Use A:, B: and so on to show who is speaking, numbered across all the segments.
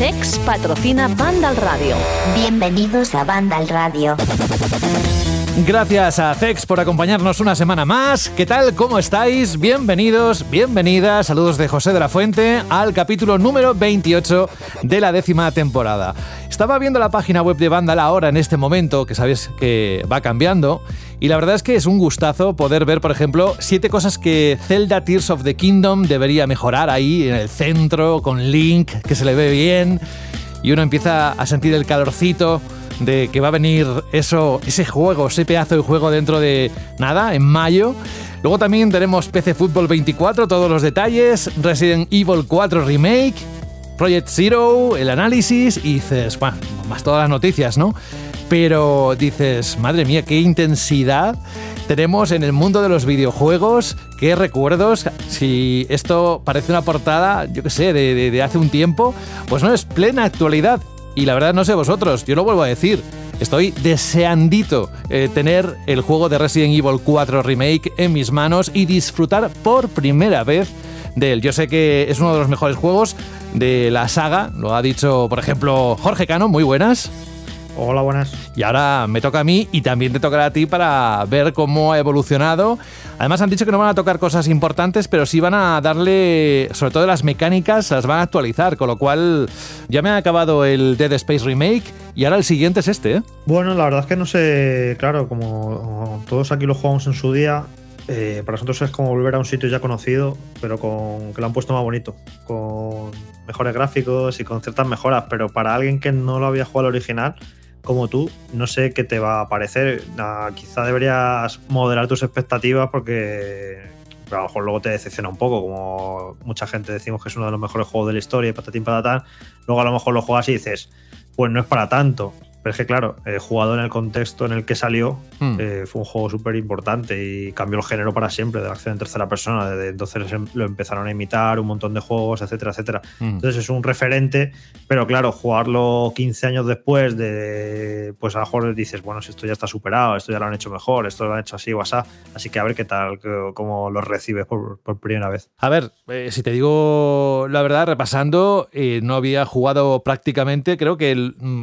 A: CEX patrocina Banda al Radio.
B: Bienvenidos a Banda al Radio.
C: Gracias a CEX por acompañarnos una semana más. ¿Qué tal? ¿Cómo estáis? Bienvenidos, bienvenidas. Saludos de José de la Fuente al capítulo número 28 de la décima temporada. Estaba viendo la página web de Vandal ahora en este momento, que sabes que va cambiando, y la verdad es que es un gustazo poder ver, por ejemplo, siete cosas que Zelda Tears of the Kingdom debería mejorar ahí en el centro, con Link, que se le ve bien, y uno empieza a sentir el calorcito de que va a venir eso, ese juego, ese pedazo de juego dentro de nada, en mayo. Luego también tenemos PC Football 24, todos los detalles, Resident Evil 4 Remake, Project Zero, el análisis y dices, bueno, más todas las noticias, ¿no? Pero dices, madre mía, qué intensidad tenemos en el mundo de los videojuegos, qué recuerdos. Si esto parece una portada, yo qué sé, de hace un tiempo, pues no es plena actualidad. Y la verdad no sé vosotros, yo lo vuelvo a decir. Estoy deseandito eh, tener el juego de Resident Evil 4 Remake en mis manos y disfrutar por primera vez de él. Yo sé que es uno de los mejores juegos de la saga, lo ha dicho por ejemplo Jorge Cano, muy buenas.
D: Hola, buenas.
C: Y ahora me toca a mí y también te tocará a ti para ver cómo ha evolucionado. Además han dicho que no van a tocar cosas importantes, pero sí van a darle, sobre todo las mecánicas, las van a actualizar, con lo cual ya me ha acabado el Dead Space Remake y ahora el siguiente es este. ¿eh?
D: Bueno, la verdad es que no sé, claro, como todos aquí lo jugamos en su día, eh, para nosotros es como volver a un sitio ya conocido, pero con que lo han puesto más bonito, con mejores gráficos y con ciertas mejoras, pero para alguien que no lo había jugado al original, como tú, no sé qué te va a parecer. Ah, quizá deberías moderar tus expectativas porque a lo mejor luego te decepciona un poco, como mucha gente decimos que es uno de los mejores juegos de la historia patatín patatán. Luego a lo mejor lo juegas y dices, pues no es para tanto. Pero es que, claro, he jugado en el contexto en el que salió,
C: Hmm.
D: eh, fue un juego súper importante y cambió el género para siempre de la acción en tercera persona. Desde entonces em- lo empezaron a imitar un montón de juegos, etcétera, etcétera.
C: Mm.
D: Entonces es un referente, pero claro, jugarlo 15 años después de, pues a lo mejor dices, bueno, si esto ya está superado, esto ya lo han hecho mejor, esto lo han hecho así o así. Así que a ver qué tal, cómo lo recibes por, por primera vez.
C: A ver, eh, si te digo la verdad, repasando, eh, no había jugado prácticamente, creo que el, mm,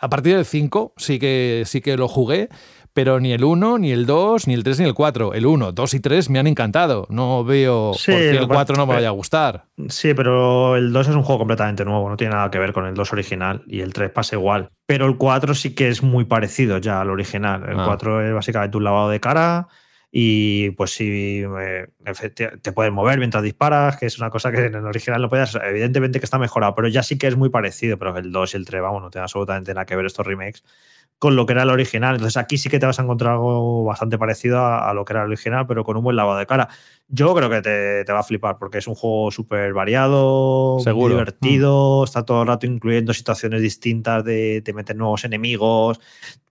C: a partir del 5 sí que, sí que lo jugué, pero ni el 1, ni el 2, ni el 3, ni el 4. El 1, 2 y 3 me han encantado. No veo
D: Sí,
C: por qué el
D: que
C: 4 no me vaya a gustar.
D: Sí, pero el 2 es un juego completamente nuevo, no tiene nada que ver con el 2 original y el 3 pasa igual. Pero el 4 sí que es muy parecido ya al original. El
C: Ah.
D: 4 es básicamente un lavado de cara y pues sí, eh, efecti- te puedes mover mientras disparas, que es una cosa que en el original no podías. Evidentemente que está mejorado, pero ya sí que es muy parecido, pero el 2 y el 3, vamos, no tienen absolutamente nada que ver estos remakes con lo que era el original. Entonces aquí sí que te vas a encontrar algo bastante parecido a, a lo que era el original, pero con un buen lavado de cara. Yo creo que te, te va a flipar porque es un juego súper variado,
C: Seguro.
D: divertido, está todo el rato incluyendo situaciones distintas de te meten nuevos enemigos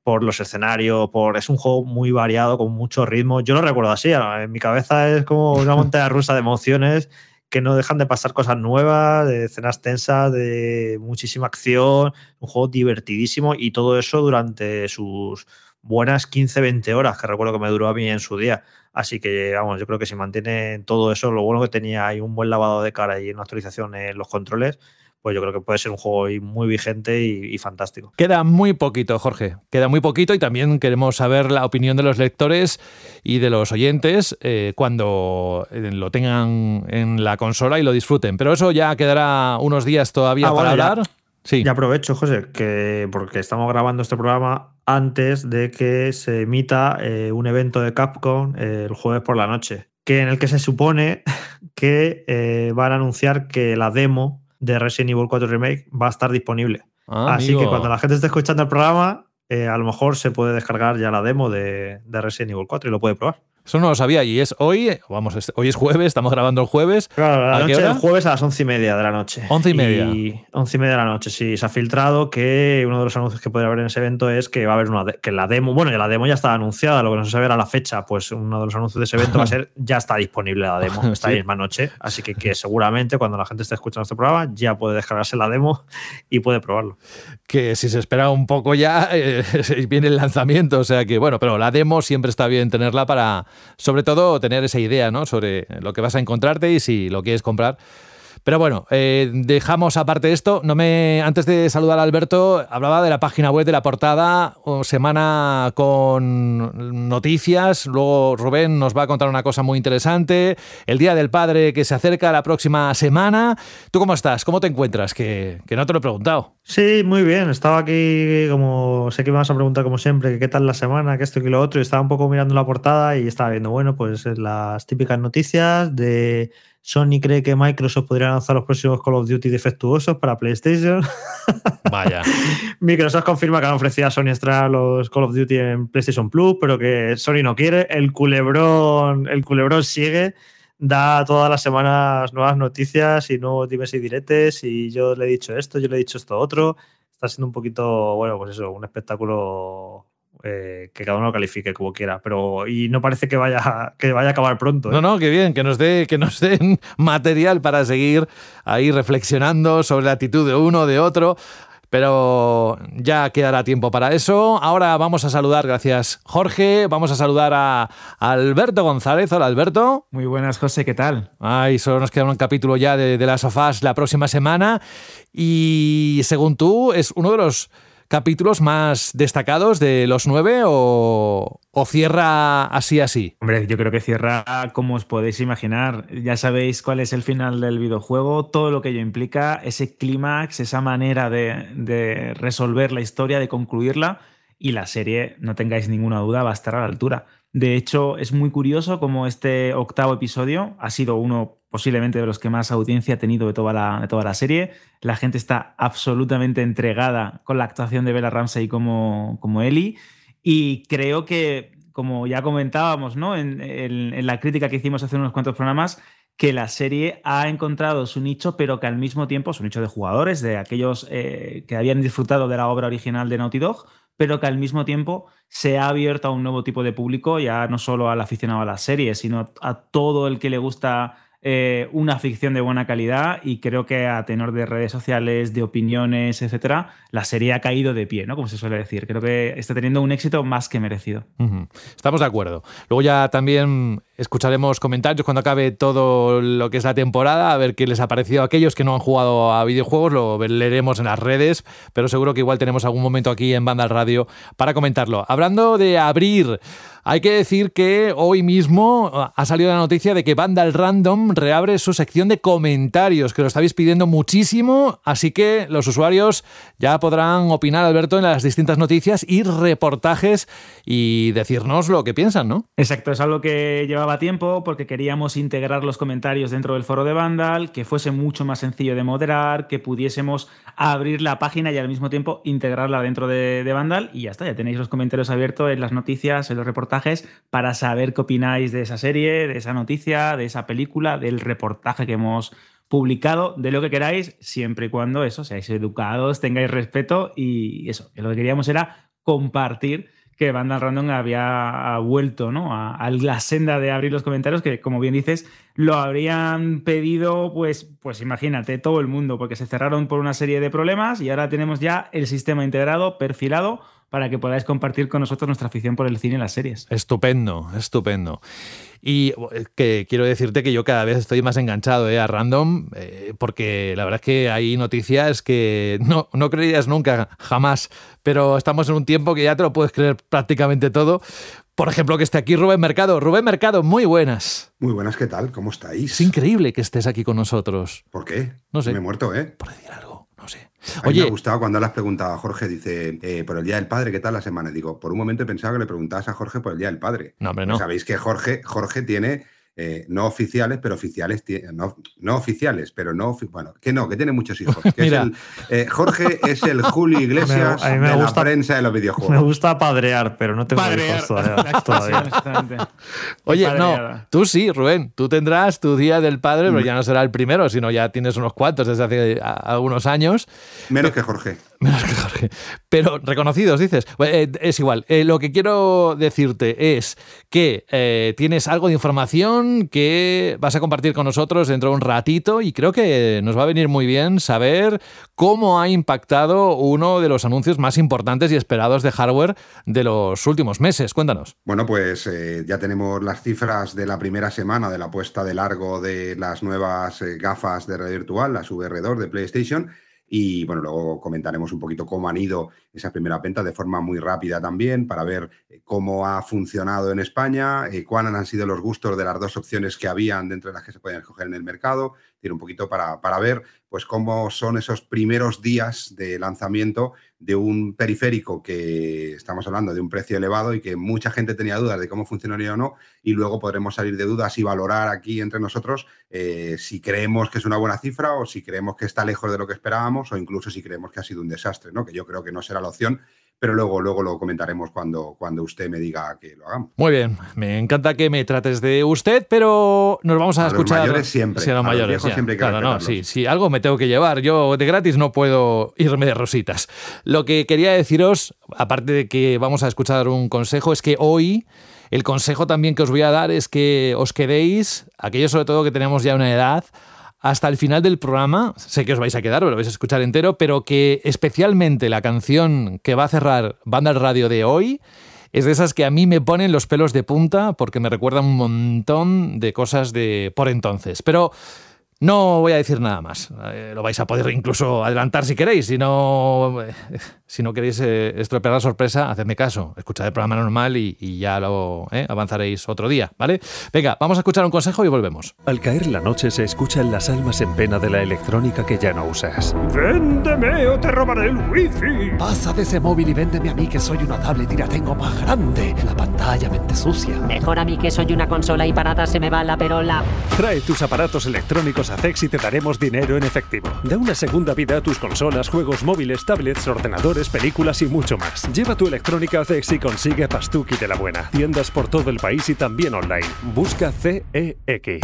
D: por los escenarios, por es un juego muy variado con mucho ritmo. Yo lo recuerdo así, en mi cabeza es como una montaña rusa de emociones que no dejan de pasar cosas nuevas, de escenas tensas, de muchísima acción, un juego divertidísimo y todo eso durante sus buenas 15-20 horas, que recuerdo que me duró a mí en su día. Así que, vamos, yo creo que si mantienen todo eso, lo bueno que tenía ahí un buen lavado de cara y una actualización en los controles, pues yo creo que puede ser un juego muy vigente y, y fantástico.
C: Queda muy poquito, Jorge. Queda muy poquito y también queremos saber la opinión de los lectores y de los oyentes eh, cuando eh, lo tengan en la consola y lo disfruten. Pero eso ya quedará unos días todavía
D: Ah,
C: para
D: bueno, ya.
C: hablar. Sí.
D: Y aprovecho, José, que porque estamos grabando este programa antes de que se emita eh, un evento de Capcom eh, el jueves por la noche, que en el que se supone que eh, van a anunciar que la demo de Resident Evil 4 Remake va a estar disponible.
C: Ah,
D: Así
C: amigo.
D: que cuando la gente esté escuchando el programa, eh, a lo mejor se puede descargar ya la demo de, de Resident Evil 4 y lo puede probar.
C: Eso no lo sabía y es hoy, vamos, es- hoy es jueves, estamos grabando el jueves.
D: Claro, la
C: ¿A qué
D: noche
C: hora?
D: del jueves a las once y media de la noche.
C: Once y media.
D: Y once y media de la noche, sí. Se ha filtrado que uno de los anuncios que podría haber en ese evento es que va a haber una que la demo, bueno, que la demo ya estaba anunciada, lo que no se sabe era la fecha, pues uno de los anuncios de ese evento va a ser ya está disponible la demo esta
C: Sí.
D: misma noche, así que, que seguramente cuando la gente esté escuchando este programa ya puede descargarse la demo y puede probarlo.
C: que si se espera un poco ya, eh, viene el lanzamiento. O sea que, bueno, pero la demo siempre está bien tenerla para, sobre todo, tener esa idea, ¿no? Sobre lo que vas a encontrarte y si lo quieres comprar. Pero bueno, eh, dejamos aparte esto. No me, antes de saludar a Alberto, hablaba de la página web de la portada, semana con noticias. Luego Rubén nos va a contar una cosa muy interesante. El Día del Padre que se acerca la próxima semana. ¿Tú cómo estás? ¿Cómo te encuentras? Que, que no te lo he preguntado.
D: Sí, muy bien. Estaba aquí, como sé que me vas a preguntar como siempre, qué tal la semana, que esto y lo otro, y estaba un poco mirando la portada y estaba viendo, bueno, pues las típicas noticias de Sony cree que Microsoft podría lanzar los próximos Call of Duty defectuosos para PlayStation.
C: Vaya.
D: Microsoft confirma que han ofrecido a Sony extraer los Call of Duty en PlayStation Plus, pero que Sony no quiere. El culebrón, el culebrón sigue. Da todas las semanas nuevas noticias y nuevos dimes y diretes. Y yo le he dicho esto, yo le he dicho esto otro. Está siendo un poquito, bueno, pues eso, un espectáculo eh, que cada uno lo califique como quiera. Pero, y no parece que vaya, que vaya a acabar pronto. ¿eh?
C: No, no, qué bien, que nos, dé, que nos den material para seguir ahí reflexionando sobre la actitud de uno, de otro. Pero ya quedará tiempo para eso. Ahora vamos a saludar, gracias Jorge, vamos a saludar a, a Alberto González. Hola Alberto.
E: Muy buenas, José, ¿qué tal?
C: Ay, solo nos queda un capítulo ya de, de las sofás la próxima semana. Y según tú, es uno de los capítulos más destacados de los nueve o, cierra así así.
E: Hombre, yo creo que cierra como os podéis imaginar. Ya sabéis cuál es el final del videojuego, todo lo que ello implica, ese clímax, esa manera de, resolver la historia, de concluirla. Y la serie, no tengáis ninguna duda, va a estar a la altura. De hecho, es muy curioso como este octavo episodio ha sido uno posiblemente de los que más audiencia ha tenido de toda la, de toda la serie. La gente está absolutamente entregada con la actuación de Bella Ramsey como, como Ellie. Y creo que, como ya comentábamos ¿no? en, la crítica que hicimos hace unos cuantos programas, que la serie ha encontrado su nicho, pero que al mismo tiempo, su nicho de jugadores, de aquellos eh, que habían disfrutado de la obra original de Naughty Dog, pero que al mismo tiempo se ha abierto a un nuevo tipo de público, ya no solo al aficionado a las series, sino a todo el que le gusta eh, una ficción de buena calidad y creo que a tenor de redes sociales, de opiniones, etcétera, la serie ha caído de pie, ¿no? Como se suele decir. Creo que está teniendo un éxito más que merecido.
C: Estamos de acuerdo. Luego ya también escucharemos comentarios cuando acabe todo lo que es la temporada, a ver qué les ha parecido a aquellos que no han jugado a videojuegos, lo leeremos en las redes, pero seguro que igual tenemos algún momento aquí en Banda Radio para comentarlo. Hablando de abrir, hay que decir que hoy mismo ha salido la noticia de que Vandal Random reabre su sección de comentarios, que lo estáis pidiendo muchísimo, así que los usuarios ya podrán opinar, Alberto, en las distintas noticias y reportajes y decirnos lo que piensan, ¿no?
E: Exacto, es algo que llevaba tiempo porque queríamos integrar los comentarios dentro del foro de Vandal, que fuese mucho más sencillo de moderar, que pudiésemos abrir la página y al mismo tiempo integrarla dentro de, de Vandal y ya está, ya tenéis los comentarios abiertos en las noticias, en los reportajes para saber qué opináis de esa serie, de esa noticia, de esa película, del reportaje que hemos publicado, de lo que queráis, siempre y cuando eso, seáis educados, tengáis respeto y eso, que lo que queríamos era compartir que Vandal Random había vuelto ¿no? a, a, la senda de abrir los comentarios, que como bien dices, lo habrían pedido, pues, pues imagínate, todo el mundo, porque se cerraron por una serie de problemas y ahora tenemos ya el sistema integrado, perfilado, para que podáis compartir con nosotros nuestra afición por el cine y las series.
C: Estupendo, estupendo. Y que quiero decirte que yo cada vez estoy más enganchado ¿eh? a Random, eh, porque la verdad es que hay noticias que no, no creerías nunca, jamás, pero estamos en un tiempo que ya te lo puedes creer prácticamente todo. Por ejemplo, que esté aquí Rubén Mercado. Rubén Mercado, muy buenas.
F: Muy buenas, ¿qué tal? ¿Cómo estáis?
C: Es increíble que estés aquí con nosotros.
F: ¿Por qué?
C: No sé.
F: Me he muerto, ¿eh?
C: Por decir algo.
F: A Oye, me ha gustado cuando le has preguntado a Jorge, dice, eh, por el Día del Padre, ¿qué tal la semana? Digo, por un momento he pensado que le preguntabas a Jorge por el Día del Padre.
C: No, hombre, no.
F: Pues sabéis que Jorge, Jorge tiene eh, no oficiales, pero oficiales, no, no oficiales, pero no, bueno, que no, que tiene muchos hijos. Eh, Jorge es el Julio Iglesias de la prensa de los videojuegos.
D: Me gusta padrear, pero no tengo hijos todavía.
C: Oye, no, tú sí, Rubén, tú tendrás tu día del padre, pero mm. ya no será el primero, sino ya tienes unos cuantos desde hace algunos años.
F: Menos que Jorge.
C: Menos que Jorge. Pero reconocidos, dices. Eh, es igual. lo que quiero decirte es que tienes algo de información que vas a compartir con nosotros dentro de un ratito y creo que nos va a venir muy bien saber cómo ha impactado uno de los anuncios más importantes y esperados de hardware de los últimos meses. Cuéntanos.
F: Bueno, pues eh, ya tenemos las cifras de la primera semana de la puesta de largo de las nuevas eh, gafas de red virtual, las VR2 de PlayStation. Y bueno, luego comentaremos un poquito cómo han ido esas primeras ventas de forma muy rápida también para ver eh, cómo ha funcionado en España, eh, cuáles han sido los gustos de las dos opciones que habían dentro de las que se podían escoger en el mercado, un poquito para, para ver pues cómo son esos primeros días de lanzamiento de un periférico que estamos hablando de un precio elevado y que mucha gente tenía dudas de cómo funcionaría o no, y luego podremos salir de dudas y valorar aquí entre nosotros eh, si creemos que es una buena cifra o si creemos que está lejos de lo que esperábamos o incluso si creemos que ha sido un desastre, ¿no? que yo creo que no será la opción pero luego, luego lo comentaremos cuando, cuando usted me diga que lo hagamos.
C: Muy bien, me encanta que me trates de usted, pero nos vamos a, escuchar.
F: Los mayores siempre.
C: Sí, a los mayores. siempre claro, no, sí, sí, algo me tengo que llevar. Yo de gratis no puedo irme de rositas. Lo que quería deciros, aparte de que vamos a escuchar un consejo, es que hoy. El consejo también que os voy a dar es que os quedéis, aquellos sobre todo que tenemos ya una edad, hasta el final del programa. Sé que os vais a quedar, lo vais a escuchar entero, pero que especialmente la canción que va a cerrar Banda al Radio de hoy es de esas que a mí me ponen los pelos de punta porque me recuerdan un montón de cosas de por entonces. Pero no voy a decir nada más. Eh, lo vais a poder incluso adelantar si queréis. Si no, eh, si no queréis eh, estropear la sorpresa, hacedme caso. Escuchad el programa normal y, ya lo avanzaréis otro día, ¿vale? Venga, vamos a escuchar un consejo y volvemos.
G: Al caer la noche se escuchan las almas en pena de la electrónica que ya no usas.
H: ¡Véndeme o te robaré el wifi!
I: Pasa de ese móvil y véndeme a mí que soy una tablet y la tengo más grande. La pantalla mente sucia.
J: Mejor a mí que soy una consola y parada se me va la perola.
G: Trae tus aparatos electrónicos a CEX y te daremos dinero en efectivo. Da una segunda vida a tus consolas, juegos móviles, tablets, ordenadores, películas y mucho más. Lleva tu electrónica a CEX y consigue Pastuki de la buena. Tiendas por todo el país y también online. Busca CEX.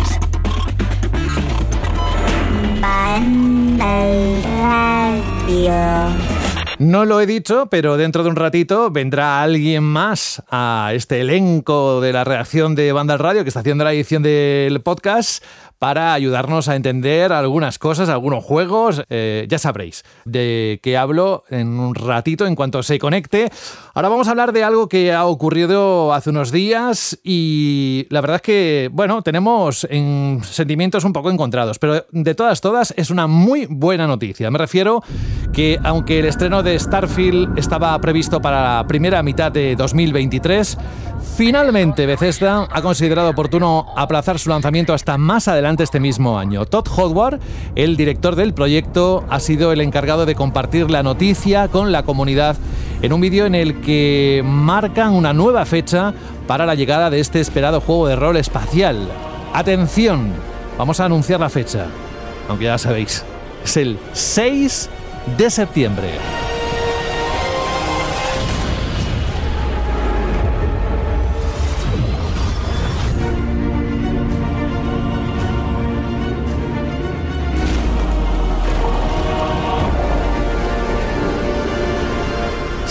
C: No lo he dicho, pero dentro de un ratito vendrá alguien más a este elenco de la reacción de Banda Radio que está haciendo la edición del podcast para ayudarnos a entender algunas cosas, algunos juegos. Eh, ya sabréis de qué hablo en un ratito en cuanto se conecte. Ahora vamos a hablar de algo que ha ocurrido hace unos días y la verdad es que, bueno, tenemos en sentimientos un poco encontrados, pero de todas, todas es una muy buena noticia. Me refiero que aunque el estreno de Starfield estaba previsto para la primera mitad de 2023, finalmente Bethesda ha considerado oportuno aplazar su lanzamiento hasta más adelante este mismo año. Todd Howard, el director del proyecto, ha sido el encargado de compartir la noticia con la comunidad en un vídeo en el que marcan una nueva fecha para la llegada de este esperado juego de rol espacial. Atención, vamos a anunciar la fecha, aunque ya sabéis, es el 6 de septiembre.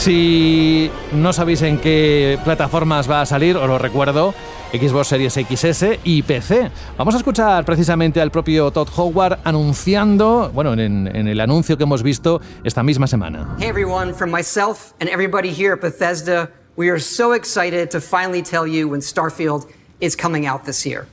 C: Si no sabéis en qué plataformas va a salir, os lo recuerdo, Xbox Series XS y PC. Vamos a escuchar precisamente al propio Todd Howard anunciando, bueno, en, el anuncio que hemos visto esta misma semana.
K: Hey everyone, from myself and everybody here at Bethesda, we are so excited to finally tell you when Starfield is coming out this year.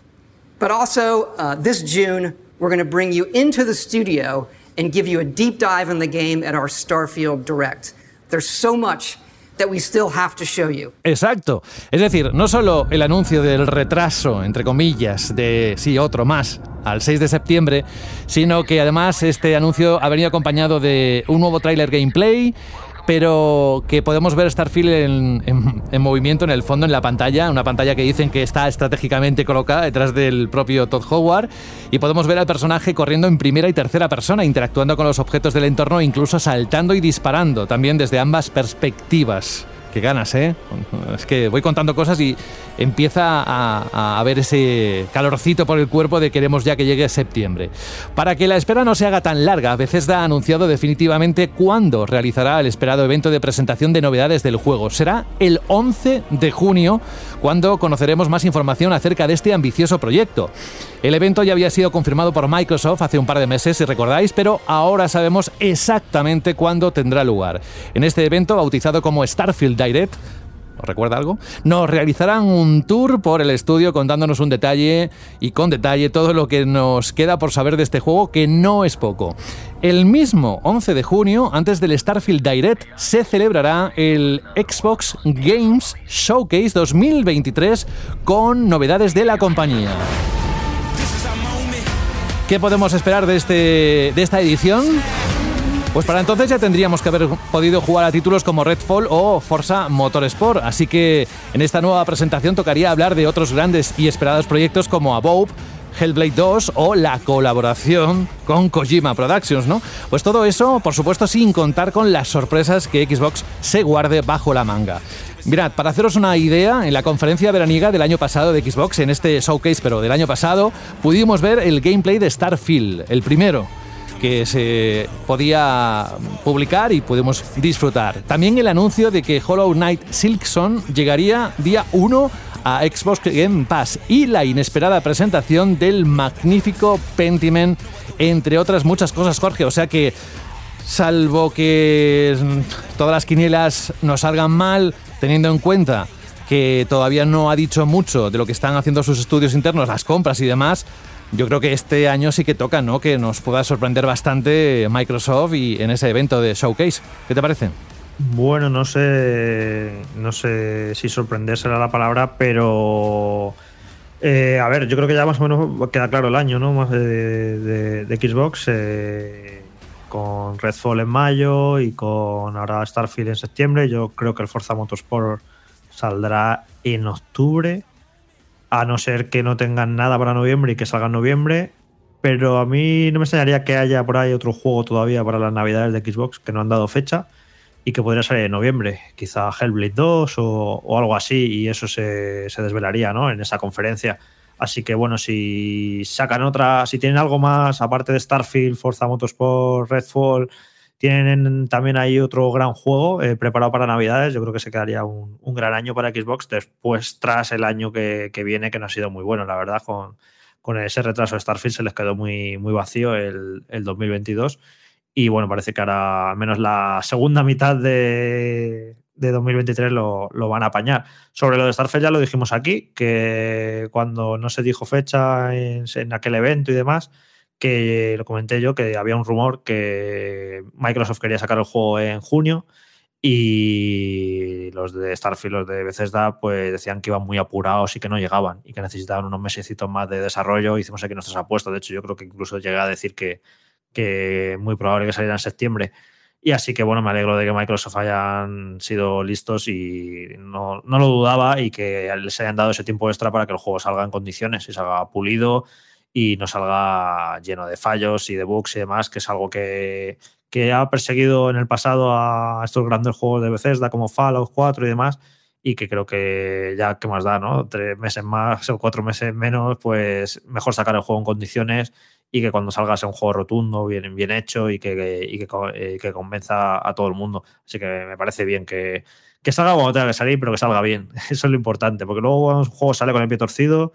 K: But also, uh, this June, we're going to bring you into the studio and give you a deep dive in the game at our Starfield Direct. There's so much that we still have to show you.
C: Exacto. Es decir, no solo el anuncio del retraso, entre comillas, de sí, otro más, al 6 de septiembre, sino que además este anuncio ha venido acompañado de un nuevo tráiler gameplay pero que podemos ver Starfield en, en, movimiento en el fondo, en la pantalla, una pantalla que dicen que está estratégicamente colocada detrás del propio Todd Howard, y podemos ver al personaje corriendo en primera y tercera persona, interactuando con los objetos del entorno, incluso saltando y disparando, también desde ambas perspectivas. Qué ganas, ¿eh? Es que voy contando cosas y empieza a, haber ese calorcito por el cuerpo de queremos ya que llegue septiembre. Para que la espera no se haga tan larga, Bethesda ha anunciado definitivamente cuándo realizará el esperado evento de presentación de novedades del juego. Será el 11 de junio, cuando conoceremos más información acerca de este ambicioso proyecto. El evento ya había sido confirmado por Microsoft hace un par de meses, si recordáis, pero ahora sabemos exactamente cuándo tendrá lugar. En este evento, bautizado como Starfield Direct, ¿Os recuerda algo? Nos realizarán un tour por el estudio contándonos un detalle y con detalle todo lo que nos queda por saber de este juego, que no es poco. El mismo 11 de junio, antes del Starfield Direct, se celebrará el Xbox Games Showcase 2023 con novedades de la compañía. ¿Qué podemos esperar de, este, de esta edición? Pues para entonces ya tendríamos que haber podido jugar a títulos como Redfall o Forza Motorsport, así que en esta nueva presentación tocaría hablar de otros grandes y esperados proyectos como Above, Hellblade 2 o la colaboración con Kojima Productions, ¿no? Pues todo eso, por supuesto, sin contar con las sorpresas que Xbox se guarde bajo la manga. Mirad, para haceros una idea, en la conferencia veraniega del año pasado de Xbox, en este showcase, pero del año pasado, pudimos ver el gameplay de Starfield, el primero que se podía publicar y podemos disfrutar. También el anuncio de que Hollow Knight Silkson llegaría día 1 a Xbox Game Pass y la inesperada presentación del magnífico Pentiment, entre otras muchas cosas, Jorge. O sea que, salvo que todas las quinielas nos salgan mal, teniendo en cuenta que todavía no ha dicho mucho de lo que están haciendo sus estudios internos, las compras y demás, yo creo que este año sí que toca, ¿no? Que nos pueda sorprender bastante Microsoft y en ese evento de Showcase. ¿Qué te parece?
D: Bueno, no sé, no sé si sorprender será la palabra, pero eh, a ver, yo creo que ya más o menos queda claro el año, ¿no? Más de, Xbox. Eh, con Redfall en mayo y con ahora Starfield en septiembre. Yo creo que el Forza Motorsport saldrá en octubre a no ser que no tengan nada para noviembre y que salga en noviembre. Pero a mí no me extrañaría que haya por ahí otro juego todavía para las navidades de Xbox que no han dado fecha y que podría salir en noviembre. Quizá Hellblade 2 o, algo así y eso se, se, desvelaría ¿no? en esa conferencia. Así que bueno, si sacan otra, si tienen algo más aparte de Starfield, Forza Motorsport, Redfall tienen también ahí otro gran juego eh, preparado para Navidades. Yo creo que se quedaría un, gran año para Xbox después, tras el año que, viene, que no ha sido muy bueno, la verdad. Con, con ese retraso de Starfield se les quedó muy, muy vacío el, 2022. Y bueno, parece que ahora al menos la segunda mitad de, 2023 lo, van a apañar. Sobre lo de Starfield ya lo dijimos aquí, que cuando no se dijo fecha en, en aquel evento y demás, que lo comenté yo, que había un rumor que Microsoft quería sacar el juego en junio y los de Starfield, los de Bethesda, pues decían que iban muy apurados y que no llegaban y que necesitaban unos mesecitos más de desarrollo. Hicimos aquí nuestras apuestas, de hecho yo creo que incluso llegué a decir que, que muy probable que saliera en septiembre. Y así que bueno, me alegro de que Microsoft hayan sido listos y no, no lo dudaba y que les hayan dado ese tiempo extra para que el juego salga en condiciones y salga pulido y no salga lleno de fallos y de bugs y demás, que es algo que, ha perseguido en el pasado a estos grandes juegos de Bethesda como Fallout 4 y demás, y que creo que ya, ¿qué más da? ¿no? Tres meses más o cuatro meses menos, pues mejor sacar el juego en condiciones y que cuando salga sea un juego rotundo, bien, bien hecho y que, y que, que, convenza a todo el mundo. Así que me parece bien que, que salga cuando tenga que salir, pero que salga bien. Eso es lo importante, porque luego un juego sale con el pie torcido,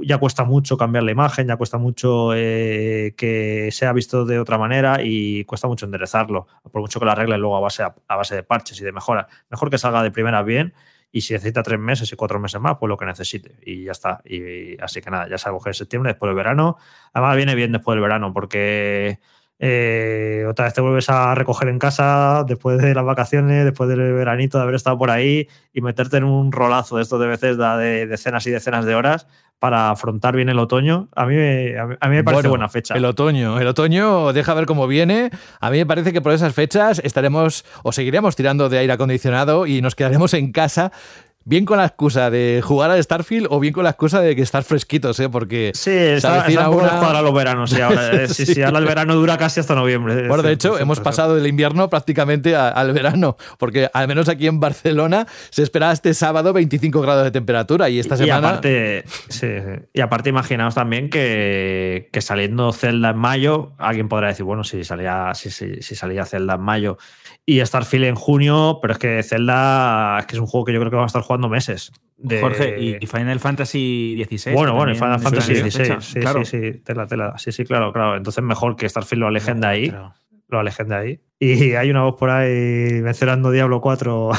D: ya cuesta mucho cambiar la imagen, ya cuesta mucho eh, que sea visto de otra manera y cuesta mucho enderezarlo, por mucho que lo arregle luego a base, a, base de parches y de mejoras. Mejor que salga de primera bien y si necesita tres meses y cuatro meses más, pues lo que necesite y ya está. Y, así que nada, ya salgo que en septiembre, después del verano. Además viene bien después del verano porque eh, otra vez te vuelves a recoger en casa después de las vacaciones, después del veranito de haber estado por ahí y meterte en un rolazo de estos de veces de decenas y decenas de horas para afrontar bien el otoño. A mí, me, a mí me parece buena fecha.
C: El otoño, el otoño, deja ver cómo viene. A mí me parece que por esas fechas estaremos o seguiremos tirando de aire acondicionado y nos quedaremos en casa bien con la excusa de jugar al Starfield o bien con la excusa de que estar fresquitos, ¿eh? Porque
D: sí, está, un para los veranos. Sí, ahora, eh, sí, ahora el verano dura casi hasta noviembre.
C: Bueno, de hecho, hemos pasado del invierno prácticamente al verano, porque al menos aquí en Barcelona se esperaba este sábado 25 grados de temperatura y esta semana.
D: Y aparte, sí, y aparte imaginaos también que, que, saliendo Zelda en mayo, alguien podrá decir, bueno, si salía, si, si, si salía Zelda en mayo y Starfield en junio, pero es que Zelda es que es un juego que yo creo que vamos a estar jugando meses.
E: Jorge, ¿y Final Fantasy XVI?
D: Bueno, bueno, y Final Fantasy XVI, sí, claro. sí, sí, tela, tela. Sí, sí, claro, claro. Entonces mejor que Starfield lo alejen de ahí. Lo alejen de ahí. Y hay una voz por ahí mencionando Diablo 4.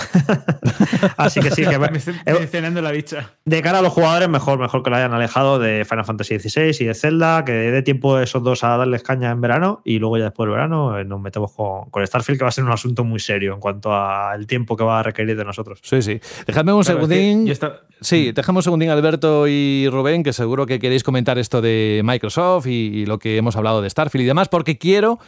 D: Así que sí, que
E: mencionando la bicha.
D: De cara a los jugadores, mejor, mejor que lo hayan alejado de Final Fantasy XVI y de Zelda, que dé tiempo esos dos a darles caña en verano y luego ya después del verano eh, nos metemos con, con, Starfield, que va a ser un asunto muy serio en cuanto al tiempo que va a requerir de nosotros.
C: Sí, sí. Dejadme un segundín. Sí, dejamos un segundín, Alberto y Rubén, que seguro que queréis comentar esto de Microsoft y lo que hemos hablado de Starfield y demás, porque quiero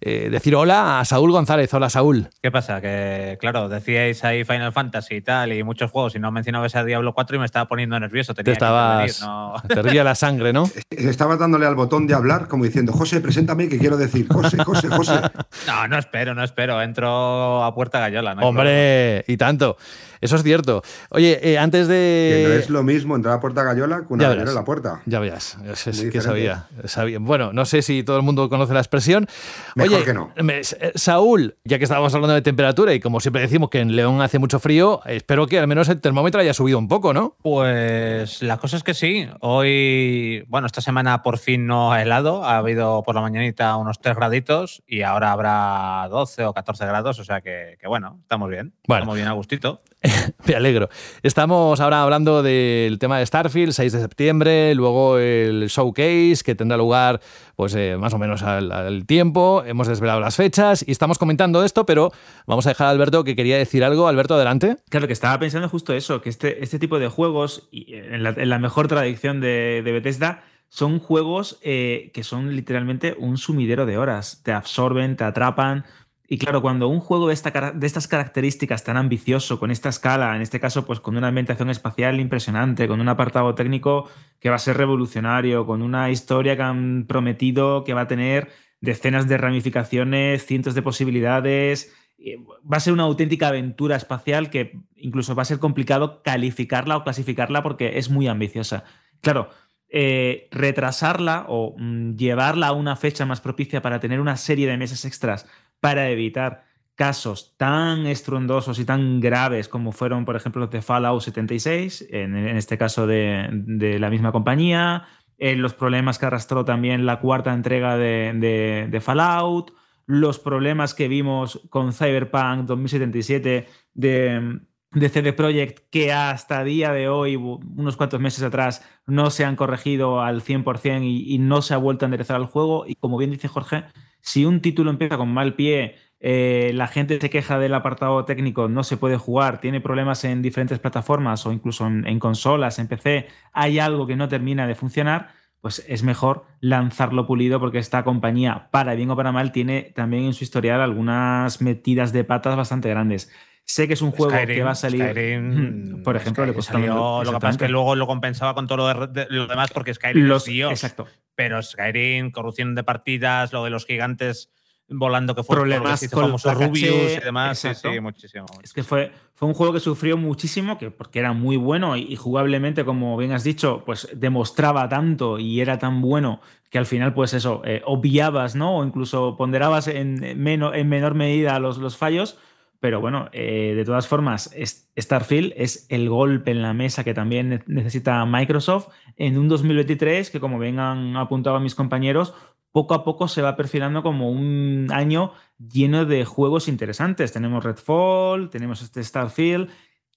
C: eh, decir hola a Saúl González. Hola, Saúl.
L: ¿Qué pasa? Que, claro, decíais ahí Final Fantasy y tal, y muchos juegos, y no mencionabas a Diablo 4 y me estaba poniendo nervioso.
C: te estabas. Te ría la sangre, ¿no?
F: Estabas dándole al botón de hablar, como diciendo, José, preséntame que quiero decir. José, José, José.
L: no, no espero, no espero. Entro a puerta gallola. No
C: Hombre, y tanto. Eso es cierto. Oye, eh, antes de.
F: Que no es lo mismo entrar a puerta gallola que una gallola la puerta.
C: Ya veas. Es, que sabía, sabía, Bueno, no sé si todo el mundo conoce la expresión.
F: Mejor que no.
C: Eh, Saúl, ya que estábamos hablando de temperatura y como siempre decimos que en León hace mucho frío, espero que al menos el termómetro haya subido un poco, ¿no?
L: Pues la cosa es que sí. Hoy, bueno, esta semana por fin no ha helado. Ha habido por la mañanita unos 3 graditos y ahora habrá 12 o 14 grados. O sea que, bueno, estamos bien. Estamos bien a gustito.
C: Me alegro. Estamos ahora hablando del tema de Starfield, 6 de septiembre, luego el showcase que tendrá lugar pues eh, más o menos al, tiempo. Hemos desvelado las fechas y estamos comentando esto, pero vamos a dejar a Alberto que quería decir algo. Alberto, adelante.
E: Claro, que estaba pensando justo eso, que este, este tipo de juegos, en la, en la mejor tradición de, de Bethesda, son juegos eh, que son literalmente un sumidero de horas. Te absorben, te atrapan. Y claro, cuando un juego de, esta, de, estas características tan ambicioso, con esta escala, en este caso, pues con una ambientación espacial impresionante, con un apartado técnico que va a ser revolucionario, con una historia que han prometido que va a tener decenas de ramificaciones, cientos de posibilidades, va a ser una auténtica aventura espacial que incluso va a ser complicado calificarla o clasificarla porque es muy ambiciosa. Claro, eh, retrasarla o mm, llevarla a una fecha más propicia para tener una serie de meses extras para evitar casos tan estruendosos y tan graves como fueron, por ejemplo, los de Fallout 76, en, este caso de, la misma compañía, eh, los problemas que arrastró también la cuarta entrega de, Fallout, los problemas que vimos con Cyberpunk 2077 de, de CD Projekt que hasta día de hoy, unos cuantos meses atrás, no se han corregido al 100% y, y no se ha vuelto a enderezar el juego. Y como bien dice Jorge, si un título empieza con mal pie, eh, la gente se queja del apartado técnico, no se puede jugar, tiene problemas en diferentes plataformas o incluso en, consolas, en PC, hay algo que no termina de funcionar, pues es mejor lanzarlo pulido porque esta compañía, para bien o para mal, tiene también en su historial algunas metidas de patas bastante grandes. Sé que es un juego que va a salir. por ejemplo, le
L: salió, Lo que pasa es que luego lo compensaba con todo lo, demás porque Skyrim los, Exacto. Pero Skyrim, corrupción de partidas, lo de los gigantes volando que fue
E: problemas con los Rubius
L: y demás. Sí, muchísimo,
E: Es que fue, fue un juego que sufrió muchísimo, que porque era muy bueno y, jugablemente, como bien has dicho, pues demostraba tanto y era tan bueno que al final, pues eso, eh, obviabas, ¿no? O incluso ponderabas en, en menor medida los, los fallos pero bueno, eh, de todas formas, Starfield es el golpe en la mesa que también necesita Microsoft en un 2023 que, como bien han apuntado mis compañeros, poco a poco se va perfilando como un año lleno de juegos interesantes. Tenemos Redfall, tenemos este Starfield,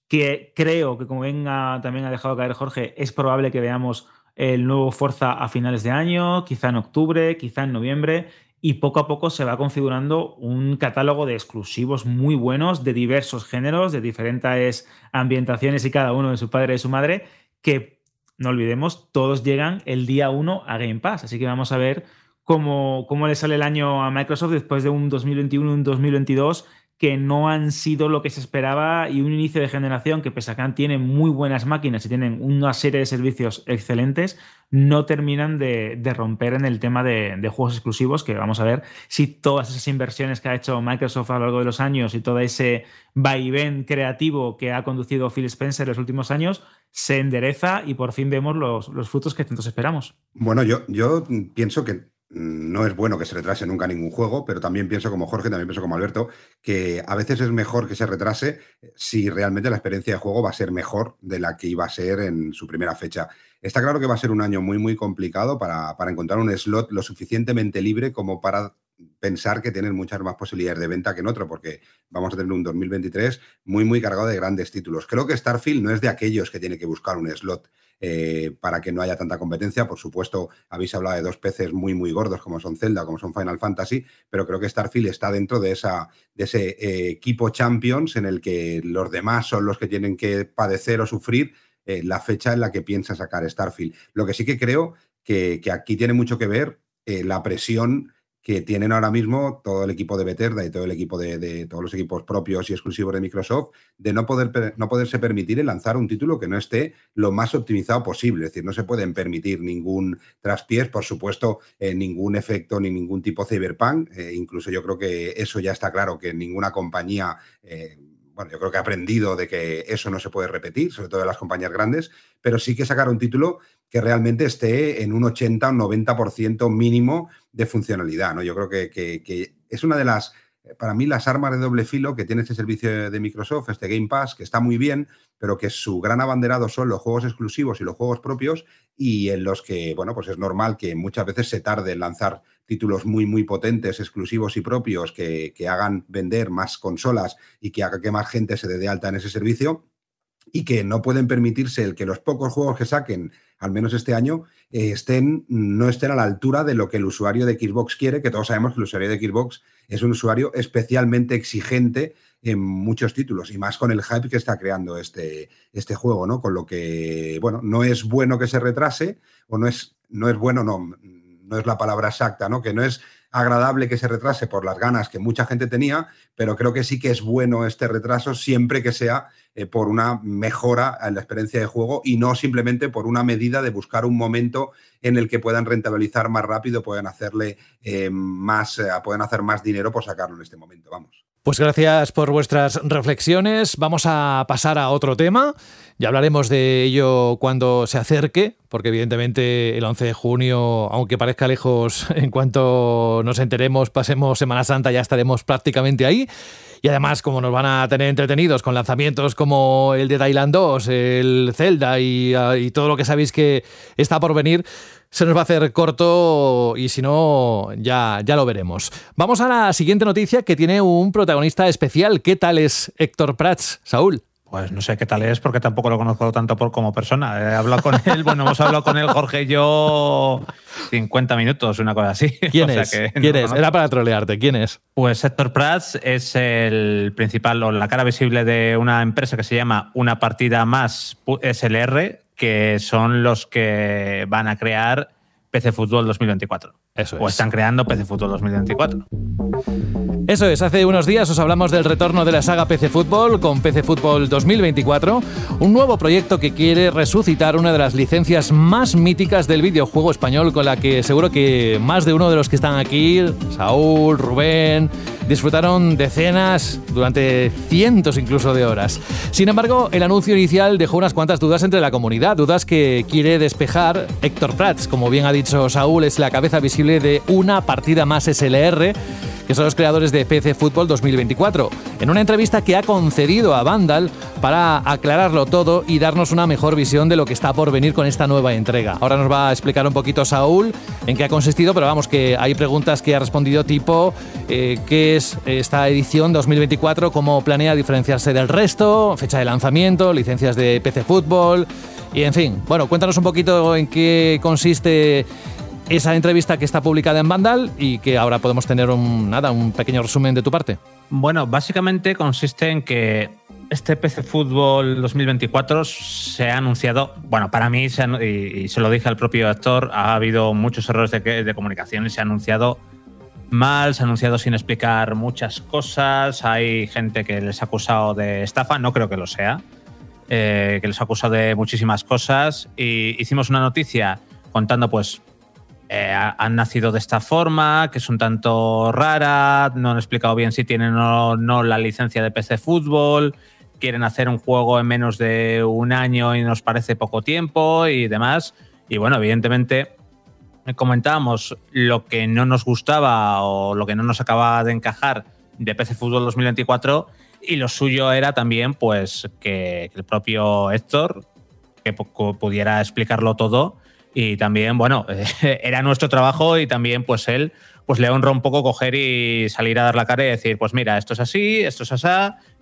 E: que creo que, como bien también ha dejado caer Jorge, es probable que veamos el nuevo Forza a finales de año, quizá en octubre, quizá en noviembre y poco a poco se va configurando un catálogo de exclusivos muy buenos de diversos géneros, de diferentes ambientaciones y cada uno de su padre y su madre, que no olvidemos, todos llegan el día 1 a Game Pass. Así que vamos a ver cómo, cómo le sale el año a Microsoft después de un 2021 y un 2022 que no han sido lo que se esperaba y un inicio de generación que pese a que tienen muy buenas máquinas y tienen una serie de servicios excelentes, no terminan de, romper en el tema de, juegos exclusivos, que vamos a ver si todas esas inversiones que ha hecho Microsoft a lo largo de los años y todo ese vaivén creativo que ha conducido Phil Spencer en los últimos años se endereza y por fin vemos los, los frutos que tantos esperamos.
F: Bueno, yo, yo pienso que no es bueno que se retrase nunca ningún juego, pero también pienso como Jorge, también pienso como Alberto, que a veces es mejor que se retrase si realmente la experiencia de juego va a ser mejor de la que iba a ser en su primera fecha. Está claro que va a ser un año muy, muy complicado para, para encontrar un slot lo suficientemente libre como para pensar que tienen muchas más posibilidades de venta que en otro, porque vamos a tener un 2023 muy, muy cargado de grandes títulos. Creo que Starfield no es de aquellos que tiene que buscar un slot eh, para que no haya tanta competencia. Por supuesto, habéis hablado de dos peces muy, muy gordos como son Zelda, como son Final Fantasy, pero creo que Starfield está dentro de, esa, de ese eh, equipo Champions en el que los demás son los que tienen que padecer o sufrir eh, la fecha en la que piensa sacar Starfield. Lo que sí que creo que, que aquí tiene mucho que ver la presión que tienen ahora mismo todo el equipo de Bethesda y todo el equipo de, todos los equipos propios y exclusivos de Microsoft de no, poder, no poderse permitir el lanzar un título que no esté lo más optimizado posible. Es decir, no se pueden permitir ningún traspiés, por supuesto, eh, ningún efecto ni ningún tipo cyberpunk. Eh, incluso yo creo que eso ya está claro, que ninguna compañía... Eh, bueno, yo creo que ha aprendido de que eso no se puede repetir, sobre todo en las compañías grandes, pero sí que sacar un título que realmente esté en un 80 o 90% mínimo de funcionalidad. ¿no? Yo creo que, es una de las, para mí, las armas de doble filo que tiene este servicio de Microsoft, este Game Pass, que está muy bien, pero que su gran abanderado son los juegos exclusivos y los juegos propios y en los que, bueno, pues es normal que muchas veces se tarde en lanzar títulos muy, muy potentes, exclusivos y propios que, que hagan vender más consolas y que haga que más gente se dé de alta en ese servicio y que no pueden permitirse el que los pocos juegos que saquen, al menos este año, eh, estén, no estén a la altura de lo que el usuario de Xbox quiere, que todos sabemos que el usuario de Xbox es un usuario especialmente exigente en muchos títulos y más con el hype que está creando este, este juego, ¿no? Con lo que, bueno, no es bueno que se retrase o no es, no es bueno, no, no es la palabra exacta, ¿no? Que no es agradable que se retrase por las ganas que mucha gente tenía, pero creo que sí que es bueno este retraso siempre que sea eh, por una mejora en la experiencia de juego y no simplemente por una medida de buscar un momento en el que puedan rentabilizar más rápido, puedan hacerle eh, más, eh, pueden hacer más dinero por sacarlo en este momento. Vamos.
C: Pues gracias por vuestras reflexiones. Vamos a pasar a otro tema. Ya hablaremos de ello cuando se acerque, porque evidentemente el 11 de junio, aunque parezca lejos, en cuanto nos enteremos, pasemos Semana Santa, ya estaremos prácticamente ahí. Y además, como nos van a tener entretenidos con lanzamientos como el de Thailand 2, el Zelda y, y todo lo que sabéis que está por venir, se nos va a hacer corto y si no, ya, ya lo veremos. Vamos a la siguiente noticia que tiene un protagonista especial. ¿Qué tal es Héctor Prats, Saúl?
L: Pues no sé qué tal es porque tampoco lo conozco tanto por como persona. He hablado con él, bueno, hemos hablado con él, Jorge y yo, 50 minutos, una cosa así.
C: ¿Quién es? ¿Quién es? Era para trolearte. ¿Quién es?
L: Pues Héctor Prats es el principal o la cara visible de una empresa que se llama Una Partida Más SLR, que son los que van a crear PC Fútbol 2024.
C: Eso
L: o están creando PC Fútbol 2024.
C: Eso es, hace unos días os hablamos del retorno de la saga PC Fútbol con PC Fútbol 2024, un nuevo proyecto que quiere resucitar una de las licencias más míticas del videojuego español con la que seguro que más de uno de los que están aquí, Saúl, Rubén, disfrutaron decenas durante cientos incluso de horas. Sin embargo, el anuncio inicial dejó unas cuantas dudas entre la comunidad, dudas que quiere despejar Héctor Prats, como bien ha dicho Saúl, es la cabeza visible de una partida más SLR que son los creadores de PC Fútbol 2024, en una entrevista que ha concedido a Vandal para aclararlo todo y darnos una mejor visión de lo que está por venir con esta nueva entrega. Ahora nos va a explicar un poquito Saúl en qué ha consistido, pero vamos, que hay preguntas que ha respondido tipo eh, qué es esta edición 2024, cómo planea diferenciarse del resto, fecha de lanzamiento, licencias de PC Fútbol y en fin. Bueno, cuéntanos un poquito en qué consiste esa entrevista que está publicada en Vandal y que ahora podemos tener un, nada, un pequeño resumen de tu parte.
L: Bueno, básicamente consiste en que este PC Fútbol 2024 se ha anunciado, bueno, para mí, y, se lo dije al propio actor, ha habido muchos errores de, de comunicación y se ha anunciado mal, se ha anunciado sin explicar muchas cosas, hay gente que les ha acusado de estafa, no creo que lo sea, eh, que les ha acusado de muchísimas cosas y hicimos una noticia contando pues eh, ha- han nacido de esta forma, que es un tanto rara, no han explicado bien si tienen o no la licencia de PC Fútbol, quieren hacer un juego en menos de un año y nos parece poco tiempo y demás. Y bueno, evidentemente comentábamos lo que no nos gustaba o lo que no nos acababa de encajar de PC Fútbol 2024 y lo suyo era también pues que, el propio Héctor que pu- pudiera explicarlo todo y también bueno era nuestro trabajo y también pues él pues le honra un poco coger y salir a dar la cara y decir pues mira esto es así esto es así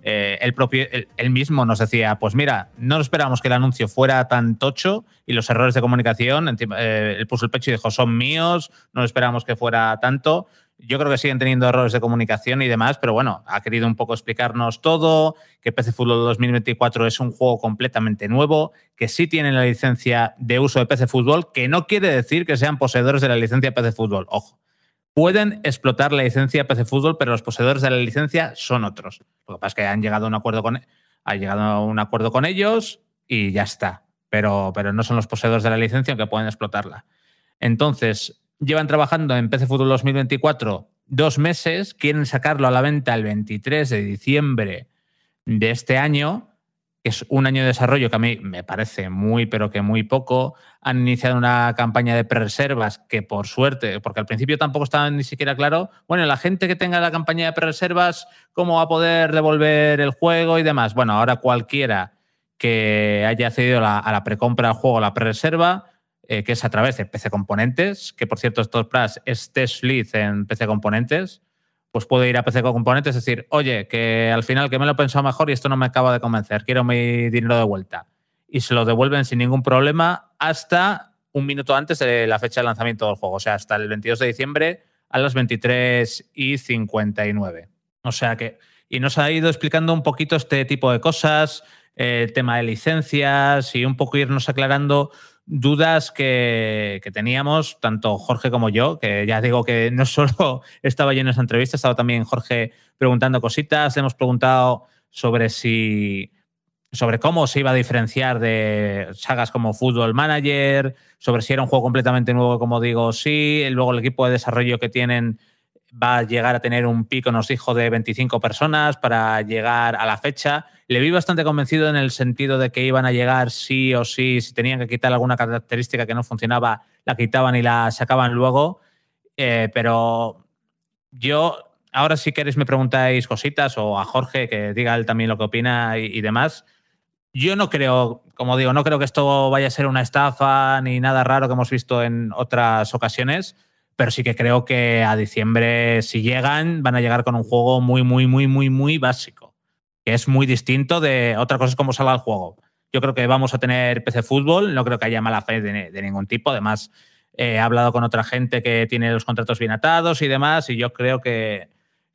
L: Eh, él propio él, mismo nos decía pues mira no esperábamos que el anuncio fuera tan tocho y los errores de comunicación eh, él puso el pecho y dijo son míos no esperábamos que fuera tanto yo creo que siguen teniendo errores de comunicación y demás, pero bueno, ha querido un poco explicarnos todo, que PC Fútbol 2024 es un juego completamente nuevo, que sí tienen la licencia de uso de PC Fútbol, que no quiere decir que sean poseedores de la licencia PC Fútbol, ojo. Pueden explotar la licencia PC Fútbol, pero los poseedores de la licencia son otros. Lo que pasa es que han llegado a un acuerdo con, ha llegado a un acuerdo con ellos y ya está. Pero, pero no son los poseedores de la licencia aunque pueden explotarla. Entonces, llevan trabajando en PC Fútbol 2024 dos meses, quieren sacarlo a la venta el 23 de diciembre de este año, es un año de desarrollo que a mí me parece muy, pero que muy poco. Han iniciado una campaña de pre-reservas que por suerte, porque al principio tampoco estaba ni siquiera claro, bueno, la gente que tenga la campaña de pre-reservas, ¿cómo va a poder devolver el juego y demás? Bueno, ahora cualquiera que haya accedido a la, a la precompra del juego, a la pre-reserva, eh, que es a través de PC Componentes, que por cierto, estos es test lead en PC Componentes, pues puede ir a PC Componentes y decir, oye, que al final que me lo he pensado mejor y esto no me acaba de convencer, quiero mi dinero de vuelta. Y se lo devuelven sin ningún problema hasta un minuto antes de la fecha de lanzamiento del juego, o sea, hasta el 22 de diciembre a las 23 y 59. O sea que, y nos ha ido explicando un poquito este tipo de cosas, eh, el tema de licencias y un poco irnos aclarando dudas que, teníamos, tanto Jorge como yo, que ya digo que no solo estaba yo en esa entrevista, estaba también Jorge preguntando cositas, le hemos preguntado sobre si sobre cómo se iba a diferenciar de sagas como Football Manager, sobre si era un juego completamente nuevo, como digo, sí, luego el equipo de desarrollo que tienen va a llegar a tener un pico, nos dijo, de 25 personas para llegar a la fecha. Le vi bastante convencido en el sentido de que iban a llegar sí o sí, si tenían que quitar alguna característica que no funcionaba, la quitaban y la sacaban luego. Eh, pero yo, ahora si queréis me preguntáis cositas o a Jorge que diga él también lo que opina y, y demás. Yo no creo, como digo, no creo que esto vaya a ser una estafa ni nada raro que hemos visto en otras ocasiones pero sí que creo que a diciembre, si llegan, van a llegar con un juego muy, muy, muy, muy, muy básico. Que es muy distinto de otra cosa es cómo salga el juego. Yo creo que vamos a tener PC Fútbol, no creo que haya mala fe de, ningún tipo. Además, eh, he hablado con otra gente que tiene los contratos bien atados y demás, y yo creo que,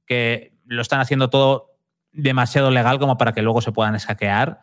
L: que lo están haciendo todo demasiado legal como para que luego se puedan escaquear.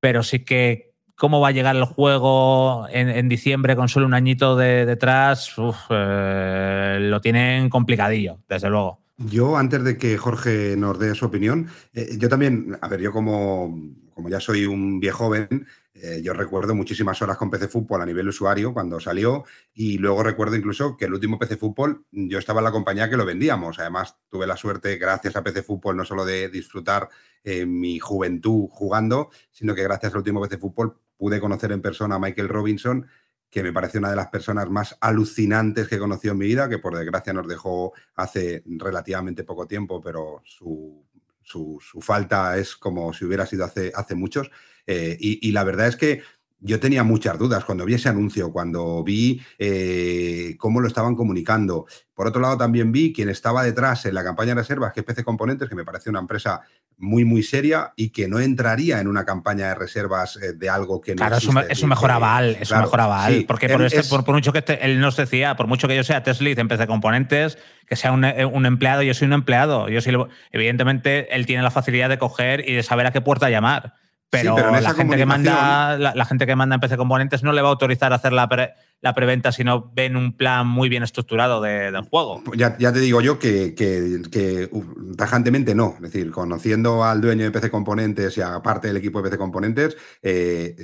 L: Pero sí que cómo va a llegar el juego en, diciembre con solo un añito de, detrás, eh, lo tienen complicadillo, desde luego.
F: Yo, antes de que Jorge nos dé su opinión, eh, yo también, a ver, yo como, como ya soy un viejo joven, eh, yo recuerdo muchísimas horas con PC Fútbol a nivel usuario cuando salió y luego recuerdo incluso que el último PC Fútbol yo estaba en la compañía que lo vendíamos. Además, tuve la suerte, gracias a PC Fútbol, no solo de disfrutar eh, mi juventud jugando, sino que gracias al último PC Fútbol pude conocer en persona a Michael Robinson, que me parece una de las personas más alucinantes que he conocido en mi vida, que por desgracia nos dejó hace relativamente poco tiempo, pero su, su, su falta es como si hubiera sido hace, hace muchos. Eh, y, y, la verdad es que yo tenía muchas dudas cuando vi ese anuncio, cuando vi eh, cómo lo estaban comunicando. Por otro lado, también vi quién estaba detrás en la campaña de reservas, que es PC Componentes, que me parece una empresa muy, muy seria y que no entraría en una campaña de reservas eh, de algo que no
L: Claro, es un,
F: existe.
L: es un mejor aval, es
F: Claro,
L: un mejor aval.
F: sí,
L: porque por, este-
F: es-
L: por, por mucho que este- él nos decía, por mucho que yo sea Tesla en PC Componentes, que sea un, eh, un empleado, yo soy un empleado. Yo soy, evidentemente, él tiene la facilidad de coger y de saber a qué puerta llamar. Pero, la, gente que manda, la, la gente que manda en PC Componentes no le va a autorizar a hacer la, pre- la preventa si no ven un plan muy bien estructurado de- del juego.
F: Ya, ya te digo yo que, que- que, tajantemente no. Es decir, conociendo al dueño de PC Componentes y aparte del equipo de PC Componentes, eh,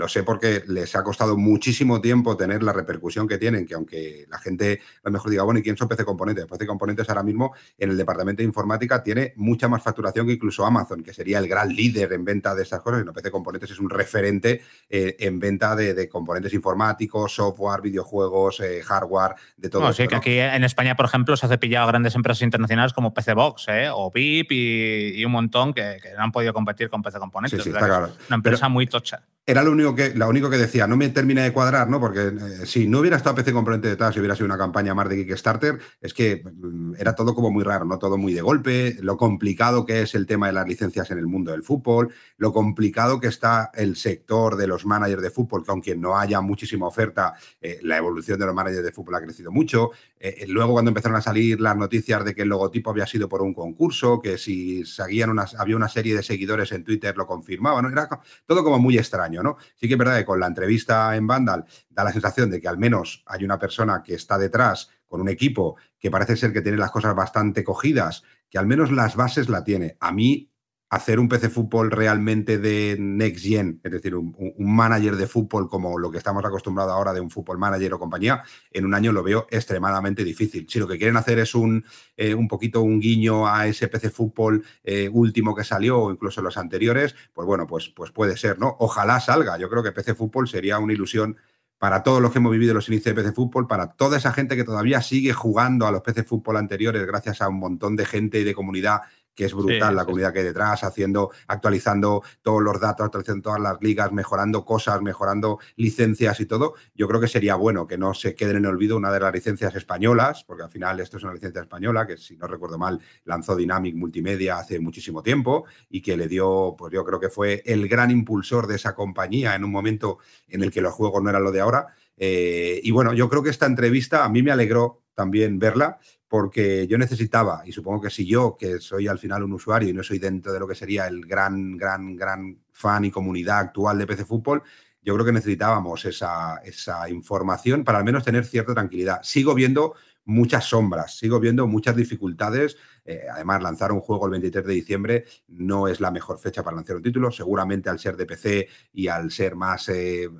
F: lo sé porque les ha costado muchísimo tiempo tener la repercusión que tienen, que aunque la gente a lo mejor diga, bueno, ¿y quién son PC Componentes? PC Componentes ahora mismo en el departamento de informática tiene mucha más facturación que incluso Amazon, que sería el gran líder en venta de estas cosas. Y no, PC Componentes es un referente eh, en venta de, de componentes informáticos, software, videojuegos, eh, hardware, de todo
L: No,
F: esto,
L: sí, que
F: ¿no?
L: aquí en España, por ejemplo, se ha cepillado a grandes empresas internacionales como PC Box ¿eh? o VIP y, y un montón que, que no han podido competir con PC Componentes.
F: Sí, está claro.
L: es Una empresa
F: Pero-
L: muy tocha.
F: Era lo único que, lo único que decía, no me termina de cuadrar, ¿no? Porque eh, si no hubiera estado PC Componente detrás, si hubiera sido una campaña más de Kickstarter, es que mm, era todo como muy raro, ¿no? Todo muy de golpe, lo complicado que es el tema de las licencias en el mundo del fútbol, lo complicado que está el sector de los managers de fútbol, que aunque no haya muchísima oferta, eh, la evolución de los managers de fútbol ha crecido mucho. Eh, luego cuando empezaron a salir las noticias de que el logotipo había sido por un concurso, que si seguían unas, había una serie de seguidores en Twitter lo confirmaban, ¿no? Era todo como muy extraño, ¿no? Sí que es verdad que con la entrevista en Vandal da la sensación de que al menos hay una persona que está detrás con un equipo que parece ser que tiene las cosas bastante cogidas, que al menos las bases la tiene. A mí hacer un PC fútbol realmente de next gen, es decir, un, manager de fútbol como lo que estamos acostumbrados ahora de un fútbol manager o compañía, en un año lo veo extremadamente difícil. Si lo que quieren hacer es un, eh, un poquito un guiño a ese PC fútbol eh, último que salió o incluso los anteriores, pues bueno, pues, pues puede ser, ¿no? Ojalá salga. Yo creo que PC fútbol sería una ilusión para todos los que hemos vivido los inicios de PC Fútbol, para toda esa gente que todavía sigue jugando a los PC Fútbol anteriores gracias a un montón de gente y de comunidad que es brutal
L: Sí,
F: la
L: sí,
F: comunidad que hay detrás, haciendo, actualizando todos los datos, actualizando todas las ligas, mejorando cosas, mejorando licencias y todo. Yo creo que sería bueno que no se queden en olvido una de las licencias españolas, porque al final esto es una licencia española que, si no recuerdo mal, lanzó Dynamic Multimedia hace muchísimo tiempo y que le dio, pues yo creo que fue el gran impulsor de esa compañía en un momento en el que los juegos no eran lo de ahora. Eh, y bueno, yo creo que esta entrevista a mí me alegró también verla porque yo necesitaba, y supongo que si yo, que soy al final un usuario y no soy dentro de lo que sería el gran, gran, gran fan y comunidad actual de PC Fútbol, yo creo que necesitábamos esa, esa información para al menos tener cierta tranquilidad. Sigo viendo muchas sombras, sigo viendo muchas dificultades. Eh, además, lanzar un juego el 23 de diciembre no es la mejor fecha para lanzar un título. Seguramente al ser de PC y al ser más... eh,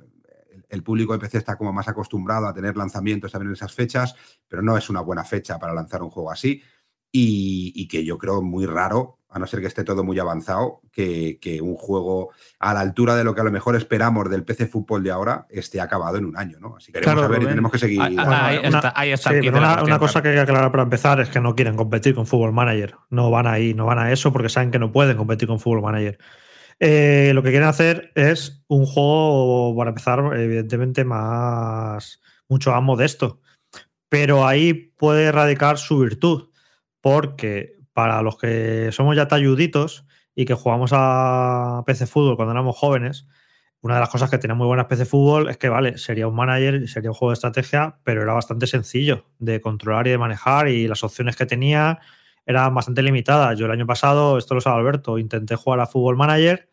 F: el público de PC está como más acostumbrado a tener lanzamientos también en esas fechas, pero no es una buena fecha para lanzar un juego así. Y, y que yo creo muy raro, a no ser que esté todo muy avanzado, que, que un juego a la altura de lo que a lo mejor esperamos del PC Fútbol de ahora esté acabado en un año, ¿no? Así que
D: Claro,
F: vamos a ver y tenemos que seguir.
L: Ahí-
D: Bueno,
L: ahí
D: una-
L: está, ahí está
D: sí,
L: el kit
D: pero
L: de la
D: una, cosa que hay que aclarar para empezar es que no quieren competir con Fútbol Manager. No van ahí, no van a eso porque saben que no pueden competir con Fútbol Manager. Eh, lo que quieren hacer es un juego, para empezar, evidentemente, más mucho más modesto. Pero ahí puede radicar su virtud. Porque para los que somos ya talluditos y que jugamos a PC Fútbol cuando éramos jóvenes, una de las cosas que tenía muy buenas PC Fútbol es que, vale, sería un manager, sería un juego de estrategia, pero era bastante sencillo de controlar y de manejar y las opciones que tenía eran bastante limitadas. Yo el año pasado, esto lo sabe Alberto, intenté jugar a Fútbol Manager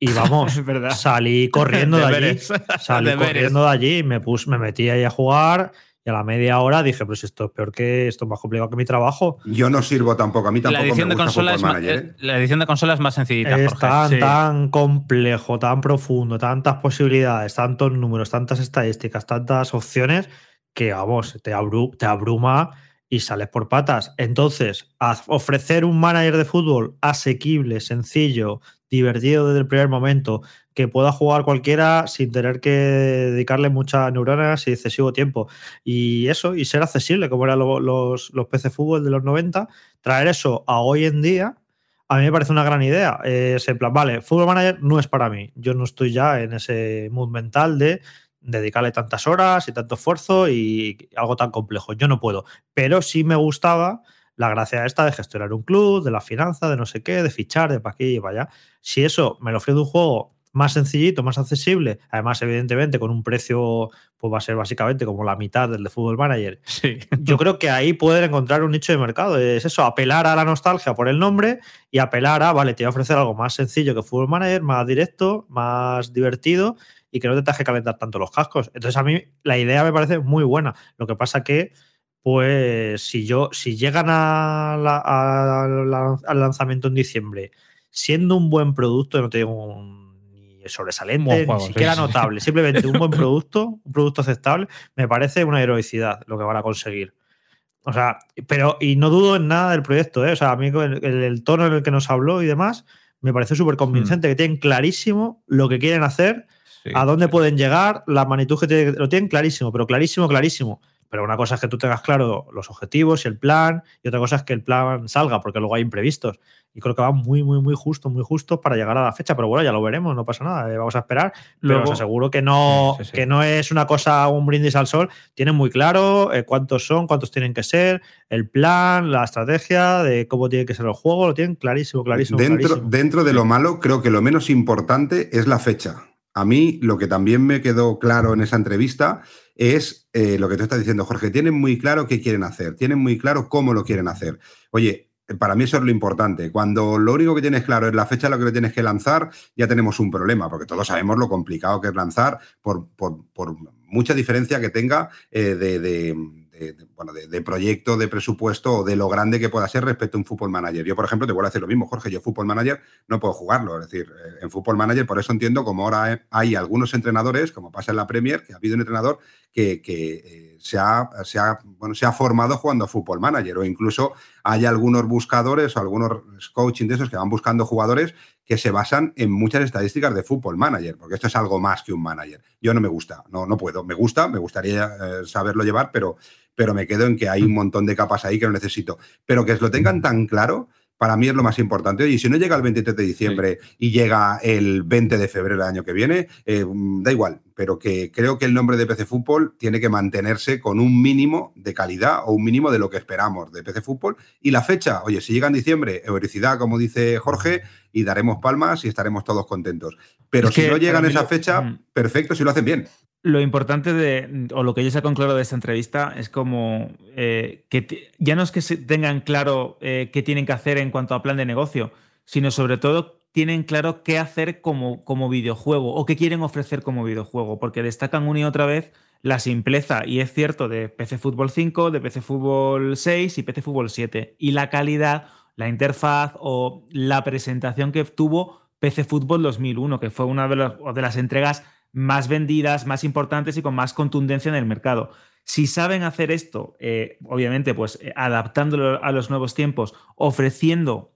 D: y vamos,
E: Es verdad.
D: salí corriendo de allí. Salí corriendo de allí, me, pus, me metí ahí a jugar y a la media hora dije, pues esto es peor que esto es más complicado que mi trabajo.
F: Yo no sirvo tampoco, a mí
L: La
F: tampoco
L: edición,
F: me
L: de
F: gusta
L: consola es más,
F: Manager, ¿eh?
L: eh, la edición de consola es más sencillita,
D: Es
L: Jorge.
D: tan,
E: sí.
D: tan complejo, tan profundo, tantas posibilidades, tantos números, tantas estadísticas, tantas opciones que, vamos, te, abru- te abruma y sales por patas. Entonces, ofrecer un manager de fútbol asequible, sencillo, divertido desde el primer momento, que pueda jugar cualquiera sin tener que dedicarle muchas neuronas y excesivo tiempo. Y eso, y ser accesible, como eran lo- los, los PC fútbol de los 90, traer eso a hoy en día, a mí me parece una gran idea. Es en plan, vale, Fútbol Manager no es para mí. Yo no estoy ya en ese mood mental de dedicarle tantas horas y tanto esfuerzo y algo tan complejo. Yo no puedo. Pero sí me gustaba la gracia esta de gestionar un club, de la finanza, de no sé qué, de fichar, de para aquí y para allá. Si eso me lo ofrece un juego más sencillito, más accesible, además, evidentemente, con un precio, pues va a ser básicamente como la mitad del de Football Manager. Yo creo que ahí pueden encontrar un nicho de mercado. Es eso, apelar a la nostalgia por el nombre y apelar a, vale, te voy a ofrecer algo más sencillo que Football Manager, más directo, más divertido y que no te tengas que calentar tanto los cascos. Entonces, a mí la idea me parece muy buena. Lo que pasa que pues si yo, si llegan a al lanzamiento en diciembre, siendo un buen producto, no tengo un sobresaliente, ni siquiera notable, simplemente un buen producto, un producto aceptable, me parece una heroicidad lo que van a conseguir. O sea, pero, y no dudo en nada del proyecto, ¿eh? O sea, a mí el, el, tono en el que nos habló y demás, me parece súper convincente, mm. que tienen clarísimo lo que quieren hacer, a dónde pueden llegar, la magnitud que tienen, lo tienen clarísimo, pero clarísimo, clarísimo. Pero una cosa es que tú tengas claro los objetivos y el plan, y otra cosa es que el plan salga, porque luego hay imprevistos. Y creo que va muy, muy, muy justo, muy justo para llegar a la fecha. Pero bueno, ya lo veremos, no pasa nada, eh, vamos a esperar. Pero os aseguro que no, que no es una cosa, un brindis al sol. Tienen muy claro eh, cuántos son, cuántos tienen que ser, el plan, la estrategia de cómo tiene que ser el juego, lo tienen clarísimo, clarísimo.
F: Dentro, dentro de lo malo, creo que lo menos importante es la fecha. A mí lo que también me quedó claro en esa entrevista es eh, lo que tú estás diciendo, Jorge. Tienen muy claro qué quieren hacer, tienen muy claro cómo lo quieren hacer. Oye, para mí eso es lo importante. Cuando lo único que tienes claro es la fecha a la que lo tienes que lanzar, ya tenemos un problema, porque todos sabemos lo complicado que es lanzar por, mucha diferencia que tenga eh, de de, bueno, de, proyecto, de presupuesto o de lo grande que pueda ser respecto a un Fútbol Manager. Yo, por ejemplo, te vuelvo a decir lo mismo, Jorge, yo Fútbol Manager no puedo jugarlo. Es decir, eh, en Fútbol Manager, por eso entiendo como ahora hay algunos entrenadores, como pasa en la Premier, que ha habido un entrenador que, eh, se, ha, se, ha, bueno, se ha formado jugando a Fútbol Manager o incluso hay algunos buscadores o algunos coaching de esos que van buscando jugadores que se basan en muchas estadísticas de fútbol manager, porque esto es algo más que un manager. Yo no me gusta, no, no puedo. Me gusta, me gustaría eh, saberlo llevar, pero, pero me quedo en que hay un montón de capas ahí que no necesito. Pero que lo tengan tan claro, para mí es lo más importante. Oye, si no llega el 23 de diciembre y llega el 20 de febrero del año que viene, eh, da igual, pero que creo que el nombre de PC Fútbol tiene que mantenerse con un mínimo de calidad o un mínimo de lo que esperamos de PC Fútbol. Y la fecha, oye, si llega en diciembre, euricidad, como dice Jorge, y daremos palmas y estaremos todos contentos. Pero si no llegan a esa fecha, mm. perfecto, si lo hacen bien.
E: Lo importante de, o lo que yo saco en claro de esta entrevista es como eh, que ya no es que tengan claro eh, qué tienen que hacer en cuanto a plan de negocio, sino sobre todo tienen claro qué hacer como, como videojuego o qué quieren ofrecer como videojuego, porque destacan una y otra vez la simpleza, y es cierto, de PC Fútbol 5, de PC Fútbol 6 y PC Fútbol 7, y la calidad, la interfaz o la presentación que tuvo PC Fútbol 2001, que fue una de, las entregas más vendidas, más importantes y con más contundencia en el mercado. Si saben hacer esto, eh, obviamente, pues eh, adaptándolo a los nuevos tiempos, ofreciendo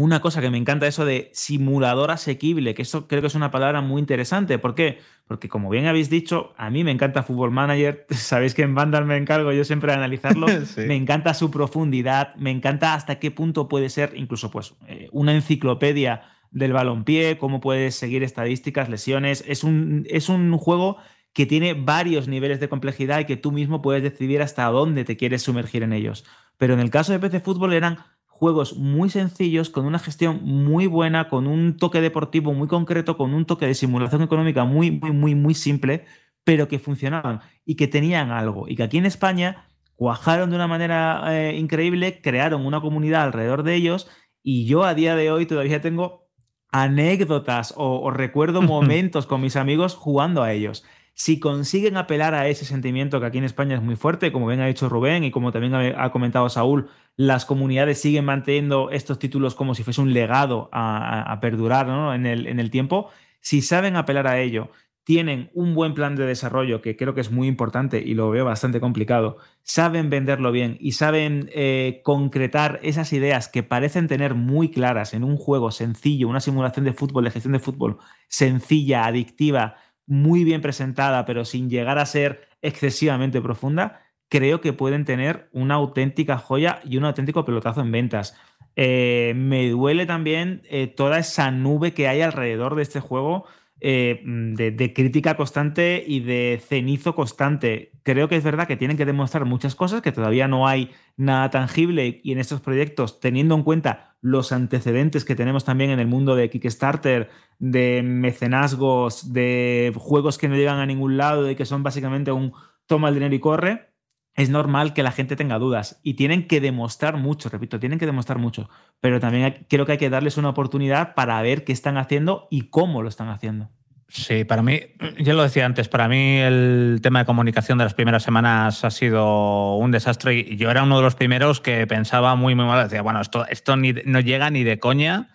E: una cosa que me encanta, eso de simulador asequible, que eso creo que es una palabra muy interesante. ¿Por qué? Porque como bien habéis dicho, a mí me encanta Football Manager, sabéis que en Vandal me encargo yo siempre de analizarlo, me encanta su profundidad, me encanta hasta qué punto puede ser incluso pues eh, una enciclopedia del balompié, cómo puedes seguir estadísticas, lesiones. Es un, es un juego que tiene varios niveles de complejidad y que tú mismo puedes decidir hasta dónde te quieres sumergir en ellos. Pero en el caso de PC Fútbol eran juegos muy sencillos, con una gestión muy buena, con un toque deportivo muy concreto, con un toque de simulación económica muy, muy, muy, muy simple, pero que funcionaban y que tenían algo. Y que aquí en España cuajaron de una manera eh, increíble, crearon una comunidad alrededor de ellos y yo a día de hoy todavía tengo anécdotas o, recuerdo momentos con mis amigos jugando a ellos. Si consiguen apelar a ese sentimiento que aquí en España es muy fuerte, como bien ha dicho Rubén y como también ha comentado Saúl, las comunidades siguen manteniendo estos títulos como si fuese un legado a, perdurar en, el, en el tiempo. Si saben apelar a ello, tienen un buen plan de desarrollo, que creo que es muy importante y lo veo bastante complicado, saben venderlo bien y saben eh, concretar esas ideas que parecen tener muy claras en un juego sencillo, una simulación de fútbol, de gestión de fútbol sencilla, adictiva, muy bien presentada, pero sin llegar a ser excesivamente profunda, creo que pueden tener una auténtica joya y un auténtico pelotazo en ventas. Eh, me duele también eh, toda esa nube que hay alrededor de este juego eh, de, de, crítica constante y de cenizo constante. Creo que es verdad que tienen que demostrar muchas cosas, que todavía no hay nada tangible y en estos proyectos, teniendo en cuenta los antecedentes que tenemos también en el mundo de Kickstarter, de mecenazgos, de juegos que no llegan a ningún lado y que son básicamente un toma el dinero y corre, es normal que la gente tenga dudas y tienen que demostrar mucho, repito, tienen que demostrar mucho, pero también creo que hay que darles una oportunidad para ver qué están haciendo y cómo lo están haciendo.
L: Sí, para mí, ya lo decía antes, para mí el tema de comunicación de las primeras semanas ha sido un desastre y yo era uno de los primeros que pensaba muy, muy mal, decía, bueno, esto, no llega ni de coña,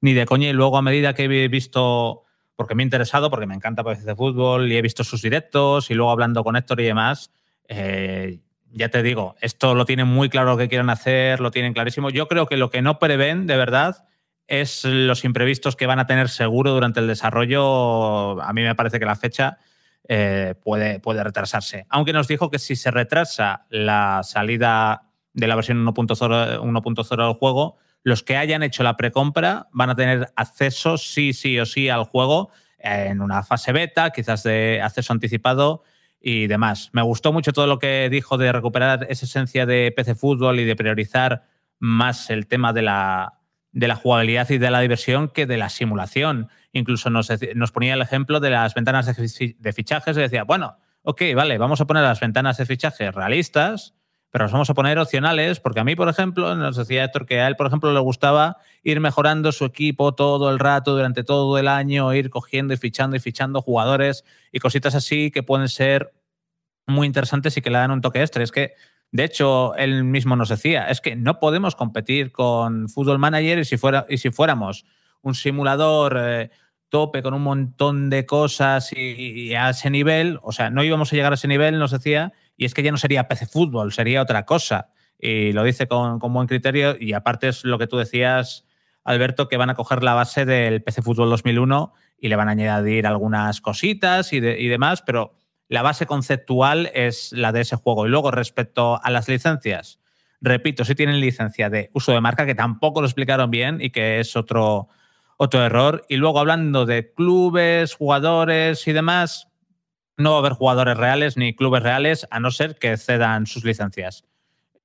L: ni de coña y luego a medida que he visto, porque me he interesado, porque me encanta veces de fútbol y he visto sus directos y luego hablando con Héctor y demás, eh, ya te digo, esto lo tienen muy claro lo que quieren hacer, lo tienen clarísimo. Yo creo que lo que no prevén, de verdad, es los imprevistos que van a tener seguro durante el desarrollo. A mí me parece que la fecha eh, puede, puede retrasarse. Aunque nos dijo que si se retrasa la salida de la versión 1.0 del juego, los que hayan hecho la precompra van a tener acceso sí, sí o sí al juego en una fase beta, quizás de acceso anticipado y demás. Me gustó mucho todo lo que dijo de recuperar esa esencia de PC Fútbol y de priorizar más el tema de la, de la jugabilidad y de la diversión que de la simulación. Incluso nos, nos ponía el ejemplo de las ventanas de fichajes y decía, bueno, ok, vale, vamos a poner las ventanas de fichajes realistas, pero las vamos a poner opcionales, porque a mí, por ejemplo, nos decía Héctor que a él, por ejemplo, le gustaba ir mejorando su equipo todo el rato, durante todo el año, ir cogiendo y fichando y fichando jugadores y cositas así que pueden ser muy interesantes y que le dan un toque extra. Es que, de hecho, él mismo nos decía, es que no podemos competir con Football Manager y si, fuera, y si fuéramos un simulador eh, tope con un montón de cosas y, a ese nivel, o sea, no íbamos a llegar a ese nivel, nos decía, y es que ya no sería PC Fútbol, sería otra cosa. Y lo dice con, buen criterio y aparte es lo que tú decías, Alberto, que van a coger la base del PC Fútbol 2001 y le van a añadir algunas cositas y, y demás, pero la base conceptual es la de ese juego. Y luego, respecto a las licencias, repito, si tienen licencia de uso de marca, que tampoco lo explicaron bien y que es otro, otro error. Y luego, hablando de clubes, jugadores y demás, no va a haber jugadores reales ni clubes reales, a no ser que cedan sus licencias.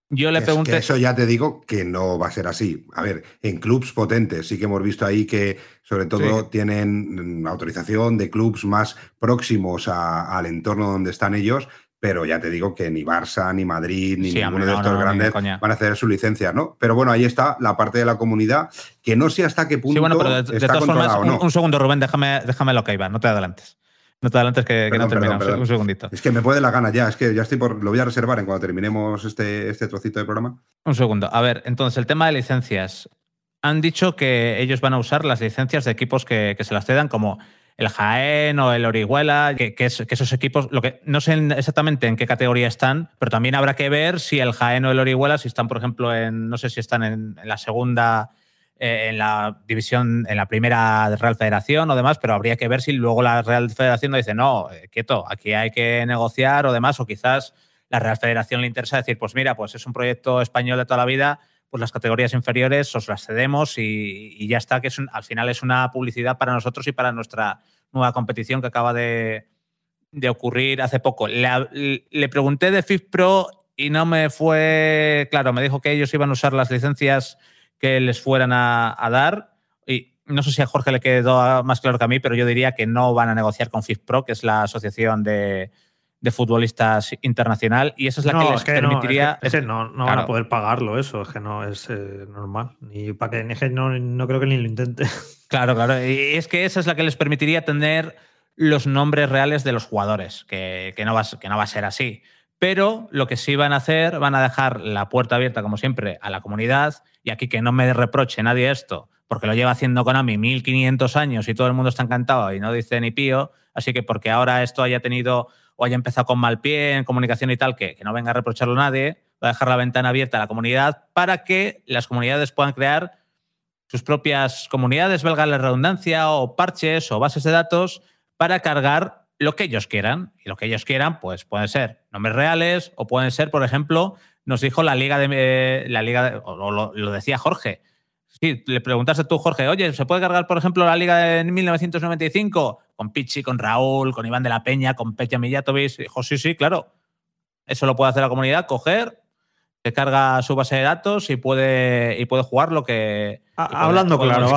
L: Yo le pregunté.
F: eso ya te digo que no va a ser así. A ver, en clubs potentes sí que hemos visto ahí que, sobre todo, tienen autorización de clubs más próximos al entorno donde están ellos, pero ya te digo que ni Barça, ni Madrid, ni ninguno de estos grandes van a hacer su licencia, ¿no? Pero bueno, ahí está la parte de la comunidad que no sé hasta qué punto. Sí, bueno, pero de, todas formas,
L: un, segundo, Rubén, déjame, déjame lo que iba, no te adelantes. No te adelantes que, que no terminamos. Un segundito.
F: Es que me puede la gana ya. Es que ya estoy por. Lo voy a reservar en cuando terminemos este, este trocito de programa.
L: Un segundo. A ver, entonces, el tema de licencias. Han dicho que ellos van a usar las licencias de equipos que, se las cedan, como el Jaén o el Orihuela, que, que, esos equipos, lo que no sé exactamente en qué categoría están, pero también habrá que ver si el Jaén o el Orihuela, si están, por ejemplo, en, no sé si están en la segunda eh, en la división, en la primera Real Federación o demás, pero habría que ver si luego la Real Federación no dice, no, eh, quieto, aquí hay que negociar o demás, o quizás la Real Federación le interesa decir, pues mira, pues es un proyecto español de toda la vida, pues las categorías inferiores os las cedemos y, ya está, que es al final es una publicidad para nosotros y para nuestra nueva competición que acaba de, ocurrir hace poco. Le, le pregunté de FIFPro y no me fue claro, me dijo que ellos iban a usar las licencias que les fueran a, dar. Y no sé si a Jorge le quedó más claro que a mí, pero yo diría que no van a negociar con FIFPro, que es la asociación de, futbolistas internacional, y esa es la que les permitiría.
D: No, no, van a poder pagarlo, eso, es que no es eh, normal. Ni para que no, no creo que ni lo intente.
L: Claro, claro. Y es que esa es la que les permitiría tener los nombres reales de los jugadores, que, que, no, va, que no va a ser así. Pero lo que sí van a hacer, van a dejar la puerta abierta, como siempre, a la comunidad. Y aquí que no me reproche nadie esto, porque lo lleva haciendo Konami 1500 años y todo el mundo está encantado y no dice ni pío. Así que porque ahora esto haya tenido o haya empezado con mal pie en comunicación y tal, que, que no venga a reprocharlo nadie, va a dejar la ventana abierta a la comunidad para que las comunidades puedan crear sus propias comunidades, valga la redundancia, o parches o bases de datos para cargar lo que ellos quieran. Y lo que ellos quieran, pues pueden ser nombres reales o pueden ser, por ejemplo, nos dijo la liga de eh, la liga o lo, decía Jorge. Sí, le preguntaste tú, Jorge, oye, ¿se puede cargar, por ejemplo, la liga de 1995? con Pichi, con Raúl, con Iván de la Peña, con Petya Mijatovic. Dijo, sí, sí, claro. Eso lo puede hacer la comunidad, coger, se carga su base de datos y puede, y puede jugar lo que.
D: hablando, claro,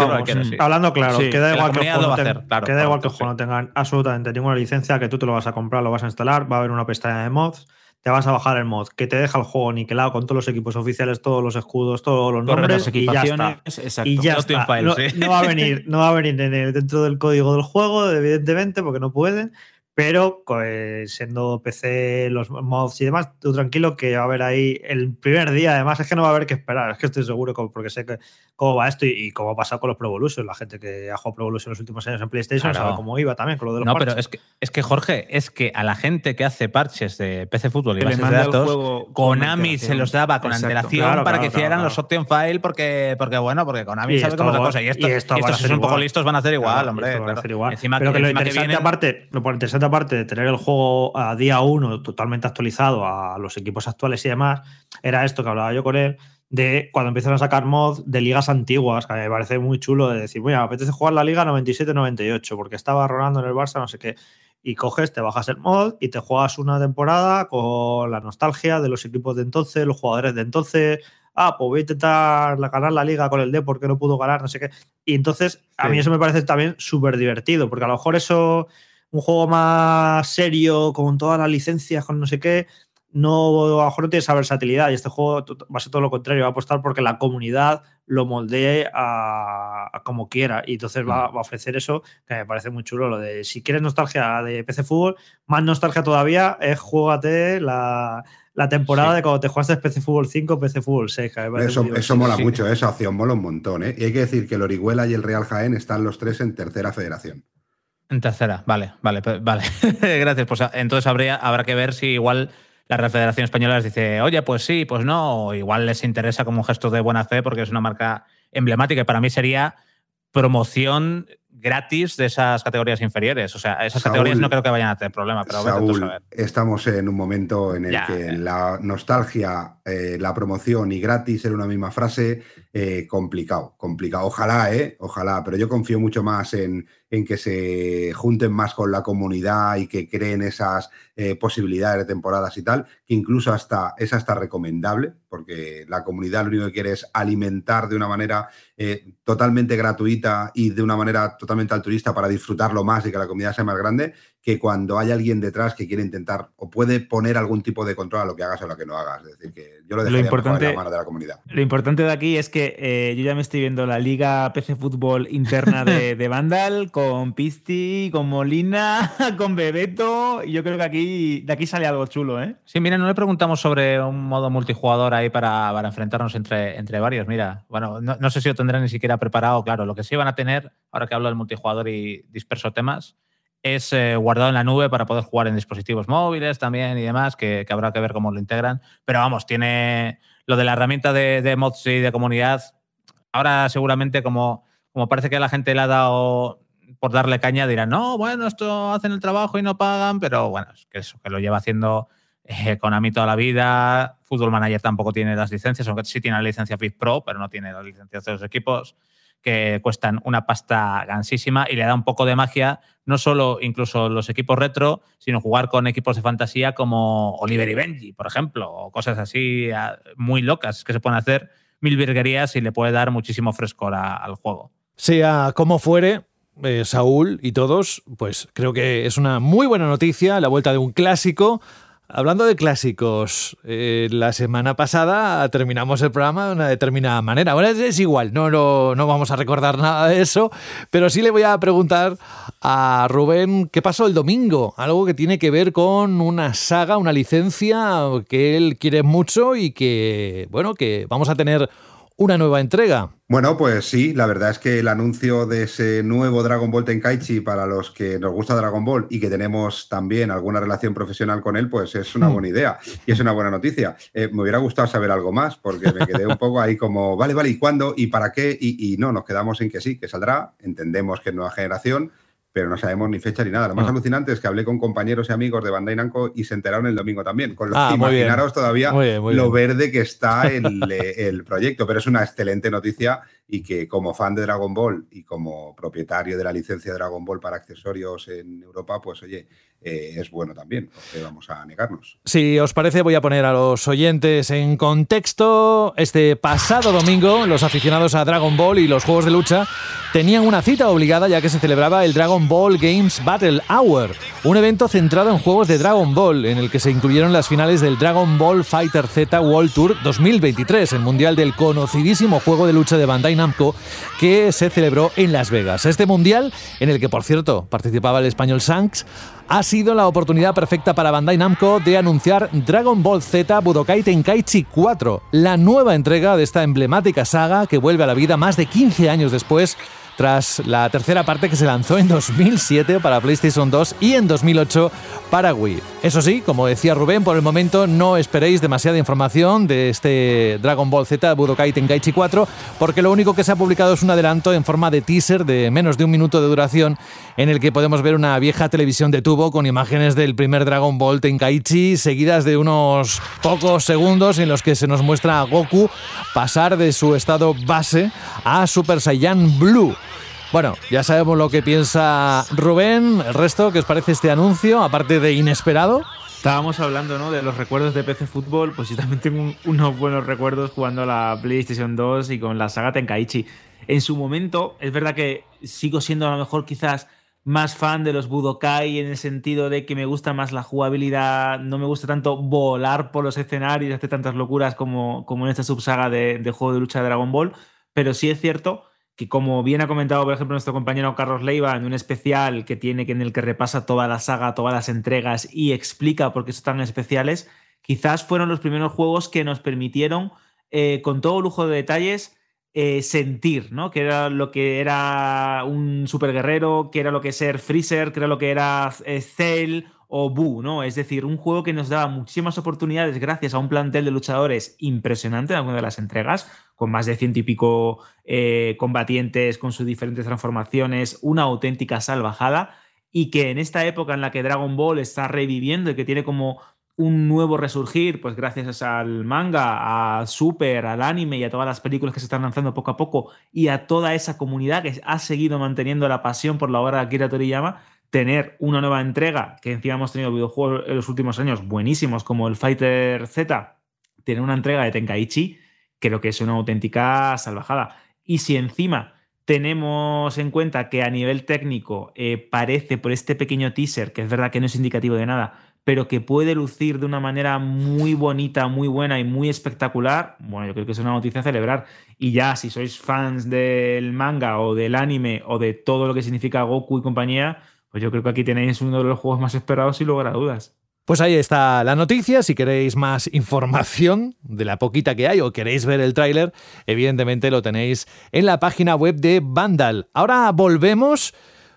D: hablando claro, queda igual que, el juego, no, queda igual que el juego no tenga absolutamente ninguna licencia, que tú te lo vas a comprar, lo vas a instalar, va a haber una pestaña de mods te vas a bajar el mod que te deja el juego niquelado con todos los equipos oficiales, todos los escudos, todos los nombres y ya está. Y ya está. no, va a venir, no va a venir dentro del código del juego, evidentemente, porque no pueden pero pues, siendo PC, los mods y demás, tú tranquilo que va a haber ahí el primer día. Además, es que no va a haber que esperar. Es que estoy seguro, porque sé que, cómo va esto y, cómo ha pasado con los Pro Evolution. La gente que ha jugado Pro Evolution en los últimos años en PlayStation sabe cómo iba también con lo de los
L: No, pero es que, es que, Jorge, es que a la gente que hace parches de PC Fútbol y bases de datos, Konami se los daba con antelación para que hicieran los option file porque, porque, bueno, porque Konami sabe cómo es la cosa. Y, esto, estos, si son un poco listos, van a hacer igual, hombre. Van a hacer igual.
D: Encima, pero que, lo interesante, aparte, lo interesante aparte de tener el juego a día uno totalmente actualizado a los equipos actuales y demás, era esto que hablaba yo con él, de cuando empiezan a sacar mods de ligas antiguas, que me parece muy chulo de decir, bueno, me apetece jugar la liga 97-98 porque estaba rolando en el Barça, no sé qué. Y coges, te bajas el mod y te juegas una temporada con la nostalgia de los equipos de entonces, los jugadores de entonces. Ah, pues voy a intentar ganar la liga con el D porque no pudo ganar, no sé qué. Y entonces, a mí eso me parece también súper divertido, porque a lo mejor eso un juego más serio, con todas las licencias, con no sé qué, no, a lo mejor no tiene esa versatilidad. Y este juego va a ser todo lo contrario, va a apostar porque la comunidad lo moldee a, como quiera. Y entonces va, mm. va, a ofrecer eso, que me parece muy chulo. Lo de si quieres nostalgia de PC Fútbol, más nostalgia todavía es juégate la, la temporada de cuando te jugaste PC Fútbol 5, PC Fútbol 6.
F: Eso, eso mola mucho, esa opción mola un montón. ¿eh? Y hay que decir que el Orihuela y el Real Jaén están los tres en tercera federación.
L: En tercera, vale, vale, vale. Gracias. Pues entonces habría, habrá que ver si igual la Real Federación Española les dice, oye, pues sí, pues no, o igual les interesa como un gesto de buena fe porque es una marca emblemática y para mí sería promoción gratis de esas categorías inferiores. O sea, esas categorías no creo que vayan a tener problema, pero
F: Saúl, estamos en un momento en el que la nostalgia, eh, la promoción y gratis en una misma frase, eh, complicado, complicado. Ojalá, ¿eh? Ojalá, pero yo confío mucho más en, en que se junten más con la comunidad y que creen esas eh, posibilidades de temporadas y tal, que incluso hasta es hasta recomendable, porque la comunidad lo único que quiere es alimentar de una manera eh, totalmente gratuita y de una manera totalmente altruista para disfrutarlo más y que la comunidad sea más grande, que cuando hay alguien detrás que quiere intentar o puede poner algún tipo de control a lo que hagas o a lo que no hagas. Es decir, que yo lo dejaría lo importante, en la mano de la comunidad.
E: Lo importante de aquí es que eh, yo ya me estoy viendo la liga PC Fútbol interna de, de Vandal con Pisti, con Molina, con Bebeto. Y yo creo que aquí de aquí sale algo chulo, ¿eh?
L: Sí, mira, no le preguntamos sobre un modo multijugador ahí para, para enfrentarnos entre, entre varios. Mira, bueno, no, no sé si lo tendrán ni siquiera preparado. Claro, lo que sí van a tener, ahora que hablo del multijugador y disperso temas, es eh, guardado en la nube para poder jugar en dispositivos móviles también y demás, que, habrá que ver cómo lo integran. Pero vamos, tiene lo de la herramienta de, mods y de comunidad. Ahora seguramente como, como parece que la gente le ha dado por darle caña, dirán, no, bueno, esto hacen el trabajo y no pagan, pero bueno, es que eso, que lo lleva haciendo eh, toda la vida. Football Manager tampoco tiene las licencias, aunque sí tiene la licencia Fit Pro, pero no tiene las licencias de los equipos que cuestan una pasta gansísima y le da un poco de magia, no solo incluso los equipos retro, sino jugar con equipos de fantasía como Oliver y Benji, por ejemplo, o cosas así muy locas que se pueden hacer mil virguerías y le puede dar muchísimo frescor al juego.
C: Sea como fuere, eh, Saúl y todos, pues creo que es una muy buena noticia, la vuelta de un clásico Hablando de clásicos, eh, la semana pasada terminamos el programa de una determinada manera. Ahora es, igual, no, no, no vamos a recordar nada de eso, pero sí le voy a preguntar a Rubén qué pasó el domingo. Algo que tiene que ver con una saga, una licencia que él quiere mucho y que, bueno, que vamos a tener una nueva entrega.
F: Bueno, pues sí, la verdad es que el anuncio de ese nuevo Dragon Ball Tenkaichi para los que nos gusta Dragon Ball y que tenemos también alguna relación profesional con él, pues es una hmm. buena idea y es una buena noticia. Eh, me hubiera gustado saber algo más porque me quedé un poco ahí como, vale, vale, ¿y cuándo? ¿Y para qué? Y, y no, nos quedamos en que sí, que saldrá. Entendemos que es nueva generación pero no sabemos ni fecha ni nada. Lo más alucinante es que hablé con compañeros y amigos de Bandai Namco y se enteraron el domingo también, con lo que ah, imaginaros todavía lo verde que está el, el, proyecto, pero es una excelente noticia y que como fan de Dragon Ball y como propietario de la licencia de Dragon Ball para accesorios en Europa, pues oye, eh, es bueno también, porque vamos a negarnos.
C: Si os parece, voy a poner a los oyentes en contexto. Este pasado domingo, los aficionados a Dragon Ball y los juegos de lucha tenían una cita obligada ya que se celebraba el Dragon Ball Games Battle Hour, un evento centrado en juegos de Dragon Ball, en el que se incluyeron las finales del Dragon Ball Fighter Z World Tour 2023, el mundial del conocidísimo juego de lucha de Bandai Namco que se celebró en Las Vegas. Este mundial, en el que por cierto participaba el español Shanks, ha sido la oportunidad perfecta para Bandai Namco de anunciar Dragon Ball Z Budokai Tenkaichi 4, la nueva entrega de esta emblemática saga que vuelve a la vida más de 15 años después tras la tercera parte que se lanzó en 2007 para PlayStation 2 y en 2008 para Wii. Eso sí, como decía Rubén, por el momento no esperéis demasiada información de este Dragon Ball Z Budokai Tenkaichi 4, porque lo único que se ha publicado es un adelanto en forma de teaser de menos de un minuto de duración en el que podemos ver una vieja televisión de tubo con imágenes del primer Dragon Ball Tenkaichi seguidas de unos pocos segundos en los que se nos muestra a Goku pasar de su estado base a Super Saiyan Blue. Bueno, ya sabemos lo que piensa Rubén. El resto, ¿qué os parece este anuncio? Aparte de inesperado.
E: Estábamos hablando ¿no? de los recuerdos de PC Fútbol, pues yo también tengo un- unos buenos recuerdos jugando a la PlayStation 2 y con la saga Tenkaichi. En su momento, es verdad que sigo siendo a lo mejor quizás más fan de los Budokai en el sentido de que me gusta más la jugabilidad, no me gusta tanto volar por los escenarios y hacer tantas locuras como, como en esta subsaga de, de juego de lucha de Dragon Ball, pero sí es cierto que como bien ha comentado, por ejemplo, nuestro compañero Carlos Leiva en un especial que tiene en el que repasa toda la saga, todas las entregas y explica por qué son tan especiales, quizás fueron los primeros juegos que nos permitieron, eh, con todo lujo de detalles, eh, sentir, ¿no? Que era lo que era un superguerrero, que era lo que ser Freezer, que era lo que era eh, Cell o Buu, ¿no? Es decir, un juego que nos daba muchísimas oportunidades gracias a un plantel de luchadores impresionante en alguna de las entregas, con más de ciento y pico eh, combatientes, con sus diferentes transformaciones, una auténtica salvajada, y que en esta época en la que Dragon Ball está reviviendo y que tiene como un nuevo resurgir, pues gracias al manga, a Super, al anime y a todas las películas que se están lanzando poco a poco y a toda esa comunidad que ha seguido manteniendo la pasión por la obra de Akira Toriyama, tener una nueva entrega, que encima hemos tenido videojuegos en los últimos años buenísimos como el Fighter Z, tener una entrega de Tenkaichi, creo que es una auténtica salvajada. Y si encima tenemos en cuenta que a nivel técnico eh, parece por este pequeño teaser, que es verdad que no es indicativo de nada, pero que puede lucir de una manera muy bonita, muy buena y muy espectacular, bueno, yo creo que es una noticia a celebrar. Y ya, si sois fans del manga o del anime o de todo lo que significa Goku y compañía, pues yo creo que aquí tenéis uno de los juegos más esperados sin lugar a dudas.
C: Pues ahí está la noticia. Si queréis más información de la poquita que hay o queréis ver el tráiler, evidentemente lo tenéis en la página web de Vandal. Ahora volvemos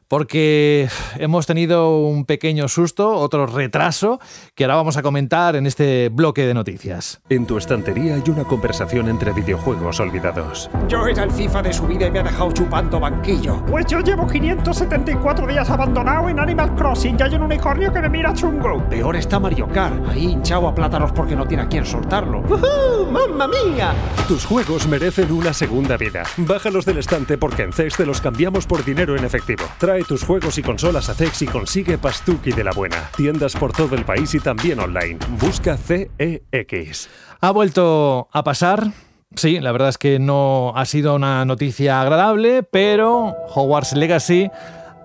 C: porque hemos tenido un pequeño susto, otro retraso, que ahora vamos a comentar en este bloque de noticias.
G: En tu estantería hay una conversación entre videojuegos olvidados.
H: Yo era el FIFA de su vida y me ha dejado chupando banquillo. Pues yo llevo 574 días abandonado en Animal Crossing y hay un unicornio que me mira chungo.
I: Peor está Mario Kart, ahí hinchado a plátanos porque no tiene a quien soltarlo.
H: ¡Mamma mía!
G: Tus juegos merecen una segunda vida. Bájalos del estante porque en CEX te los cambiamos por dinero en efectivo. Trae tus juegos y consolas a CEX y consigue Pastuki de la buena. Tiendas por todo el país y también online. Busca CEX.
C: Ha vuelto a pasar. Sí, la verdad es que no ha sido una noticia agradable, pero Hogwarts Legacy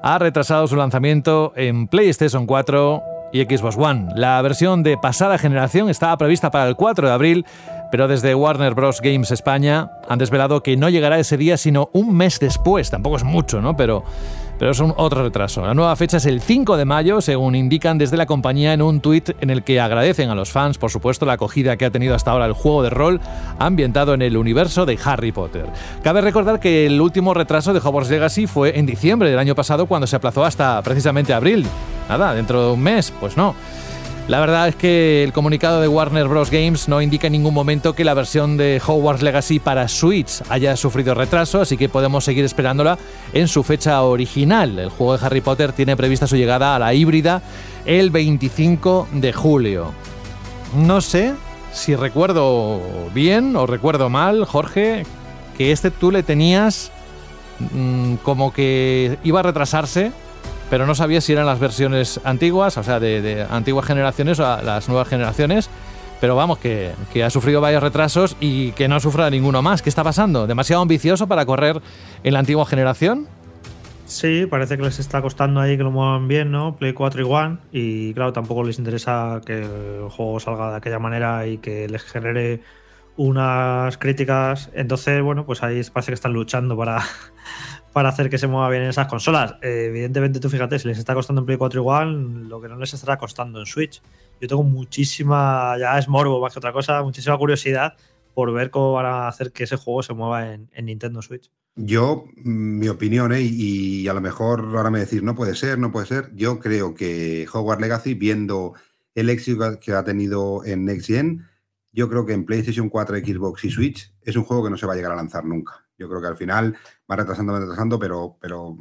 C: ha retrasado su lanzamiento en PlayStation 4 y Xbox One. La versión de pasada generación estaba prevista para el 4 de abril, pero desde Warner Bros. Games España han desvelado que no llegará ese día sino un mes después. Tampoco es mucho, ¿no? Pero, pero es un otro retraso. La nueva fecha es el 5 de mayo, según indican desde la compañía en un tuit en el que agradecen a los fans, por supuesto, la acogida que ha tenido hasta ahora el juego de rol ambientado en el universo de Harry Potter. Cabe recordar que el último retraso de Hogwarts Legacy fue en diciembre del año pasado, cuando se aplazó hasta precisamente abril. Nada, dentro de un mes, pues no. La verdad es que el comunicado de Warner Bros. Games no indica en ningún momento que la versión de Hogwarts Legacy para Switch haya sufrido retraso, así que podemos seguir esperándola en su fecha original. El juego de Harry Potter tiene prevista su llegada a la híbrida el 25 de julio. No sé si recuerdo bien o recuerdo mal, Jorge. que este tú le tenías mm, como que iba a retrasarse, pero no sabías si eran las versiones antiguas, o sea, de, antiguas generaciones o a las nuevas generaciones. Pero vamos, que, que ha sufrido varios retrasos y que no sufra ninguno más. ¿Qué está pasando? ¿Demasiado ambicioso para correr en la antigua generación?
D: Sí, parece que les está costando ahí que lo muevan bien, ¿no? Play 4 y One. Y claro, tampoco les interesa que el juego salga de aquella manera y que les genere unas críticas. Entonces, bueno, pues ahí parece que están luchando para, para hacer que se mueva bien en esas consolas. Eh, evidentemente, tú fíjate, si les está costando en Play 4 y One, lo que no les estará costando en Switch. Yo tengo muchísima, ya es morbo más que otra cosa, muchísima curiosidad por ver cómo van a hacer que ese juego se mueva en, en Nintendo Switch.
F: Yo, mm, mi opinión, ¿eh? y, y a lo mejor ahora me decís, no puede ser, no puede ser. Yo creo que Hogwarts Legacy, viendo el éxito que ha tenido en Next Gen, yo creo que en PlayStation 4, Xbox y Switch es un juego que no se va a llegar a lanzar nunca. Yo creo que al final va retrasando, va retrasando, pero, pero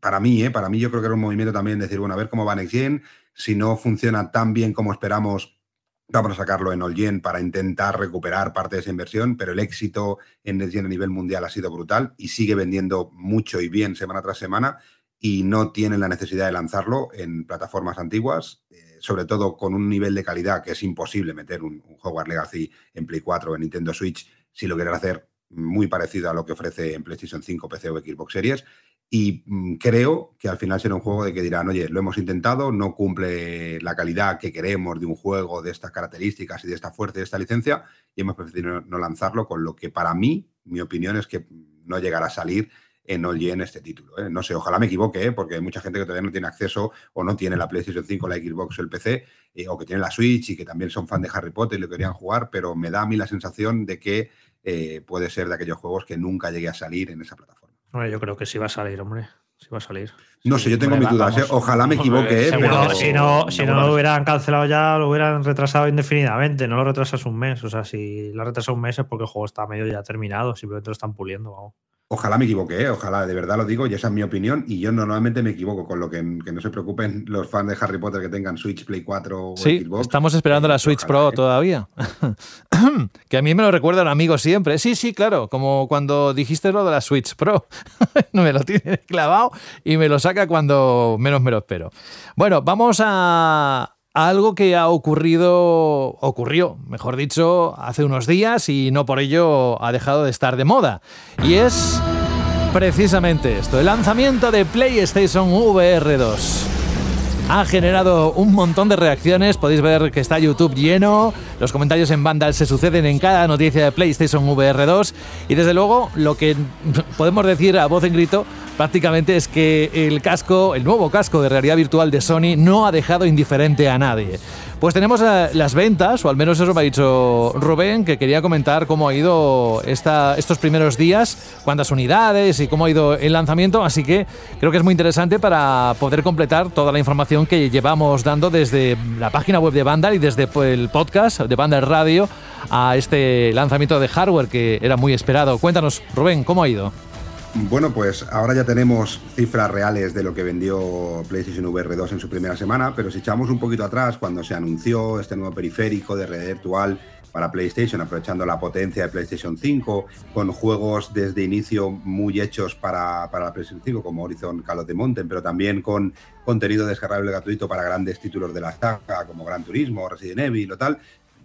F: para mí, ¿eh? para mí yo creo que era un movimiento también de decir, bueno, a ver cómo va Next Gen, si no funciona tan bien como esperamos, vamos a sacarlo en All Gen para intentar recuperar parte de esa inversión, pero el éxito en Next Gen a nivel mundial ha sido brutal y sigue vendiendo mucho y bien semana tras semana y no tienen la necesidad de lanzarlo en plataformas antiguas, eh, sobre todo con un nivel de calidad que es imposible meter un, un Hogwarts Legacy en Play 4 o en Nintendo Switch si lo quieren hacer muy parecido a lo que ofrece en PlayStation 5, PC o Xbox Series. Y mm, creo que al final será un juego de que dirán, oye, lo hemos intentado, no cumple la calidad que queremos de un juego de estas características y de esta fuerza y de esta licencia, y hemos preferido no lanzarlo, con lo que para mí, mi opinión es que no llegará a salir en All en este título. ¿eh? No sé, ojalá me equivoque, ¿eh? porque hay mucha gente que todavía no tiene acceso o no tiene la PlayStation 5, la Xbox o el PC, eh, o que tiene la Switch y que también son fan de Harry Potter y lo querían jugar, pero me da a mí la sensación de que eh, puede ser de aquellos juegos que nunca llegue a salir en esa plataforma.
D: Hombre, yo creo que sí va a salir, hombre. Sí va a salir.
F: No sé, yo tengo mis dudas. ¿eh? Ojalá me equivoque. ¿eh? Pero-
D: si no, si no lo hubieran cancelado ya, lo hubieran retrasado indefinidamente. No lo retrasas un mes. O sea, si lo retrasas un mes es porque el juego está medio ya terminado. Simplemente lo están puliendo. Vamos.
F: Ojalá me equivoque, ¿eh? ojalá, de verdad lo digo, y esa es mi opinión, y yo normalmente me equivoco, con lo que, que no se preocupen los fans de Harry Potter que tengan Switch, Play 4 o
C: Sí,
F: Xbox.
C: estamos esperando la Switch Pro todavía. que a mí me lo recuerda un amigo siempre. Sí, sí, claro, como cuando dijiste lo de la Switch Pro. me lo tiene clavado y me lo saca cuando menos me lo espero. Bueno, vamos a algo que ha ocurrido, ocurrió, mejor dicho, hace unos días y no por ello ha dejado de estar de moda. Y es precisamente esto, el lanzamiento de PlayStation VR 2 ha generado un montón de reacciones. Podéis ver que está YouTube lleno. Los comentarios en Vandal se suceden en cada noticia de PlayStation VR 2. Y desde luego, lo que podemos decir a voz en grito prácticamente es que el casco, el nuevo casco de realidad virtual de Sony, no ha dejado indiferente a nadie. Pues tenemos eh, las ventas, o al menos eso me ha dicho Rubén, que quería comentar cómo ha ido estos primeros días, cuántas unidades y cómo ha ido el lanzamiento. Así que creo que es muy interesante para poder completar toda la información que llevamos dando desde la página web de Vandal y desde pues, el podcast de Vandal Radio a este lanzamiento de hardware que era muy esperado. Cuéntanos, Rubén, ¿cómo ha ido?
F: Bueno, pues ahora ya tenemos cifras reales de lo que vendió PlayStation VR 2 en su primera semana, pero si echamos un poquito atrás, cuando se anunció este nuevo periférico de realidad virtual para PlayStation, aprovechando la potencia de PlayStation 5, con juegos desde inicio muy hechos para, para la PlayStation 5, como Horizon Call of the Mountain, pero también con contenido descargable gratuito para grandes títulos de la saga, como Gran Turismo, Resident Evil o tal,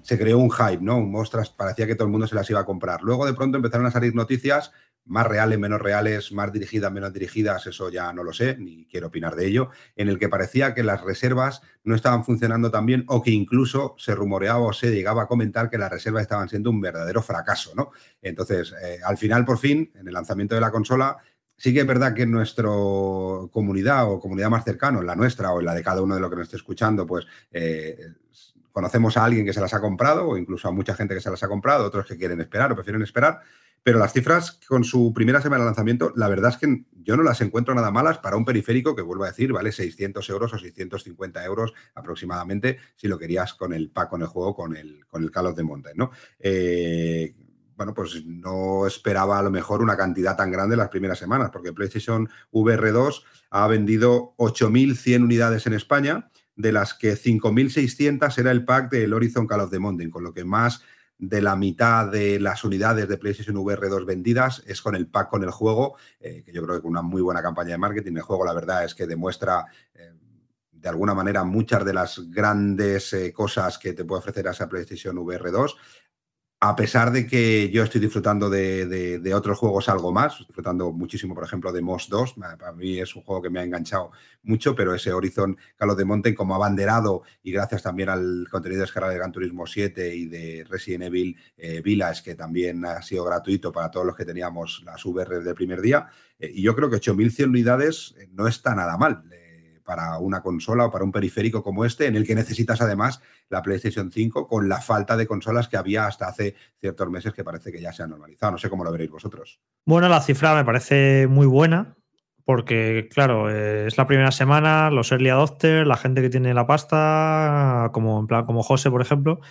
F: se creó un hype, ¿no? Un ostras, parecía que todo el mundo se las iba a comprar. Luego de pronto empezaron a salir noticias más reales, menos reales, más dirigidas, menos dirigidas, eso ya no lo sé, ni quiero opinar de ello, en el que parecía que las reservas no estaban funcionando tan bien o que incluso se rumoreaba o se llegaba a comentar que las reservas estaban siendo un verdadero fracaso, ¿no? Entonces, eh, al final, por fin, en el lanzamiento de la consola, sí que es verdad que en nuestra comunidad o comunidad más cercana, en la nuestra o en la de cada uno de los que nos esté escuchando, pues eh, conocemos a alguien que se las ha comprado o incluso a mucha gente que se las ha comprado, otros que quieren esperar o prefieren esperar, pero las cifras con su primera semana de lanzamiento, la verdad es que yo no las encuentro nada malas para un periférico que, vuelvo a decir, vale 600 euros o 650 euros aproximadamente si lo querías con el pack, con el juego, con el, con el Call of the ¿no? Eh, bueno, pues no esperaba a lo mejor una cantidad tan grande las primeras semanas, porque PlayStation VR 2 ha vendido 8.100 unidades en España, de las que 5.600 era el pack del Horizon Call of the Mountain, con lo que más de la mitad de las unidades de PlayStation VR 2 vendidas es con el pack con el juego, eh, que yo creo que con una muy buena campaña de marketing. El juego, la verdad, es que demuestra eh, de alguna manera muchas de las grandes eh, cosas que te puede ofrecer esa PlayStation VR 2 a pesar de que yo estoy disfrutando de, otros juegos algo más, disfrutando muchísimo, por ejemplo, de Moss 2, para mí es un juego que me ha enganchado mucho, pero ese Horizon Call de Mountain como abanderado y gracias también al contenido de de Gran Turismo 7 y de Resident Evil eh, Village, que también ha sido gratuito para todos los que teníamos las VR del primer día, eh, y yo creo que 8.100 unidades eh, no está nada mal para una consola o para un periférico como este, en el que necesitas además la PlayStation 5 con la falta de consolas que había hasta hace ciertos meses que parece que ya se ha normalizado. No sé cómo lo veréis vosotros.
D: Bueno, la cifra me parece muy buena porque, claro, es la primera semana, los early adopters, la gente que tiene la pasta, como en plan como José, por ejemplo,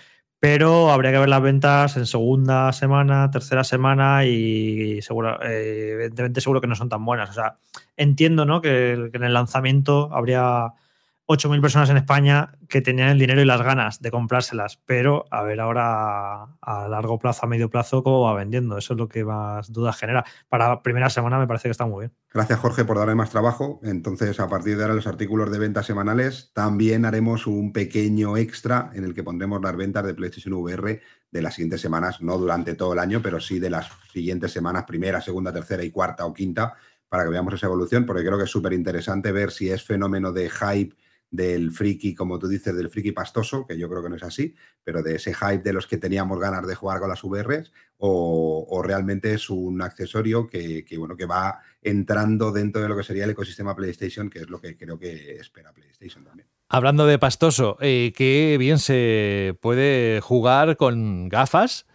D: pero habría que ver las ventas en segunda semana, tercera semana y seguro, eh, evidentemente seguro que no son tan buenas. O sea, entiendo ¿no? que en el lanzamiento habría 8.000 personas en España que tenían el dinero y las ganas de comprárselas, pero a ver ahora a largo plazo, a medio plazo, cómo va vendiendo. Eso es lo que más dudas genera. Para primera semana me parece que está muy bien.
F: Gracias Jorge por darle más trabajo. Entonces, a partir de ahora los artículos de ventas semanales, también haremos un pequeño extra en el que pondremos las ventas de PlayStation VR de las siguientes semanas, no durante todo el año, pero sí de las siguientes semanas, primera, segunda, tercera y cuarta o quinta, para que veamos esa evolución, porque creo que es súper interesante ver si es fenómeno de hype del friki, como tú dices, del friki pastoso, que yo creo que no es así, pero de ese hype de los que teníamos ganas de jugar con las VRs, o, realmente es un accesorio que, bueno, que va entrando dentro de lo que sería el ecosistema PlayStation, que es lo que creo que espera PlayStation también.
C: Hablando de pastoso, eh, qué bien se puede jugar con gafas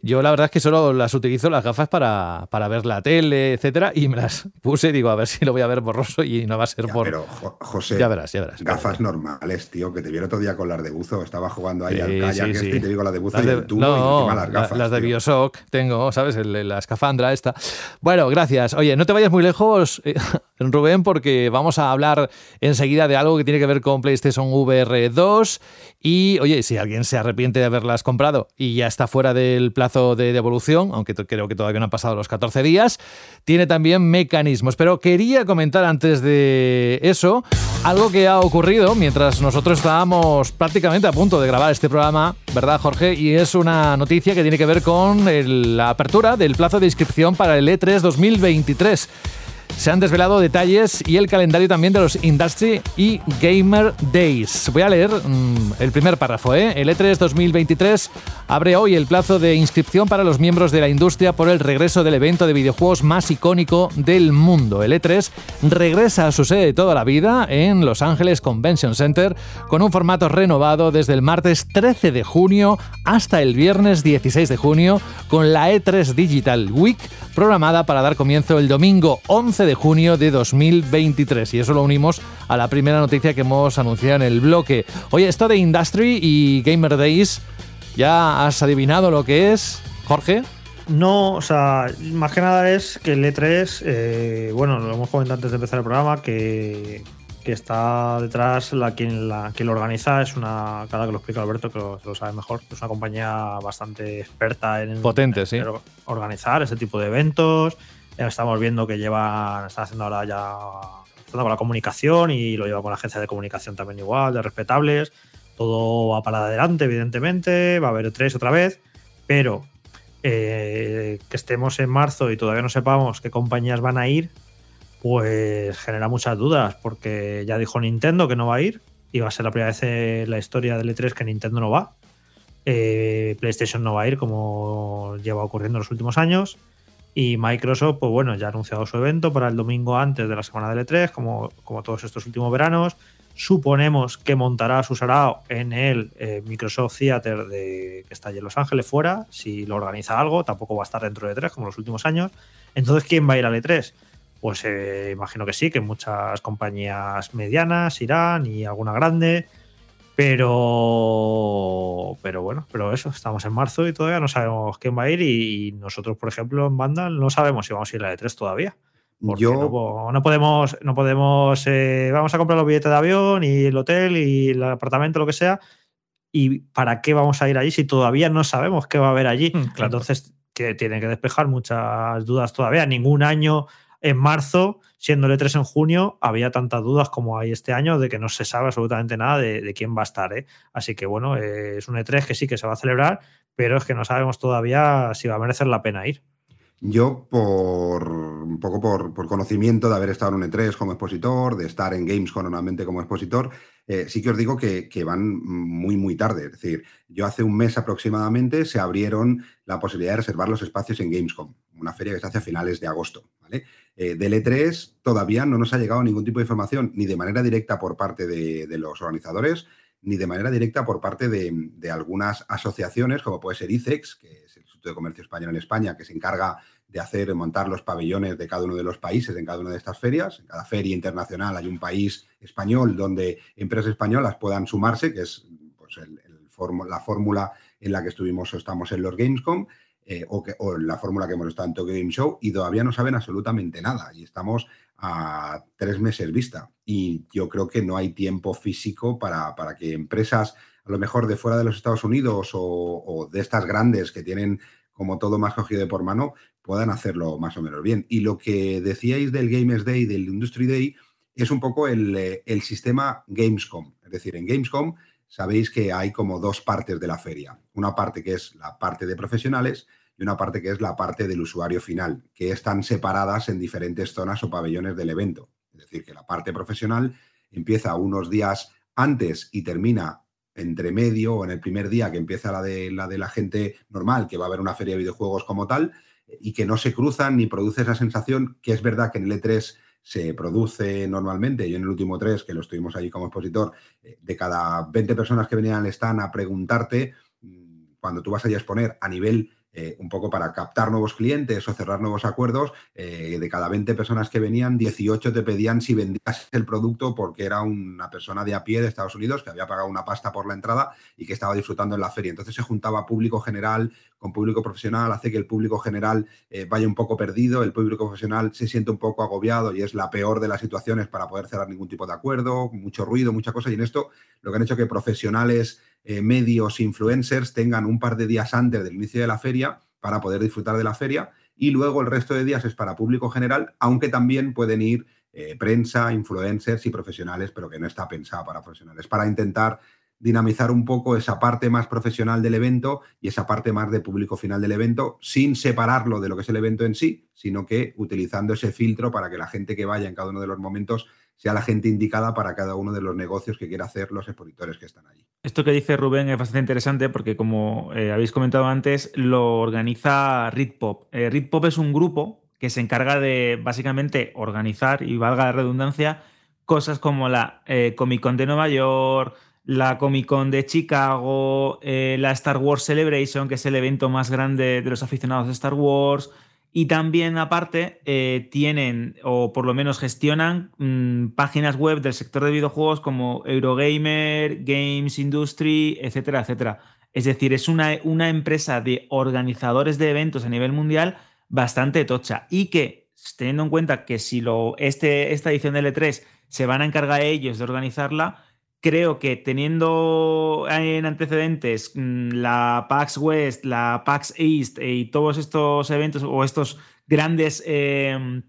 C: yo la verdad es que solo las utilizo las gafas para, para ver la tele, etcétera, y me las puse y digo, a ver si lo voy a ver borroso y no va a ser por.
F: Pero, José,
C: ya verás, ya verás.
F: Gafas normales, tío, que te vi el otro día con las de buzo. Estaba jugando ahí al kayak este y te digo la de buzo y el tubo no, y encima las gafas.
C: las de Bioshock tengo, ¿sabes? la escafandra esta. Bueno, gracias. Oye, no te vayas muy lejos, eh, Rubén, porque vamos a hablar enseguida de algo que tiene que ver con PlayStation VR 2. Y, oye, si alguien se arrepiente de haberlas comprado y ya está fuera del plazo de devolución, aunque creo que todavía no han pasado los 14 días, tiene también mecanismos. Pero quería comentar antes de eso algo que ha ocurrido mientras nosotros estábamos prácticamente a punto de grabar este programa, ¿verdad, Jorge? Y es una noticia que tiene que ver con la apertura del plazo de inscripción para el E3 2023 se han desvelado detalles y el calendario también de los Industry y Gamer Days. Voy a leer mm, el primer párrafo. ¿eh? El E3 2023 abre hoy el plazo de inscripción para los miembros de la industria por el regreso del evento de videojuegos más icónico del mundo. El E3 regresa a su sede de toda la vida en Los Ángeles Convention Center con un formato renovado desde el martes 13 de junio hasta el viernes 16 de junio con la E3 Digital Week programada para dar comienzo el domingo 11 de junio de 2023. Y eso lo unimos a la primera noticia que hemos anunciado en el bloque. Oye, esto de Industry y Gamer Days, ¿ya has adivinado lo que es, Jorge?
D: No, o sea, más que nada es que el E3, eh, bueno, lo hemos comentado antes de empezar el programa, que, que está detrás, la quien, la, quien lo organiza es una, cada que lo explica Alberto, que lo, sabe mejor, es una compañía bastante experta en,
C: Potente, sí.
D: organizar ese tipo de eventos. Estamos viendo que llevan, están haciendo ahora ya con la comunicación y lo lleva con la agencia de comunicación también igual, de respetables. Todo va para adelante, evidentemente, va a haber tres otra vez, pero eh, que estemos en marzo y todavía no sepamos qué compañías van a ir, pues genera muchas dudas, porque ya dijo Nintendo que no va a ir, y va a ser la primera vez en la historia del E3 que Nintendo no va. Eh, PlayStation no va a ir, como lleva ocurriendo en los últimos años. Y Microsoft, pues bueno, ya ha anunciado su evento para el domingo antes de la semana del E3, como, como todos estos últimos veranos. Suponemos que montará su sarao en el eh, Microsoft Theater de, que está allí en Los Ángeles fuera. Si lo organiza algo, tampoco va a estar dentro de E3 como los últimos años. Entonces, ¿quién va a ir al E3? Pues eh, imagino que sí, que muchas compañías medianas irán y alguna grande. Pero, pero bueno, pero eso, estamos en marzo y todavía no sabemos quién va a ir. Y nosotros, por ejemplo, en Vandal no sabemos si vamos a ir a la E3 todavía. Yo... no, podemos, no podemos, eh, vamos a comprar los billetes de avión y el hotel y el apartamento, lo que sea, ¿Y para qué vamos a ir allí si todavía no sabemos qué va a haber allí?
C: Mm, claro.
D: Entonces, que tienen que despejar muchas dudas todavía. Ningún año en marzo, siendo el E3 en junio, había tantas dudas como hay este año de que no se sabe absolutamente nada de, quién va a estar. ¿eh? Así que bueno, eh, es un E3 que sí que se va a celebrar, pero es que no sabemos todavía si va a merecer la pena ir.
F: Yo, por un poco por, por conocimiento de haber estado en un E3 como expositor, de estar en Gamescom normalmente como expositor, eh, sí que os digo que, que van muy, muy tarde. Es decir, yo hace un mes aproximadamente se abrieron la posibilidad de reservar los espacios en Gamescom, una feria que se hace a finales de agosto. ¿vale? Eh, del E3 todavía no nos ha llegado ningún tipo de información, ni de manera directa por parte de, los organizadores, ni de manera directa por parte de, algunas asociaciones, como puede ser ICEX, que es el Instituto de Comercio Español en España, que se encarga de hacer, montar los pabellones de cada uno de los países en cada una de estas ferias. En cada feria internacional hay un país español donde empresas españolas puedan sumarse, que es pues, la fórmula en la que estuvimos o estamos en los Gamescom. Eh, o, que, o, la fórmula que hemos estado en Tokyo Game Show y todavía no saben absolutamente nada y estamos a tres meses vista y yo creo que no hay tiempo físico para, para que empresas a lo mejor de fuera de los Estados Unidos o, o, de estas grandes que tienen como todo más cogido de por mano puedan hacerlo más o menos bien. Y lo que decíais del Games Day, del Industry Day, es un poco el, eh, el sistema Gamescom. Es decir, en Gamescom sabéis que hay como dos partes de la feria. Una parte que es la parte de profesionales y una parte que es la parte del usuario final, que están separadas en diferentes zonas o pabellones del evento. Es decir, que la parte profesional empieza unos días antes y termina entre medio o en el primer día que empieza la de, la gente normal, que va a haber una feria de videojuegos como tal, y que no se cruzan ni produce esa sensación que es verdad que en el E3 se produce normalmente, yo en el último 3, que lo estuvimos allí como expositor, eh, de cada 20 personas que venían al stand a preguntarte, mm, cuando tú vas allí a exponer a nivel eh, un poco para captar nuevos clientes o cerrar nuevos acuerdos, eh, de cada 20 personas que venían, 18 te pedían si vendías el producto porque era una persona de a pie de Estados Unidos que había pagado una pasta por la entrada y que estaba disfrutando en la feria. Entonces se juntaba público general con público profesional, hace que el público general eh, vaya un poco perdido, el público profesional se siente un poco agobiado y es la peor de las situaciones para poder cerrar ningún tipo de acuerdo, mucho ruido, mucha cosa. Y en esto lo que han hecho que profesionales eh, medios, influencers tengan un par de días antes del inicio de la feria para poder disfrutar de la feria y luego el resto de días es para público general, aunque también pueden ir eh, prensa, influencers y profesionales, pero que no está pensada para profesionales, para intentar dinamizar un poco esa parte más profesional del evento y esa parte más de público final del evento, sin separarlo de lo que es el evento en sí, sino que utilizando ese filtro para que la gente que vaya en cada uno de los momentos sea la gente indicada para cada uno de los negocios que quiera hacer los expositores que están allí.
E: Esto que dice Rubén es bastante interesante porque, como eh, habéis comentado antes, lo organiza Ritpop. Eh, Ritpop es un grupo que se encarga de básicamente organizar, y valga la redundancia, cosas como la eh, Comic Con de Nueva York, la Comic Con de Chicago, eh, la Star Wars Celebration, que es el evento más grande de los aficionados de Star Wars, y también, aparte, eh, tienen, o por lo menos gestionan, mmm, páginas web del sector de videojuegos como Eurogamer, Games Industry, etcétera, etcétera. Es decir, es una, una empresa de organizadores de eventos a nivel mundial bastante tocha y que, teniendo en cuenta que si lo, este, esta edición del E3 se van a encargar ellos de organizarla, creo que teniendo en antecedentes mm, la PAX West, la PAX East eh, y todos estos eventos o estos grandes eh,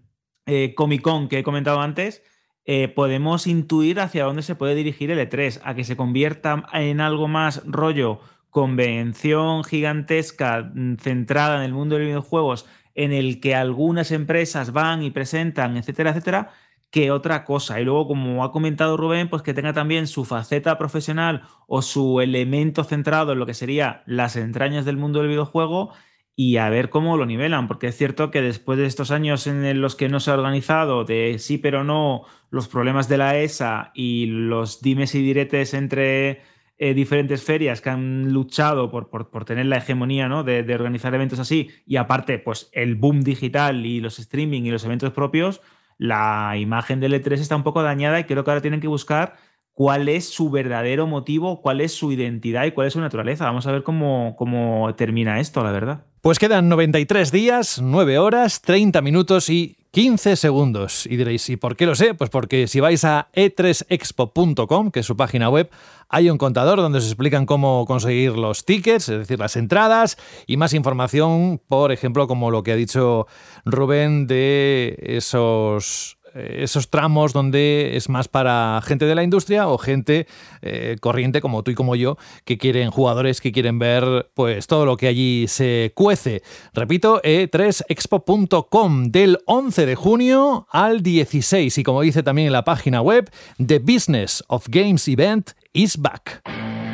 E: eh, Comic Con que he comentado antes, eh, podemos intuir hacia dónde se puede dirigir el E3, a que se convierta en algo más rollo convención gigantesca mm, centrada en el mundo de los videojuegos, en el que algunas empresas van y presentan, etcétera, etcétera, que otra cosa. Y luego, como ha comentado Rubén, pues que tenga también su faceta profesional o su elemento centrado en lo que sería las entrañas del mundo del videojuego y a ver cómo lo nivelan, porque es cierto que después de estos años en los que no se ha organizado, de sí pero no, los problemas de la ESA y los dimes y diretes entre eh, diferentes ferias que han luchado por, por, por tener la hegemonía ¿no? de, de organizar eventos así, y aparte, pues el boom digital y los streaming y los eventos propios, la imagen del E3 está un poco dañada y creo que ahora tienen que buscar cuál es su verdadero motivo, cuál es su identidad y cuál es su naturaleza. Vamos a ver cómo, cómo termina esto, la verdad.
C: Pues quedan 93 días, 9 horas, 30 minutos y 15 segundos. Y diréis, ¿y por qué lo sé? Pues porque si vais a e3expo.com, que es su página web, hay un contador donde se explican cómo conseguir los tickets, es decir, las entradas, y más información, por ejemplo, como lo que ha dicho Rubén de esos esos tramos donde es más para gente de la industria o gente eh, corriente como tú y como yo que quieren jugadores que quieren ver pues todo lo que allí se cuece. Repito, e3expo.com del 11 de junio al 16 y como dice también en la página web, The Business of Games Event is back.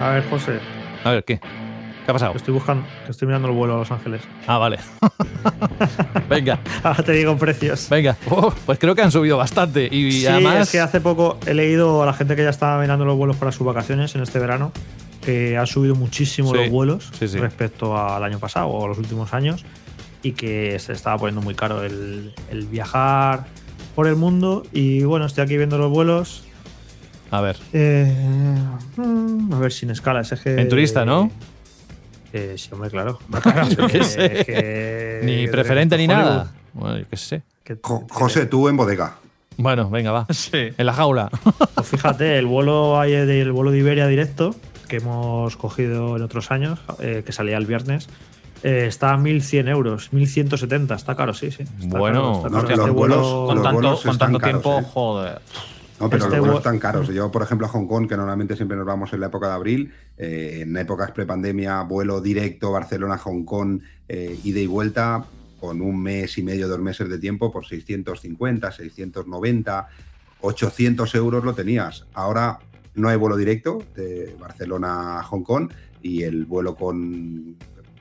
D: A ver, José.
C: A ver, ¿qué? ¿Qué ha pasado?
D: Estoy buscando, estoy mirando el vuelo a Los Ángeles.
C: Ah, vale. Venga.
D: Ahora te digo precios.
C: Venga. Oh, pues creo que han subido bastante. Y
D: sí,
C: además.
D: es que hace poco he leído a la gente que ya estaba mirando los vuelos para sus vacaciones en este verano que han subido muchísimo
C: Sí.
D: los vuelos
C: Sí, sí.
D: respecto al año pasado o los últimos años y que se estaba poniendo muy caro el, el viajar por el mundo. Y bueno, estoy aquí viendo los vuelos.
C: A ver.
D: Eh, mm, a ver, sin escalas. Es que,
C: En turista, ¿no?
D: Eh, sí, hombre, claro.
C: Yo qué sé.
D: que-
C: Ni preferente ni nada. Bueno, yo qué sé.
F: Jo- José, tú en bodega.
C: Bueno, venga, va. En la jaula.
D: Pues fíjate, el vuelo hay del vuelo de Iberia directo que hemos cogido en otros años, eh, que salía el viernes, eh, está a 1.100 euros, 1.170. Está caro, sí, sí. Está
C: Bueno,
D: caro, está
F: no,
D: caro.
F: los
D: Este
F: vuelos-
D: vuelo-
L: Con
F: los
L: tanto,
F: vuelos
L: con
F: están
L: tanto
F: caros,
L: tiempo,
F: ¿eh?
L: joder.
F: No, pero
D: Este
F: los vuelos
D: vuelo-
F: están caros. Yo, por ejemplo, a Hong Kong, que normalmente siempre nos vamos en la época de abril, eh, en épocas prepandemia, vuelo directo Barcelona-Hong Kong, eh, ida y vuelta, con un mes y medio, dos meses de tiempo, por 650, 690, 800 euros lo tenías. Ahora no hay vuelo directo de Barcelona a Hong Kong y el vuelo con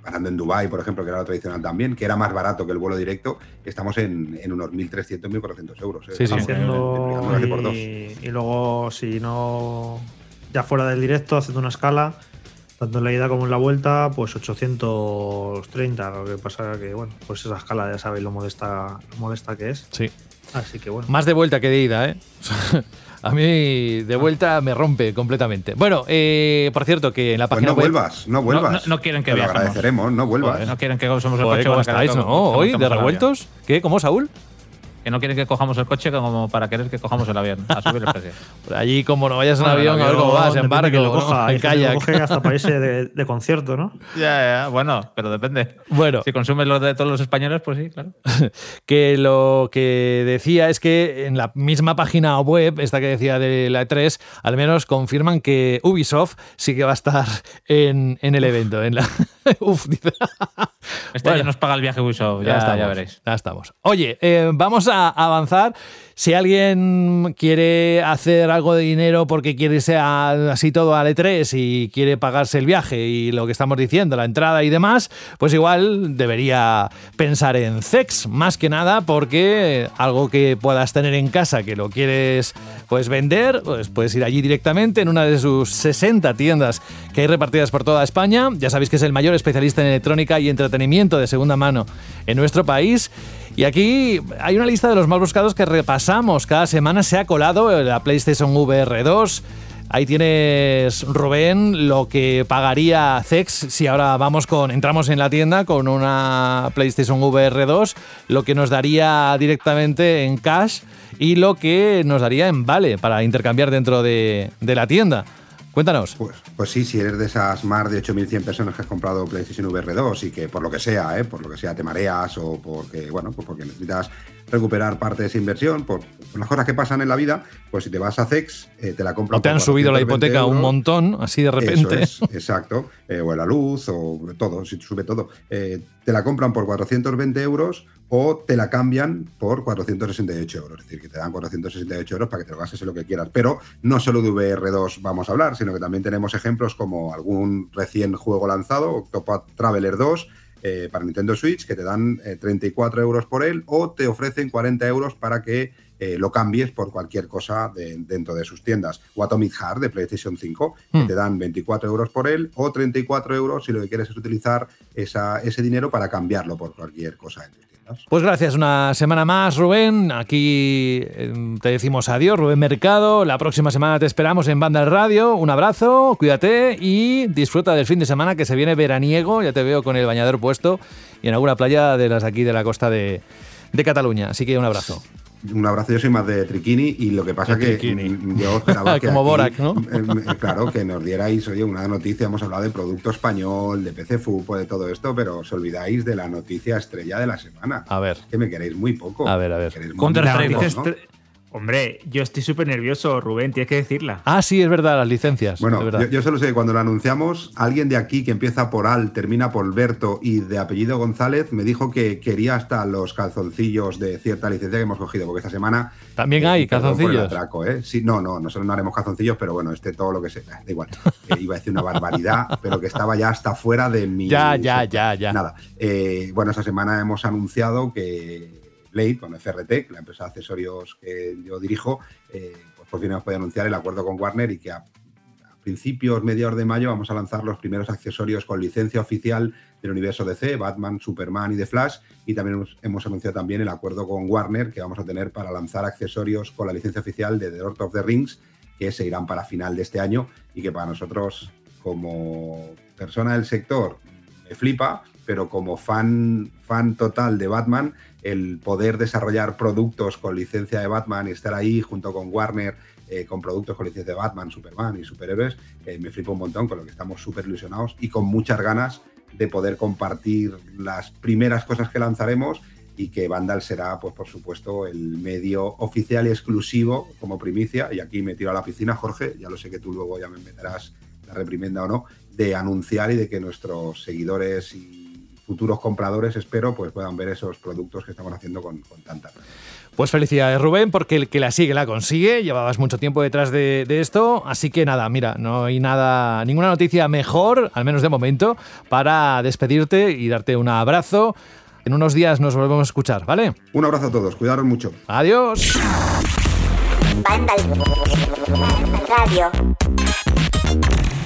F: parando en Dubai, por ejemplo, que era lo tradicional también, que era más barato que el vuelo directo, estamos en, en unos 1.300, 1.400 euros. eh.
C: Sí, sí.
D: Haciendo
F: por dos.
D: y, y luego si no ya fuera del directo haciendo una escala tanto en la ida como en la vuelta pues 830 lo que pasa que bueno pues esa escala ya sabéis lo molesta lo molesta que es
C: Sí.
D: así que bueno
C: Más de vuelta que de ida, ¿eh? A mí de vuelta me rompe completamente. Bueno, eh, por cierto, que en la
F: Pues
C: página
F: no
C: web-
F: vuelvas, no vuelvas.
L: no- no quieren que
F: Te lo agradeceremos, no vuelvas.
L: No quieren que usemos el
C: Joder,
L: coche
C: ¿cómo estáis, no? Hoy, de revueltos. ¿Qué? ¿Cómo, Saúl?
L: Que no quieren que cojamos el coche como para querer que cojamos el avión. A subir el precio.
C: Por allí, como no vayas en
D: Bueno, el
C: avión, a ver cómo vas, en barco,
D: que lo coja,
C: en
D: lo
C: kayak.
D: coge hasta irse de, de concierto no
L: Ya, ya, bueno, pero depende.
C: Bueno.
L: Si consumes los de todos los españoles, pues sí, claro.
C: que lo que decía es que en la misma página web, esta que decía de la E3, al menos confirman que Ubisoft sí que va a estar en, en el evento. En la... Uf, dice.
L: Este año nos paga el viaje Ubisoft, ya, ya,
C: estamos,
L: veréis.
C: Ya estamos. Oye, eh, vamos a avanzar. Si alguien quiere hacer algo de dinero porque quiere irse a- así todo al E3 y quiere pagarse el viaje y lo que estamos diciendo, la entrada y demás, pues igual debería pensar en Zex, más que nada porque algo que puedas tener en casa que lo quieres pues vender, pues puedes ir allí directamente en una de sus 60 tiendas que hay repartidas por toda España. Ya sabéis que es el mayor especialista en electrónica y entretenimiento de segunda mano en nuestro país. Y aquí hay una lista de los más buscados que repasamos. Cada semana se ha colado la PlayStation VR 2. Ahí tienes, Rubén, lo que pagaría Zex si ahora vamos con, entramos en la tienda con una PlayStation VR 2, lo que nos daría directamente en cash y lo que nos daría en vale para intercambiar dentro de, de la tienda. Cuéntanos.
F: Pues, pues sí, si eres de esas más de 8.100 personas que has comprado PlayStation VR 2 y que por lo que sea, ¿eh? por lo que sea te mareas o porque, bueno, pues porque necesitas recuperar parte de esa inversión, por, por las cosas que pasan en la vida, pues si te vas a Zex, eh, te la compras.
C: O te han subido la hipoteca un montón, así de repente.
F: Eso es, exacto. Eh, o la luz, o todo, si sube todo. Eh, te la compran por 420 euros o te la cambian por 468 euros. Es decir, que te dan 468 euros para que te lo gastes en lo que quieras. Pero no solo de VR2 vamos a hablar, sino que también tenemos ejemplos como algún recién juego lanzado, Octopath Traveler 2, eh, para Nintendo Switch, que te dan eh, 34 euros por él o te ofrecen 40 euros para que eh, lo cambies por cualquier cosa de- dentro de sus tiendas. O Atomic Heart de PlayStation 5, que
C: Hmm.
F: te dan 24 euros por él o 34 euros si lo que quieres es utilizar esa- ese dinero para cambiarlo por cualquier cosa en tus tiendas.
C: Pues gracias una semana más, Rubén. Aquí eh, te decimos adiós, Rubén Mercado. La próxima semana te esperamos en Banda Radio. Un abrazo, cuídate y disfruta del fin de semana que se viene veraniego. Ya te veo con el bañador puesto y en alguna playa de las aquí de la costa de, de Cataluña. Así que un abrazo.
F: Un abrazo, yo soy más de Triquini y lo que pasa que
C: Triquini.
F: mm, yo esperaba que
C: Como
F: aquí,
C: Borac, ¿no?
F: eh, eh, claro, que nos dierais, oye, una noticia, hemos hablado de producto español, de PC Fútbol, de todo esto, pero os olvidáis de la noticia estrella de la semana.
C: A ver.
F: Que me queréis muy poco.
C: A ver, a ver.
E: Counter-Strike. Hombre, yo estoy súper nervioso, Rubén, tienes que decirla.
C: Ah, sí, es verdad, las licencias.
F: Bueno,
C: es verdad.
F: yo, yo solo sé que cuando lo anunciamos, alguien de aquí que empieza por Al, termina por Berto y de apellido González me dijo que quería hasta los calzoncillos de cierta licencia que hemos cogido, porque esta semana.
C: También
F: eh,
C: hay calzoncillos.
F: atraco, ¿eh? Sí, no, no, nosotros no haremos calzoncillos, pero bueno, este todo lo que sea, da igual. Eh, iba a decir una barbaridad, pero que estaba ya hasta fuera de mi.
C: Ya, ya, ya, ya.
F: Nada. Eh, bueno, esta semana hemos anunciado que Con FRT, la empresa de accesorios que yo dirijo, eh, pues por fin hemos podido anunciar el acuerdo con Warner y que a, a principios, mediados de mayo vamos a lanzar los primeros accesorios con licencia oficial del universo DC, Batman, Superman y The Flash. Y también hemos, hemos anunciado también el acuerdo con Warner que vamos a tener para lanzar accesorios con la licencia oficial de The Lord of the Rings, que se irán para final de este año y que para nosotros, como persona del sector, me flipa, pero como fan, fan total de Batman, el poder desarrollar productos con licencia de Batman y estar ahí junto con Warner eh, con productos con licencia de Batman, Superman y superhéroes, eh, me flipa un montón, con lo que estamos súper ilusionados y con muchas ganas de poder compartir las primeras cosas que lanzaremos y que Vandal será, pues por supuesto, el medio oficial y exclusivo como primicia. Y aquí me tiro a la piscina, Jorge, ya lo sé que tú luego ya me meterás la reprimenda o no, de anunciar y de que nuestros seguidores y futuros compradores, espero, pues puedan ver esos productos que estamos haciendo con, con tanta.
C: Pues felicidades, Rubén, porque el que la sigue la consigue. Llevabas mucho tiempo detrás de, de esto. Así que nada, mira, no hay nada, ninguna noticia mejor, al menos de momento, para despedirte y darte un abrazo. En unos días nos volvemos a escuchar, ¿vale?
F: Un abrazo a todos, cuidaros mucho.
C: Adiós.
B: Vandal Radio.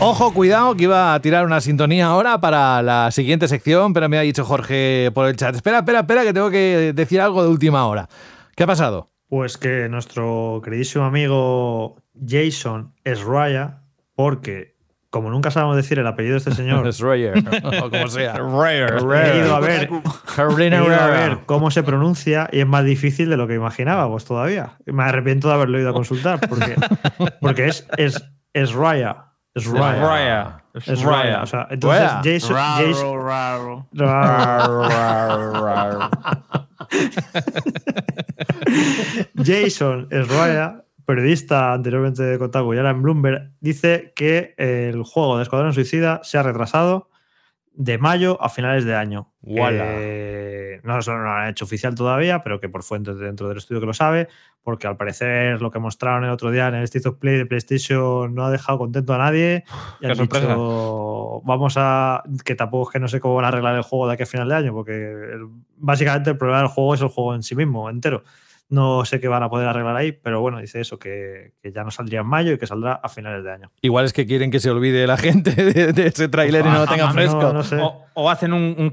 C: Ojo, cuidado, que iba a tirar una sintonía ahora para la siguiente sección, pero me ha dicho Jorge por el chat. Espera, espera, espera, que tengo que decir algo de última hora. ¿Qué ha pasado?
D: Pues que nuestro queridísimo amigo Jason es Raya, porque como nunca sabemos decir el apellido de este señor,
C: Es Roger, o como sea.
D: he ido a ver, he ido a ver cómo se pronuncia y es más difícil de lo que imaginábamos todavía. Me arrepiento de haberlo ido a consultar porque, porque es, es, es Raya. Es Raya. Es Raya. O sea, entonces
C: Raya.
D: Jason, Jason-
E: raro.
D: Raro. Jason Esroya, periodista anteriormente de Kotaku y ahora en Bloomberg, dice que el juego de Escuadrón Suicida se ha retrasado de mayo a finales de año. Que no eso no lo han hecho oficial todavía, pero que por fuentes dentro del estudio que lo sabe, porque al parecer lo que mostraron el otro día en el State of Play de PlayStation no ha dejado contento a nadie. Y han
L: sorpresa.
D: dicho, vamos a. Que tampoco es que no sé cómo van a arreglar el juego de aquí a final de año, porque el- básicamente el problema del juego es el juego en sí mismo, entero. No sé qué van a poder arreglar ahí, pero bueno, dice eso, que, que ya no saldría en mayo y que saldrá a finales de año.
C: Igual es que quieren que se olvide la gente de, de ese tráiler y no lo tenga
D: Ah, no,
C: fresco.
D: no sé.
L: O, o hacen un, un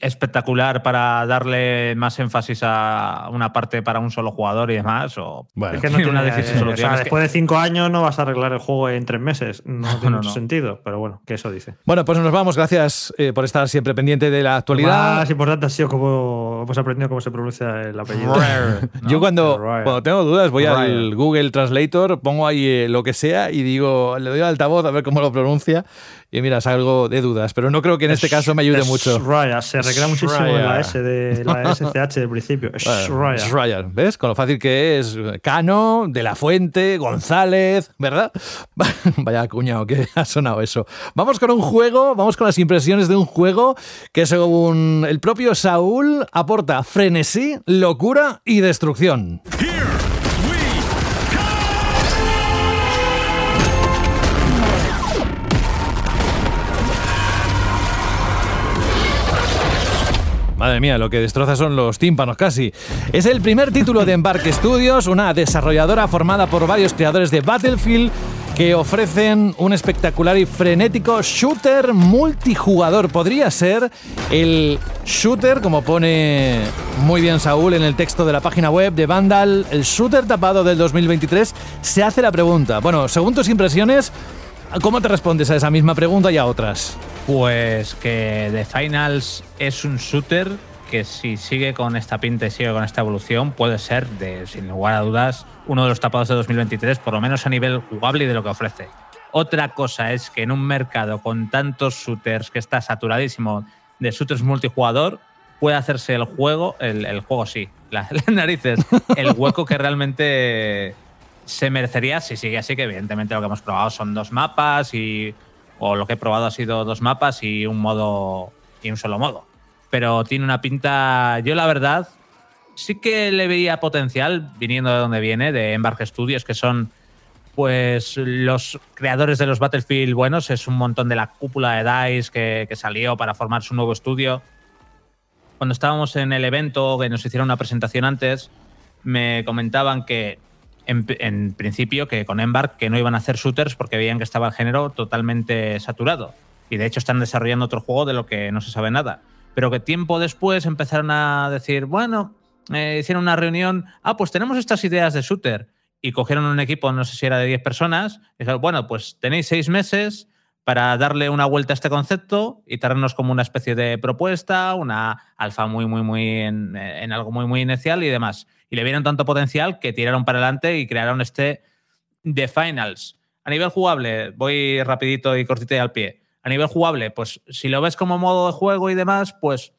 L: espectacular para darle más énfasis a una parte para un solo jugador y demás. O
C: Bueno.
D: Es que no
L: tiene una difícil
D: eh,
L: solución.
D: o sea, después de cinco años no vas a arreglar el juego en tres meses. No, tiene
L: no,
D: mucho
L: no.
D: sentido, pero bueno, que eso dice.
C: Bueno, pues nos vamos. Gracias eh, por estar siempre pendiente de la
D: Lo
C: actualidad.
D: más importante ha sido cómo hemos aprendido cómo se pronuncia el apellido.
L: Rare, ¿no?
C: Yo cuando, tengo dudas voy al. Google Translator, pongo ahí eh, lo que sea y digo, le doy al altavoz a ver cómo lo pronuncia y mira, salgo de dudas. Pero no creo que en este caso me ayude
D: Es
C: mucho.
D: Raya, se recrea muchísimo en la S de la SCH del principio. Es
C: Bueno,
D: Raya.
C: es Ryan, ¿ves? Con lo fácil que es Cano, De La Fuente, González, ¿verdad? Vaya cuñado que ha sonado eso. Vamos con un juego, vamos con las impresiones de un juego que según el propio Saúl aporta frenesí, locura y destrucción. Madre mía, lo que destroza son los tímpanos casi. Es el primer título de Embarque Studios, una desarrolladora formada por varios creadores de Battlefield que ofrecen un espectacular y frenético shooter multijugador. Podría ser el shooter, como pone muy bien Saúl en el texto de la página web de Vandal, el shooter tapado del 2023. Se hace la pregunta. Bueno, según tus impresiones, ¿cómo te respondes a esa misma pregunta y a otras?
L: Pues que The Finals es un shooter que si sigue con esta pinta y sigue con esta evolución, puede ser, de, sin lugar a dudas, uno de los tapados de 2023, por lo menos a nivel jugable y de lo que ofrece. Otra cosa es que en un mercado con tantos shooters que está saturadísimo de shooters multijugador, puede hacerse el juego, el, juego sí, la- las narices, el hueco que realmente se merecería si sigue así, que evidentemente lo que hemos probado son dos mapas y o lo que he probado ha sido dos mapas y un modo y un solo modo. Pero tiene una pinta, yo la verdad sí que le veía potencial viniendo de donde viene, de Embark Studios, que son pues los creadores de los Battlefield buenos, es un montón de la cúpula de DICE que, que salió para formar su nuevo estudio. Cuando estábamos en el evento, que nos hicieron una presentación antes, me comentaban que en, principio que con Embark que no iban a hacer shooters porque veían que estaba el género totalmente saturado. Y de hecho están desarrollando otro juego de lo que no se sabe nada. Pero que tiempo después empezaron a decir, bueno, eh, hicieron una reunión, ah, pues tenemos estas ideas de shooter. Y cogieron un equipo, no sé si era de 10 personas, y dijeron, bueno, pues tenéis seis meses para darle una vuelta a este concepto y traernos como una especie de propuesta, una alfa muy, muy, muy en, algo muy, muy inicial y demás. Y le vieron tanto potencial que tiraron para adelante y crearon este The Finals. A nivel jugable, voy rapidito y cortito y al pie. A nivel jugable, pues si lo ves como modo de juego y demás, pues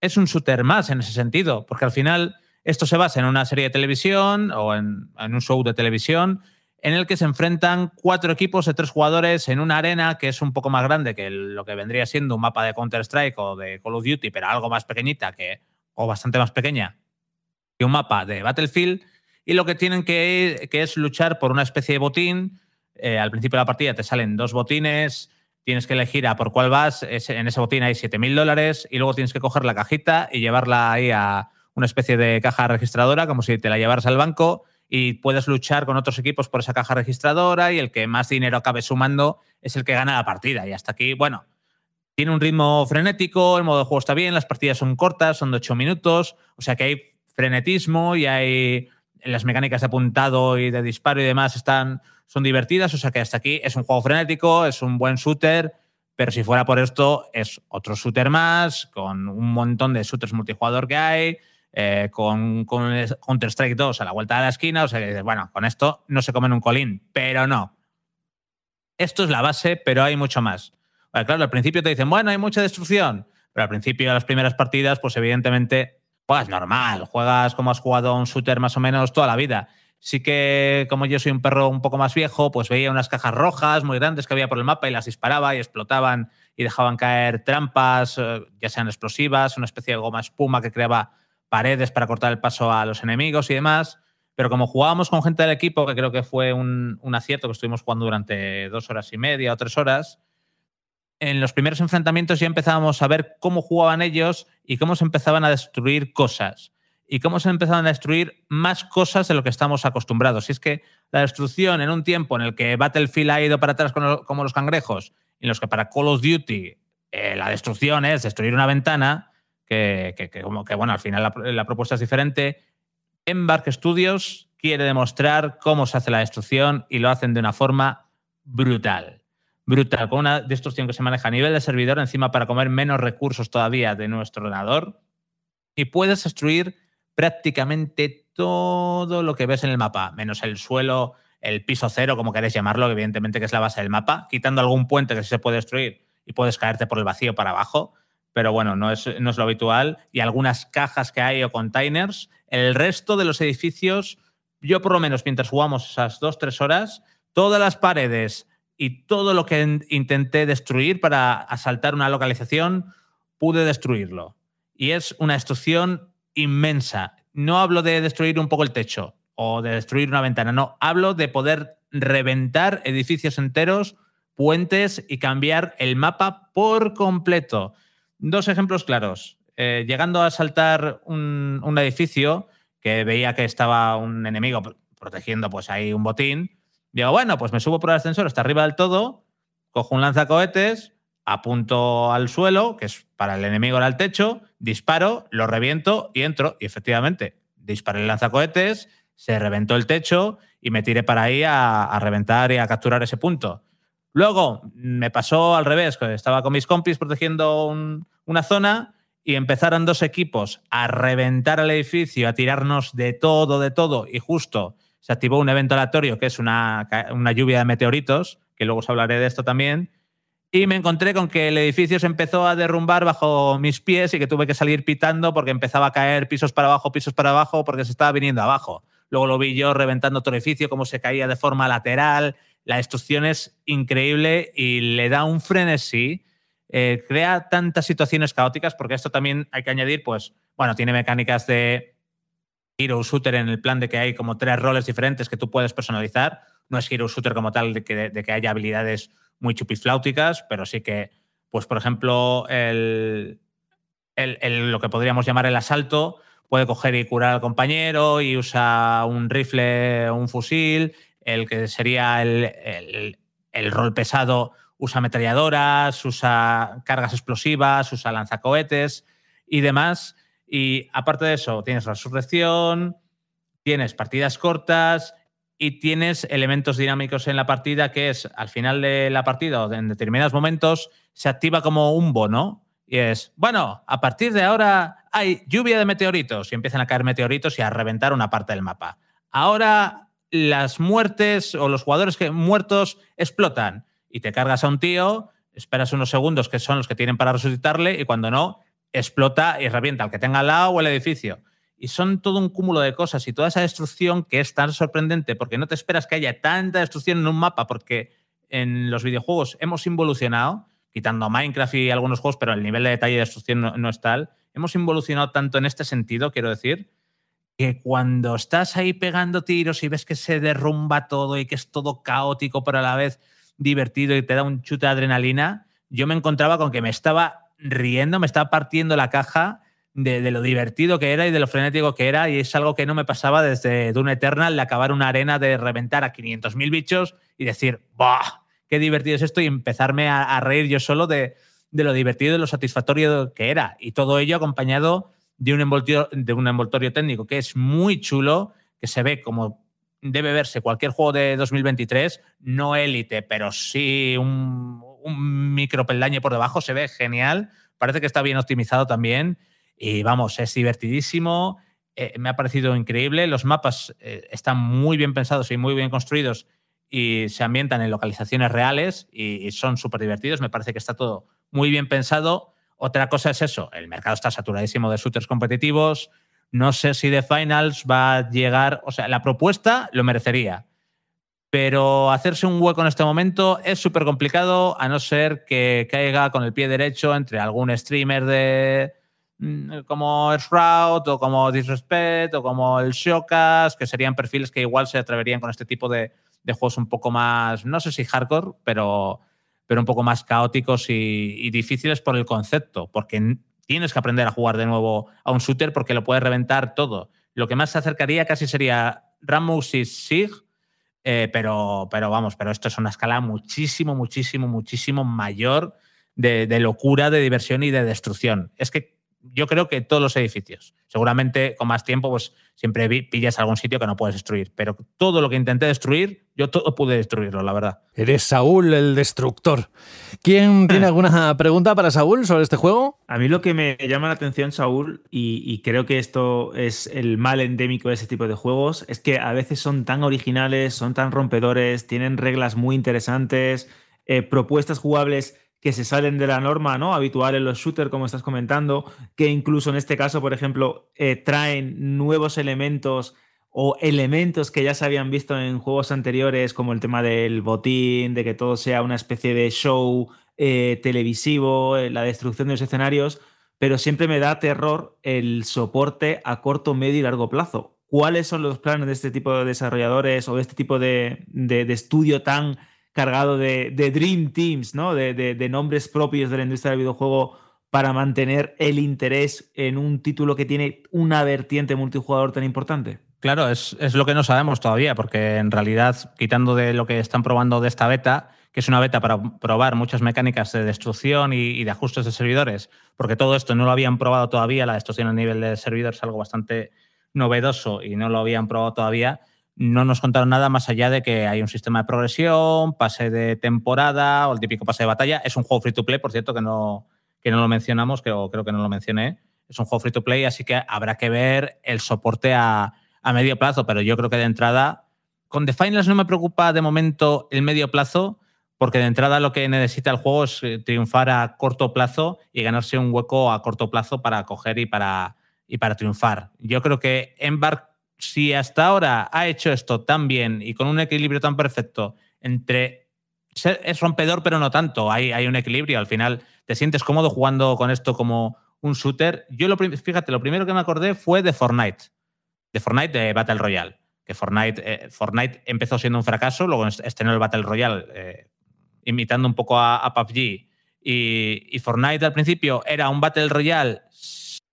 L: es un shooter más en ese sentido, porque al final esto se basa en una serie de televisión o en un show de televisión en el que se enfrentan cuatro equipos de tres jugadores en una arena que es un poco más grande que lo que vendría siendo un mapa de Counter-Strike o de Call of Duty, pero algo más pequeñita que, o bastante más pequeña que un mapa de Battlefield. Y lo que tienen que, que es luchar por una especie de botín. Eh, al principio de la partida te salen dos botines, tienes que elegir a por cuál vas. En ese botín hay 7.000 dólares y luego tienes que coger la cajita y llevarla ahí a una especie de caja registradora, como si te la llevaras al banco y puedes luchar con otros equipos por esa caja registradora y el que más dinero acabe sumando es el que gana la partida. Y hasta aquí, bueno, tiene un ritmo frenético, el modo de juego está bien, las partidas son cortas, son de 8 minutos, o sea que hay frenetismo y hay las mecánicas de apuntado y de disparo y demás están son divertidas, o sea que hasta aquí es un juego frenético, es un buen shooter, pero si fuera por esto es otro shooter más con un montón de shooters multijugador que hay, eh, con, con Counter-Strike 2 a la vuelta de la esquina, o sea que dices, bueno, con esto no se comen un colín, pero no. Esto es la base, pero hay mucho más. Claro, al principio te dicen, bueno, hay mucha destrucción, pero al principio de las primeras partidas, pues evidentemente, pues normal, juegas como has jugado a un shooter más o menos toda la vida. Sí que, como yo soy un perro un poco más viejo, pues veía unas cajas rojas muy grandes que había por el mapa y las disparaba y explotaban y dejaban caer trampas, eh, ya sean explosivas, una especie de goma espuma que creaba paredes para cortar el paso a los enemigos y demás. Pero como jugábamos con gente del equipo, que creo que fue un, un acierto que estuvimos jugando durante dos horas y media o tres horas, en los primeros enfrentamientos ya empezábamos a ver cómo jugaban ellos y cómo se empezaban a destruir cosas. Y cómo se empezaban a destruir más cosas de lo que estamos acostumbrados. Y es que la destrucción en un tiempo en el que Battlefield ha ido para atrás como los cangrejos, en los que para Call of Duty eh, la destrucción es destruir una ventana, que, como que, bueno, al final la, la propuesta es diferente. Embark Studios quiere demostrar cómo se hace la destrucción y lo hacen de una forma brutal. Brutal, con una destrucción que se maneja a nivel de servidor, encima para comer menos recursos todavía de nuestro ordenador. Y puedes destruir prácticamente todo lo que ves en el mapa, menos el suelo, el piso cero, como queréis llamarlo, que evidentemente que es la base del mapa, quitando algún puente que sí se puede destruir y puedes caerte por el vacío para abajo, pero bueno, no es, no es lo habitual, y algunas cajas que hay o containers. El resto de los edificios, yo por lo menos mientras jugamos esas dos, tres horas, todas las paredes y todo lo que in- intenté destruir para asaltar una localización, pude destruirlo. Y es una destrucción inmensa. No hablo de destruir un poco el techo o de destruir una ventana, no, hablo de poder reventar edificios enteros, puentes y cambiar el mapa por completo. Dos ejemplos claros. Eh, llegando a saltar un, edificio que veía que estaba un enemigo pr- protegiendo pues ahí un botín, digo, bueno, pues me subo por el ascensor hasta arriba del todo, cojo un lanzacohetes, apunto al suelo, que es para el enemigo era el techo, disparo, lo reviento y entro. Y efectivamente, disparé el lanzacohetes, se reventó el techo y me tiré para ahí a, a reventar y a capturar ese punto. Luego me pasó al revés, estaba con mis compis protegiendo un- una zona y empezaron dos equipos a reventar el edificio, a tirarnos de todo, de todo, y justo se activó un evento aleatorio que es una, una lluvia de meteoritos, que luego os hablaré de esto también, y me encontré con que el edificio se empezó a derrumbar bajo mis pies y que tuve que salir pitando porque empezaba a caer pisos para abajo, pisos para abajo, porque se estaba viniendo abajo. Luego lo vi yo reventando otro edificio, cómo se caía de forma lateral. La destrucción es increíble y le da un frenesí. eh, crea tantas situaciones caóticas, porque esto también hay que añadir, pues, bueno, tiene mecánicas de Hero Shooter en el plan de que hay como tres roles diferentes que tú puedes personalizar. No es Hero Shooter como tal de que, de que haya habilidades muy chupifláuticas, pero sí que, pues, por ejemplo, el, el- el- lo que podríamos llamar el asalto puede coger y curar al compañero y usa un rifle o un fusil. El que sería el, el- el rol pesado usa ametralladoras, usa cargas explosivas, usa lanzacohetes y demás. Y aparte de eso, tienes resurrección, tienes partidas cortas y tienes elementos dinámicos en la partida que es al final de la partida o en determinados momentos se activa como un bono y es, bueno, a partir de ahora hay lluvia de meteoritos y empiezan a caer meteoritos y a reventar una parte del mapa. Ahora las muertes o los jugadores que muertos explotan y te cargas a un tío, esperas unos segundos que son los que tienen para resucitarle y cuando no, explota y revienta al que tenga al lado o el edificio. Y son todo un cúmulo de cosas y toda esa destrucción que es tan sorprendente porque no te esperas que haya tanta destrucción en un mapa porque en los videojuegos hemos involucionado, quitando Minecraft y algunos juegos, pero el nivel de detalle de destrucción no, no es tal. Hemos involucionado tanto en este sentido, quiero decir, que cuando estás ahí pegando tiros y ves que se derrumba todo y que es todo caótico, pero a la vez divertido y te da un chute de adrenalina, yo me encontraba con que me estaba riendo, me estaba partiendo la caja de, lo divertido que era y de lo frenético que era, y es algo que no me pasaba desde Doom Eternal, de acabar una arena, de reventar a 500.000 bichos y decir, ¡bah! ¡Qué divertido es esto! Y empezarme a, a reír yo solo de, de lo divertido y de lo satisfactorio que era. Y todo ello acompañado de un, envoltorio, de un envoltorio técnico que es muy chulo, que se ve como debe verse cualquier juego de 2023, no élite, pero sí un, un micropeldaño por debajo, se ve genial, parece que está bien optimizado también y vamos, es divertidísimo, eh, me ha parecido increíble, los mapas eh, están muy bien pensados y muy bien construidos y se ambientan en localizaciones reales y, y son súper divertidos, me parece que está todo muy bien pensado. Otra cosa es eso, el mercado está saturadísimo de shooters competitivos, no sé si The Finals va a llegar, o sea, la propuesta lo merecería, pero hacerse un hueco en este momento es súper complicado a no ser que caiga con el pie derecho entre algún streamer de mm, como Shroud o como Disrespect o como el Shokas, que serían perfiles que igual se atreverían con este tipo de, de juegos un poco más, no sé si hardcore, pero, pero un poco más caóticos y, y difíciles por el concepto, porque tienes que aprender a jugar de nuevo a un shooter porque lo puedes reventar todo. Lo que más se acercaría casi sería Rainbow Six Siege, eh, pero, pero vamos, pero esto es una escala muchísimo, muchísimo, muchísimo mayor de, locura, de diversión y de destrucción. Es que yo creo que todos los edificios, seguramente con más tiempo, pues siempre pillas algún sitio que no puedes destruir, pero todo lo que intenté destruir, yo todo pude destruirlo, la verdad.
C: Eres Saúl el destructor. ¿Quién tiene alguna pregunta para Saúl sobre este juego?
E: A mí lo que me llama la atención, Saúl, y, y, creo que esto es el mal endémico de ese tipo de juegos, es que a veces son tan originales, son tan rompedores, tienen reglas muy interesantes, eh, propuestas jugables que se salen de la norma ¿no? habitual en los shooters, como estás comentando, que incluso en este caso, por ejemplo, eh, traen nuevos elementos o elementos que ya se habían visto en juegos anteriores, como el tema del botín, de que todo sea una especie de show eh, televisivo, eh, la destrucción de los escenarios, pero siempre me da terror el soporte a corto, medio y largo plazo. ¿Cuáles son los planes de este tipo de desarrolladores o de este tipo de, estudio tan cargado de, Dream Teams, ¿no? De, nombres propios de la industria del videojuego para mantener el interés en un título que tiene una vertiente multijugador tan importante?
L: Claro, es, lo que no sabemos todavía, porque en realidad, quitando de lo que están probando de esta beta, que es una beta para probar muchas mecánicas de destrucción y, y de ajustes de servidores, porque todo esto no lo habían probado todavía, la destrucción a nivel de servidores es algo bastante novedoso y no lo habían probado todavía, no nos contaron nada más allá de que hay un sistema de progresión, pase de temporada o el típico pase de batalla. Es un juego free to play, por cierto, que no, que no lo mencionamos, creo, creo que no lo mencioné. Es un juego free to play, así que habrá que ver el soporte a, a medio plazo, pero yo creo que de entrada, con The Finals no me preocupa de momento el medio plazo, porque de entrada lo que necesita el juego es eh, triunfar a corto plazo y ganarse un hueco a corto plazo para coger y para, y para triunfar. Yo creo que Embark, si hasta ahora ha hecho esto tan bien y con un equilibrio tan perfecto entre ser- es rompedor pero no tanto, hay, hay un equilibrio, al final te sientes cómodo jugando con esto como un shooter. Yo lo fíjate, lo primero que me acordé fue de Fortnite, de Fortnite de Battle Royale, que Fortnite, eh, Fortnite empezó siendo un fracaso, luego est- estrenó el Battle Royale eh, imitando un poco a, a PUBG. Y, y Fortnite al principio era un Battle Royale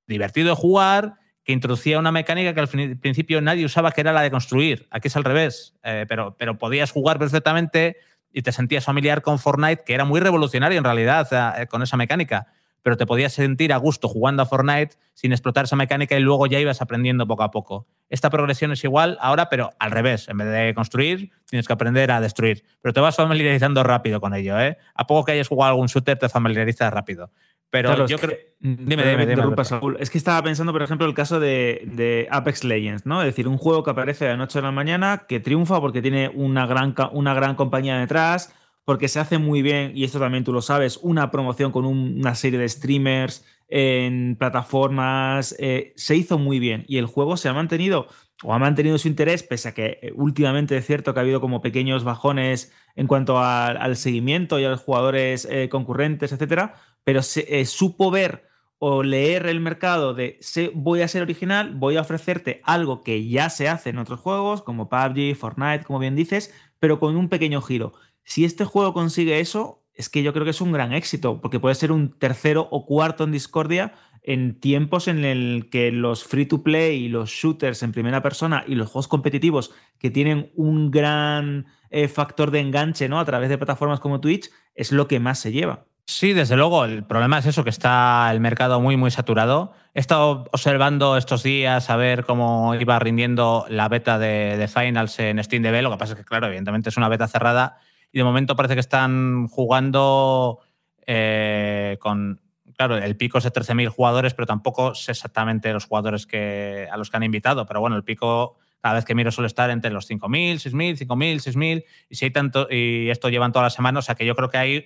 L: divertido de jugar, que introducía una mecánica que al principio nadie usaba, que era la de construir. Aquí es al revés, eh, pero, pero podías jugar perfectamente y te sentías familiar con Fortnite, que era muy revolucionario en realidad eh, con esa mecánica, pero te podías sentir a gusto jugando a Fortnite sin explotar esa mecánica y luego ya ibas aprendiendo poco a poco. Esta progresión es igual ahora, pero al revés. En vez de construir, tienes que aprender a destruir. Pero te vas familiarizando rápido con ello. ¿eh? A poco que hayas jugado algún shooter, te familiarizas rápido. Pero
E: Claro,
L: yo creo.
E: que-
L: Dime, dime, dime.
E: Saúl. Es que estaba pensando, por ejemplo, el caso de, de Apex Legends, ¿no? Es decir, un juego que aparece a la noche de la mañana, que triunfa porque tiene una gran, una gran compañía detrás, porque se hace muy bien, y esto también tú lo sabes, una promoción con un- una serie de streamers en plataformas, eh, se hizo muy bien y el juego se ha mantenido o ha mantenido su interés, pese a que eh, últimamente es cierto que ha habido como pequeños bajones en cuanto a- al seguimiento y a los jugadores eh, concurrentes, etcétera, pero se, eh, supo ver o leer el mercado de voy a ser original, voy a ofrecerte algo que ya se hace en otros juegos, como PUBG, Fortnite, como bien dices, pero con un pequeño giro. Si este juego consigue eso, es que yo creo que es un gran éxito, porque puede ser un tercero o cuarto en Discordia en tiempos en el que los free to play y los shooters en primera persona y los juegos competitivos que tienen un gran eh, factor de enganche ¿no? a través de plataformas como Twitch es lo que más se lleva.
L: Sí, desde luego. El problema es eso, que está el mercado muy, muy saturado. He estado observando estos días a ver cómo iba rindiendo la beta de, Finals en Steam DB. Lo que pasa es que, claro, evidentemente es una beta cerrada y de momento parece que están jugando eh, con. Claro, el pico es de 13.000 jugadores, pero tampoco sé exactamente los jugadores que, a los que han invitado. Pero bueno, el pico cada vez que miro suele estar entre los 5.000, 6.000, 5.000, 6.000. Y si hay tanto, y esto llevan toda la semana, o sea que yo creo que hay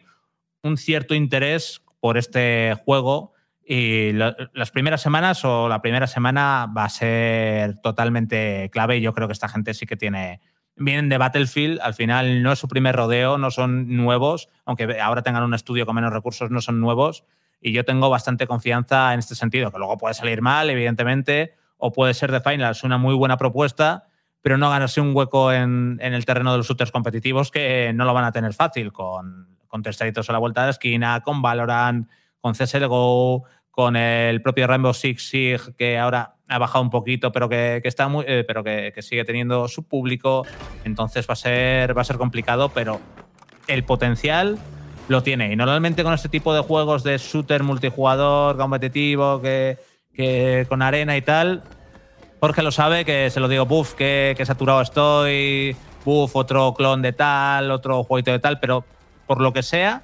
L: un cierto interés por este juego y las primeras semanas o la primera semana va a ser totalmente clave y yo creo que esta gente sí que tiene vienen de Battlefield, al final no es su primer rodeo, no son nuevos, aunque ahora tengan un estudio con menos recursos, no son nuevos. Y yo tengo bastante confianza en este sentido, que luego puede salir mal, evidentemente, o puede ser de Finals una muy buena propuesta, pero no ganarse un hueco en, en el terreno de los shooters competitivos que no lo van a tener fácil con, con Testaditos a la vuelta de la esquina, con Valorant, con CSGO, con el propio Rainbow Six Siege, que ahora ha bajado un poquito, pero que, que está muy, eh, pero que, que sigue teniendo su público. Entonces va a ser, va a ser complicado, pero el potencial lo tiene. Y normalmente con este tipo de juegos de shooter multijugador, competitivo, que, que con arena y tal, Jorge lo sabe, que se lo digo, buf, que, que saturado estoy, buf, otro clon de tal, otro jueguito de tal, pero por lo que sea,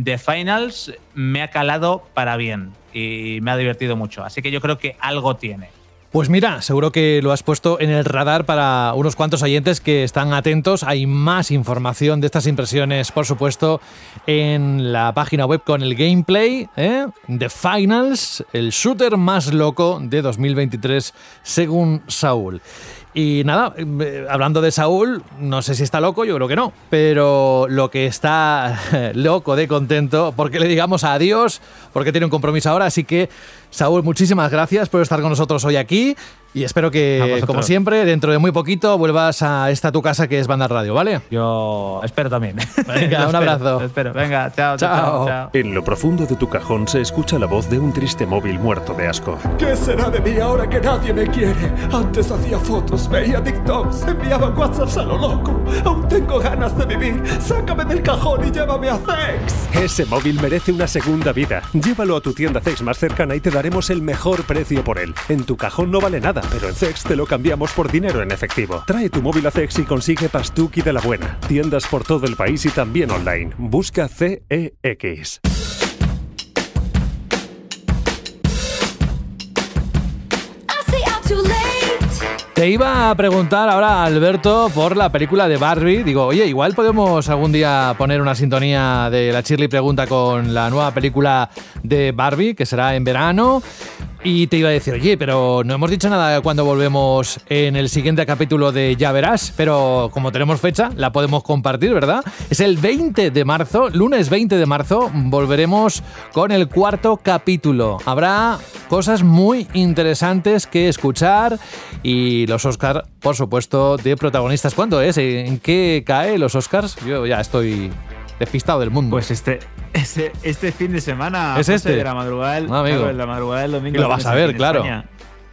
L: The Finals me ha calado para bien y me ha divertido mucho. Así que yo creo que algo tiene.
C: Pues mira, seguro que lo has puesto en el radar para unos cuantos oyentes que están atentos. Hay más información de estas impresiones, por supuesto, en la página web con el gameplay. ¿eh? The Finals, el shooter más loco de 2023, según Saúl. Y nada, eh, hablando de Saúl, no sé si está loco, yo creo que no, pero lo que está loco de contento, porque le digamos adiós, porque tiene un compromiso ahora, así que Saúl, muchísimas gracias por estar con nosotros hoy aquí y espero que, como siempre, dentro de muy poquito vuelvas a esta tu casa que es Banda Radio, ¿vale?
L: Yo espero también.
C: Venga, un
L: espero,
C: abrazo.
L: espero. Venga, chao, chao,
C: Chao.
L: chao.
G: En lo profundo de tu cajón se escucha la voz de un triste móvil muerto de asco.
I: ¿Qué será de mí ahora que nadie me quiere? Antes hacía fotos, veía TikToks, enviaba WhatsApps a lo loco. Aún tengo ganas de vivir. Sácame del cajón y llévame a Zex.
G: Ese móvil merece una segunda vida. Llévalo a tu tienda Zex más cercana y te daremos el mejor precio por él. En tu cajón no vale nada, pero en Zex te lo cambiamos por dinero en efectivo. Trae tu móvil a Zex y consigue Pastuki de la buena. Tiendas por todo el país y también online. Busca CEX.
C: Te iba a preguntar ahora, Alberto, por la película de Barbie. Digo, oye, igual podemos algún día poner una sintonía de la Shirley Pregunta con la nueva película de Barbie, que será en verano. Y te iba a decir, oye, pero no hemos dicho nada cuando volvemos en el siguiente capítulo de Ya Verás, pero como tenemos fecha, la podemos compartir, ¿verdad? Es el 20 de marzo, lunes 20 de marzo, volveremos con el cuarto capítulo. Habrá cosas muy interesantes que escuchar y los Oscars, por supuesto, de protagonistas. ¿Cuándo es? ¿En qué cae los Oscars? Yo ya estoy despistado del mundo.
E: Pues este, este, este fin de semana.
C: ¿Es este?
E: De la madrugada del,
C: Ah,
E: claro, de la madrugada del domingo.
C: Y lo vas
E: lunes
C: a ver, claro.
E: España.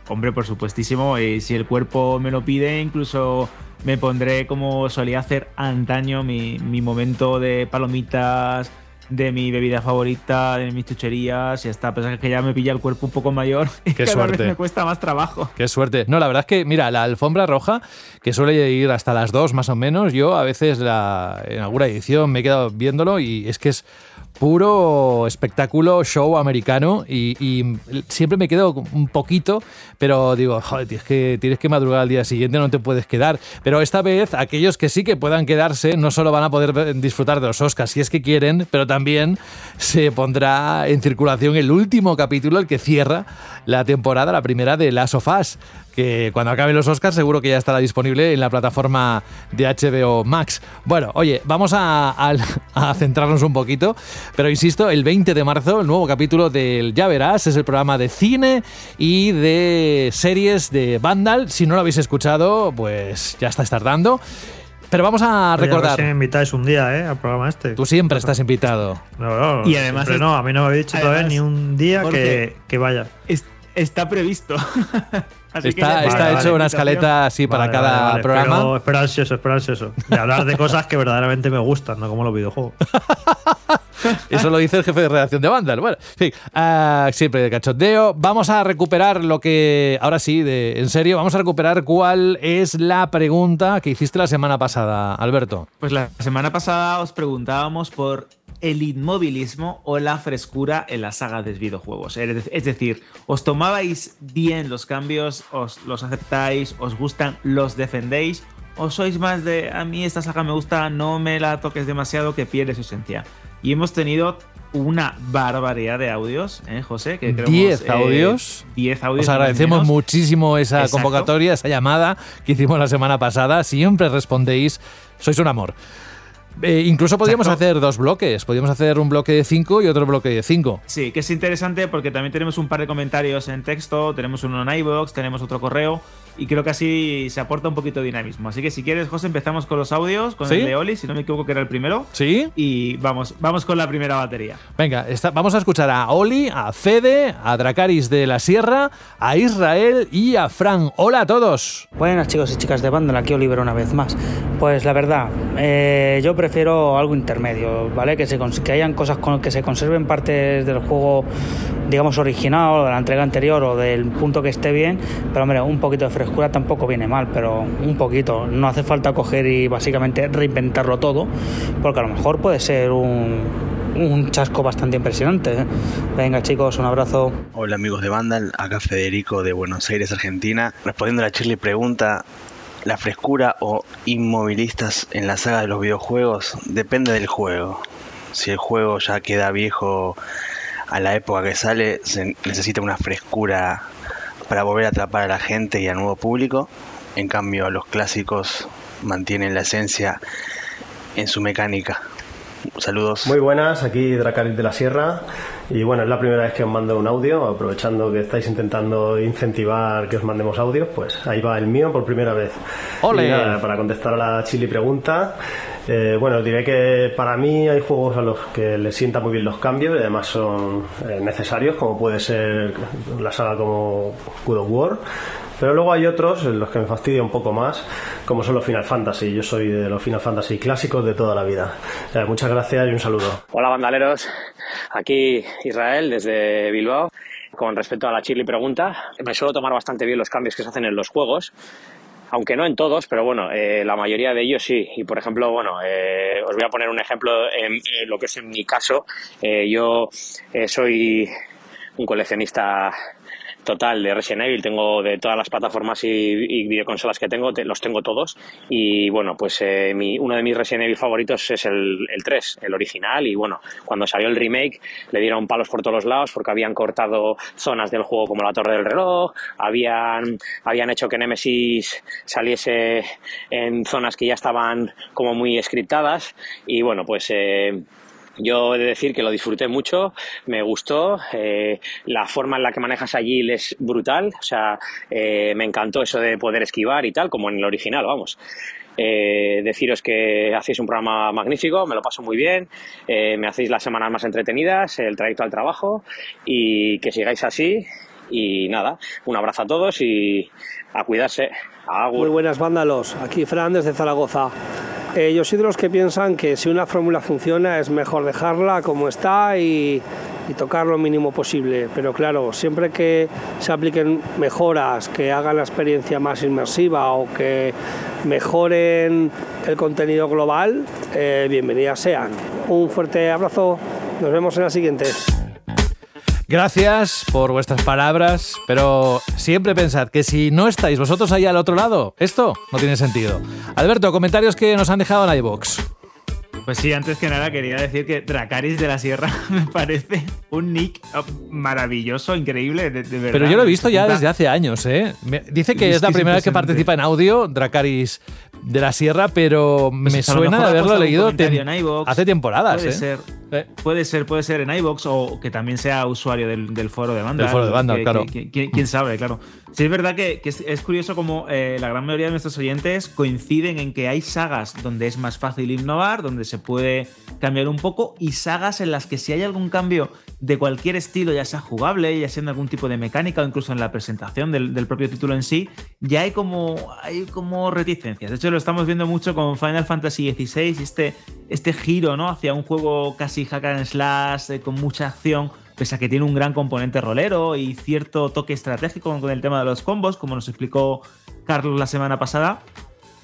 E: Hombre, por supuestísimo. Y si el cuerpo me lo pide, incluso me pondré como solía hacer antaño mi, mi momento de palomitas, de mi bebida favorita, de mis chucherías. Y hasta, a pesar que ya me pilla el cuerpo un poco mayor. Y
C: Qué
E: cada
C: suerte.
E: vez me cuesta más trabajo.
C: Qué suerte. No, la verdad es que, mira, la alfombra roja, que suele ir hasta las 2 más o menos, yo a veces la, en alguna edición me he quedado viéndolo y es que es puro espectáculo, show americano y, siempre me quedo un poquito, pero digo, joder, tío, es que tienes que madrugar al día siguiente, no te puedes quedar. Pero esta vez, aquellos que sí que puedan quedarse, no solo van a poder disfrutar de los Oscars si es que quieren, pero también se pondrá en circulación el último capítulo, el que cierra la temporada, la primera de Last of Us, que cuando acaben los Oscars seguro que ya estará disponible en la plataforma de HBO Max. Bueno, oye, vamos a centrarnos un poquito, pero insisto, el 20 de marzo, el nuevo capítulo del Ya Verás, es el programa de cine y de series de Vandal. Si no lo habéis escuchado, pues ya está tardando. Pero vamos a
D: Oye, a ver
C: recordar.
D: si me invitáis un día, ¿eh? Al programa este.
C: Tú siempre estás invitado.
D: No, no,
E: Y además es-
D: no, a mí no me habéis dicho todavía ni un día que, que vaya.
E: Es- está previsto. Así
C: Está, está
D: Vale,
C: hecho
D: vale,
C: una escaleta así para
D: Vale,
C: cada programa.
D: Pero espero ansioso, espero ansioso. Y hablar de cosas que verdaderamente me gustan, no como los videojuegos.
C: Eso lo dice el jefe de redacción de Vandal. Bueno, en fin, ah, siempre de cachondeo. Vamos a recuperar lo que. Ahora sí, en serio, vamos a recuperar cuál es la pregunta que hiciste la semana pasada, Alberto.
E: Pues la semana pasada os preguntábamos por el inmovilismo o la frescura en la saga de videojuegos. Es decir, ¿os tomabais bien los cambios? ¿Os los aceptáis? ¿Os gustan? ¿Los defendéis? ¿O sois más de a mí esta saga me gusta, no me la toques demasiado que pierde su esencia? Y hemos tenido una barbaridad de audios, ¿eh, José? Que creo
C: 10
E: hemos, eh,
C: audios.
E: 10 audios.
C: Os agradecemos muchísimo esa
E: Exacto.
C: convocatoria, esa llamada que hicimos la semana pasada. Siempre respondéis, sois un amor. Eh, incluso podríamos
E: Exacto.
C: hacer dos bloques. Podríamos hacer un bloque de 5 y otro bloque de 5.
E: Sí, que es interesante porque también tenemos un par de comentarios en texto, tenemos uno en iVoox, tenemos otro correo y creo que así se aporta un poquito de dinamismo. Así que si quieres, José, empezamos con los audios, con
C: ¿Sí?
E: el de Oli, si no me equivoco que era el primero.
C: ¿Sí?
E: Y vamos, vamos con la primera batería.
C: Venga, vamos a escuchar a Oli, a Fede, a Dracaris de la Sierra, a Israel y a Fran. Hola a todos.
M: Buenas chicos y chicas de Vandal, aquí Oliver una vez más. Pues la verdad, eh, yo prefiero algo intermedio, ¿vale? Que, se, que hayan cosas con, que se conserven partes del juego, digamos, original o de la entrega anterior o del punto que esté bien, pero hombre, un poquito de frescura tampoco viene mal, pero un poquito. No hace falta coger y básicamente reinventarlo todo, porque a lo mejor puede ser un, un chasco bastante impresionante. ¿eh? Venga chicos, un abrazo.
N: Hola amigos de Vandal, acá Federico de Buenos Aires, Argentina. Respondiendo a la Shirley pregunta, ¿la frescura o inmovilistas en la saga de los videojuegos? Depende del juego. Si el juego ya queda viejo a la época que sale, se necesita una frescura para volver a atrapar a la gente y al nuevo público. En cambio, los clásicos mantienen la esencia en su mecánica. Saludos.
O: Muy buenas, aquí Dracaris de la Sierra y bueno, es la primera vez que os mando un audio, aprovechando que estáis intentando incentivar que os mandemos audios, pues ahí va el mío por primera vez. Nada, para contestar a la chili pregunta, eh, bueno, diré que para mí hay juegos a los que les sienta muy bien los cambios y además son eh, necesarios, como puede ser la saga como God of War. Pero luego hay otros en los que me fastidia un poco más, como son los Final Fantasy. Yo soy de los Final Fantasy clásicos de toda la vida. Eh, muchas gracias y un saludo.
P: Hola bandaleros, aquí Israel desde Bilbao. Con respecto a la Chirly pregunta, me suelo tomar bastante bien los cambios que se hacen en los juegos, aunque no en todos, pero bueno, eh, la mayoría de ellos sí. Y por ejemplo, bueno, eh, os voy a poner un ejemplo en, lo que es en mi caso. Eh, yo eh, soy un coleccionista total de Resident Evil. Tengo de todas las plataformas y, y videoconsolas que tengo, te- los tengo todos. Y bueno, pues eh, uno de mis Resident Evil favoritos es el, el 3, el original. Y bueno, cuando salió el remake le dieron palos por todos los lados porque habían cortado zonas del juego como la Torre del Reloj, habían, habían hecho que Nemesis saliese en zonas que ya estaban como muy scriptadas. Y bueno, pues... eh, yo he de decir que lo disfruté mucho, me gustó, eh, la forma en la que manejas allí es brutal, o sea, eh, me encantó eso de poder esquivar y tal, como en el original, vamos. Eh, deciros que hacéis un programa magnífico, me lo paso muy bien, me hacéis las semanas más entretenidas, el trayecto al trabajo y que sigáis así. Y nada, un abrazo a todos y a cuidarse. Agur.
Q: Muy buenas vándalos, aquí Fran desde Zaragoza. Eh, yo soy de los que piensan que si una fórmula funciona es mejor dejarla como está y, tocar lo mínimo posible. Pero claro, siempre que se apliquen mejoras que hagan la experiencia más inmersiva o que mejoren el contenido global, eh, bienvenidas sean. Un fuerte abrazo, nos vemos en la siguiente.
C: Gracias por vuestras palabras, pero siempre pensad que si no estáis vosotros ahí al otro lado, esto no tiene sentido. Alberto, comentarios que nos han dejado en iVoox.
E: Pues sí, antes que nada quería decir que Dracaris de la Sierra me parece un nick maravilloso, increíble, de, de verdad.
C: Pero yo lo he visto ya desde hace años, ¿eh? Dice que
E: Es
C: la primera vez que participa en audio, Dracaris de la Sierra, pero
E: Pues
C: me suena de
E: ha
C: haberlo leído
E: en
C: hace temporadas,
E: Puede
C: ¿eh?
E: ser. Puede ser, puede ser en iVoox o que también sea usuario del, del foro de Vandal.
C: Del foro de
E: que-
C: claro.
E: que- que- quién sabe, claro. Sí, es verdad que, que es, es curioso como eh, la gran mayoría de nuestros oyentes coinciden en que hay sagas donde es más fácil innovar, donde se puede cambiar un poco, y sagas en las que si hay algún cambio de cualquier estilo, ya sea jugable, ya sea en algún tipo de mecánica o incluso en la presentación del, propio título en sí, ya hay como, hay como reticencias. De hecho, lo estamos viendo mucho con Final Fantasy XVI este, este giro ¿no? hacia un juego casi hack and slash, eh, con mucha acción, pese a que tiene un gran componente rolero y cierto toque estratégico con el tema de los combos, como nos explicó Carlos la semana pasada.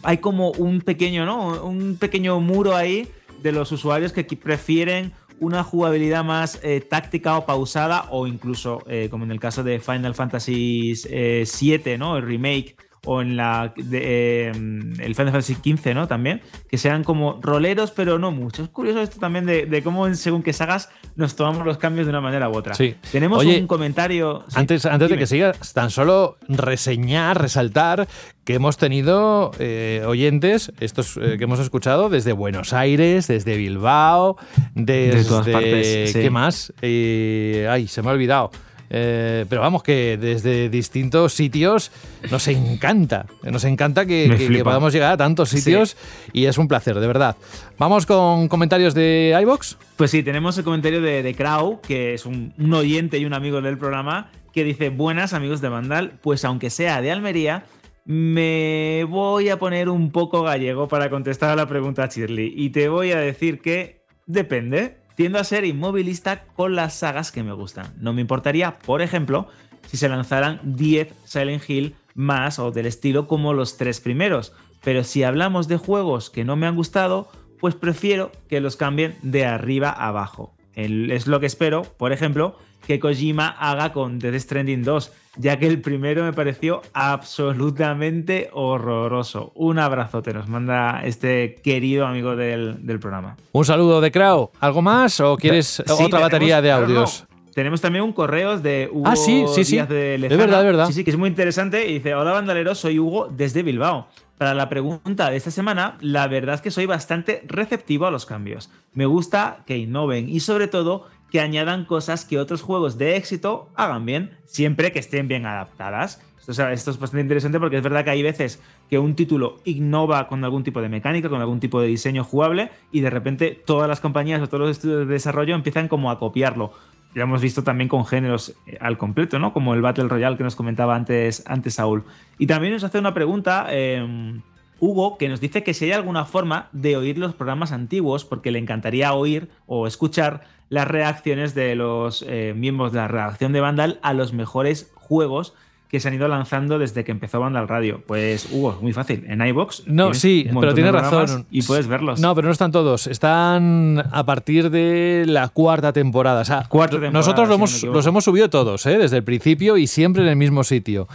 E: Hay como un pequeño, ¿no? Un pequeño muro ahí de los usuarios que prefieren una jugabilidad más eh, táctica o pausada o incluso, eh, como en el caso de Final Fantasy eh, VII, ¿no? El remake o en la de, eh, el Final Fantasy XV, ¿no? También, que sean como roleros, pero no mucho. Es curioso esto también de, de cómo según qué sagas nos tomamos los cambios de una manera u otra.
C: Sí.
E: Tenemos
C: Oye,
E: un comentario. sí,
C: Antes, antes de que sigas, tan solo reseñar, resaltar que hemos tenido eh, oyentes, estos eh, que hemos escuchado desde Buenos Aires, desde Bilbao, desde.
E: todas partes, sí.
C: ¿Qué más? Ay, se me ha olvidado. Eh, pero vamos, que desde distintos sitios nos encanta. Nos encanta que, podamos llegar a tantos
E: Sí.
C: sitios y es un placer, de verdad. Vamos con comentarios de iBox.
E: Pues sí, tenemos el comentario de, de Krau, que es un, un oyente y un amigo del programa, que dice, buenas amigos de Vandal, pues aunque sea de Almería, me voy a poner un poco gallego para contestar a la pregunta Shirley. Y te voy a decir que depende. Tiendo a ser inmovilista con las sagas que me gustan. No me importaría, por ejemplo, si se lanzaran 10 Silent Hill más o del estilo como los tres primeros. Pero si hablamos de juegos que no me han gustado, pues prefiero que los cambien de arriba a abajo. El- es lo que espero, por ejemplo, que Kojima haga con Death Stranding 2, ya que el primero me pareció absolutamente horroroso. Un abrazote nos manda este querido amigo del, del programa.
C: Un saludo de Crow. ¿Algo más o quieres otra batería de
E: no,
C: audios?
E: Tenemos también un correo de Hugo
C: Ah, sí, sí, sí.
E: De
C: Es verdad, es verdad.
E: Sí, sí, que es muy interesante. Y dice, hola bandaleros, soy Hugo desde Bilbao. Para la pregunta de esta semana, la verdad es que soy bastante receptivo a los cambios. Me gusta que innoven y sobre todo que añadan cosas que otros juegos de éxito hagan bien, siempre que estén bien adaptadas. Esto es bastante interesante porque es verdad que hay veces que un título innova con algún tipo de mecánica, con algún tipo de diseño jugable y de repente todas las compañías o todos los estudios de desarrollo empiezan como a copiarlo. Ya hemos visto también con géneros eh, al completo, ¿no? Como el Battle Royale que nos comentaba antes, antes Saúl. Y también nos hace una pregunta, eh, Hugo, que nos dice que si hay alguna forma de oír los programas antiguos, porque le encantaría oír o escuchar las reacciones de los eh, miembros de la redacción de Vandal a los mejores juegos que se han ido lanzando desde que empezó Banda al Radio. Pues, Hugo, muy fácil. En iBox.
C: No, sí, pero tienes razón.
E: Y puedes verlos.
C: No, pero no están todos. Están a partir de la cuarta temporada. O sea,
E: Cuarta temporada,
C: nosotros lo hemos- los hemos subido todos, ¿eh? desde el principio y siempre en el mismo sitio.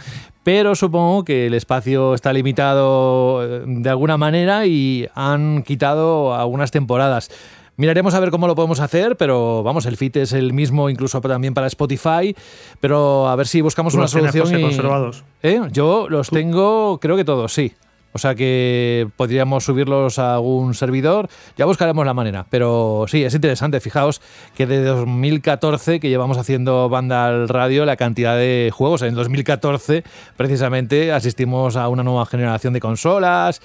C: Pero supongo que el espacio está limitado eh, de alguna manera y han quitado algunas temporadas. Miraremos a ver cómo lo podemos hacer, pero vamos, el feed es el mismo incluso también para Spotify, pero a ver si buscamos
D: ¿Tú
C: una solución.
D: José,
C: y-
D: conservados?
C: ¿Eh? Yo los tengo, creo que todos, sí. O sea que podríamos subirlos a algún servidor. Ya buscaremos la manera. Pero sí, es interesante. Fijaos que de 2014 que llevamos haciendo banda al radio, la cantidad de juegos. En 2014, precisamente, asistimos a una nueva generación de consolas.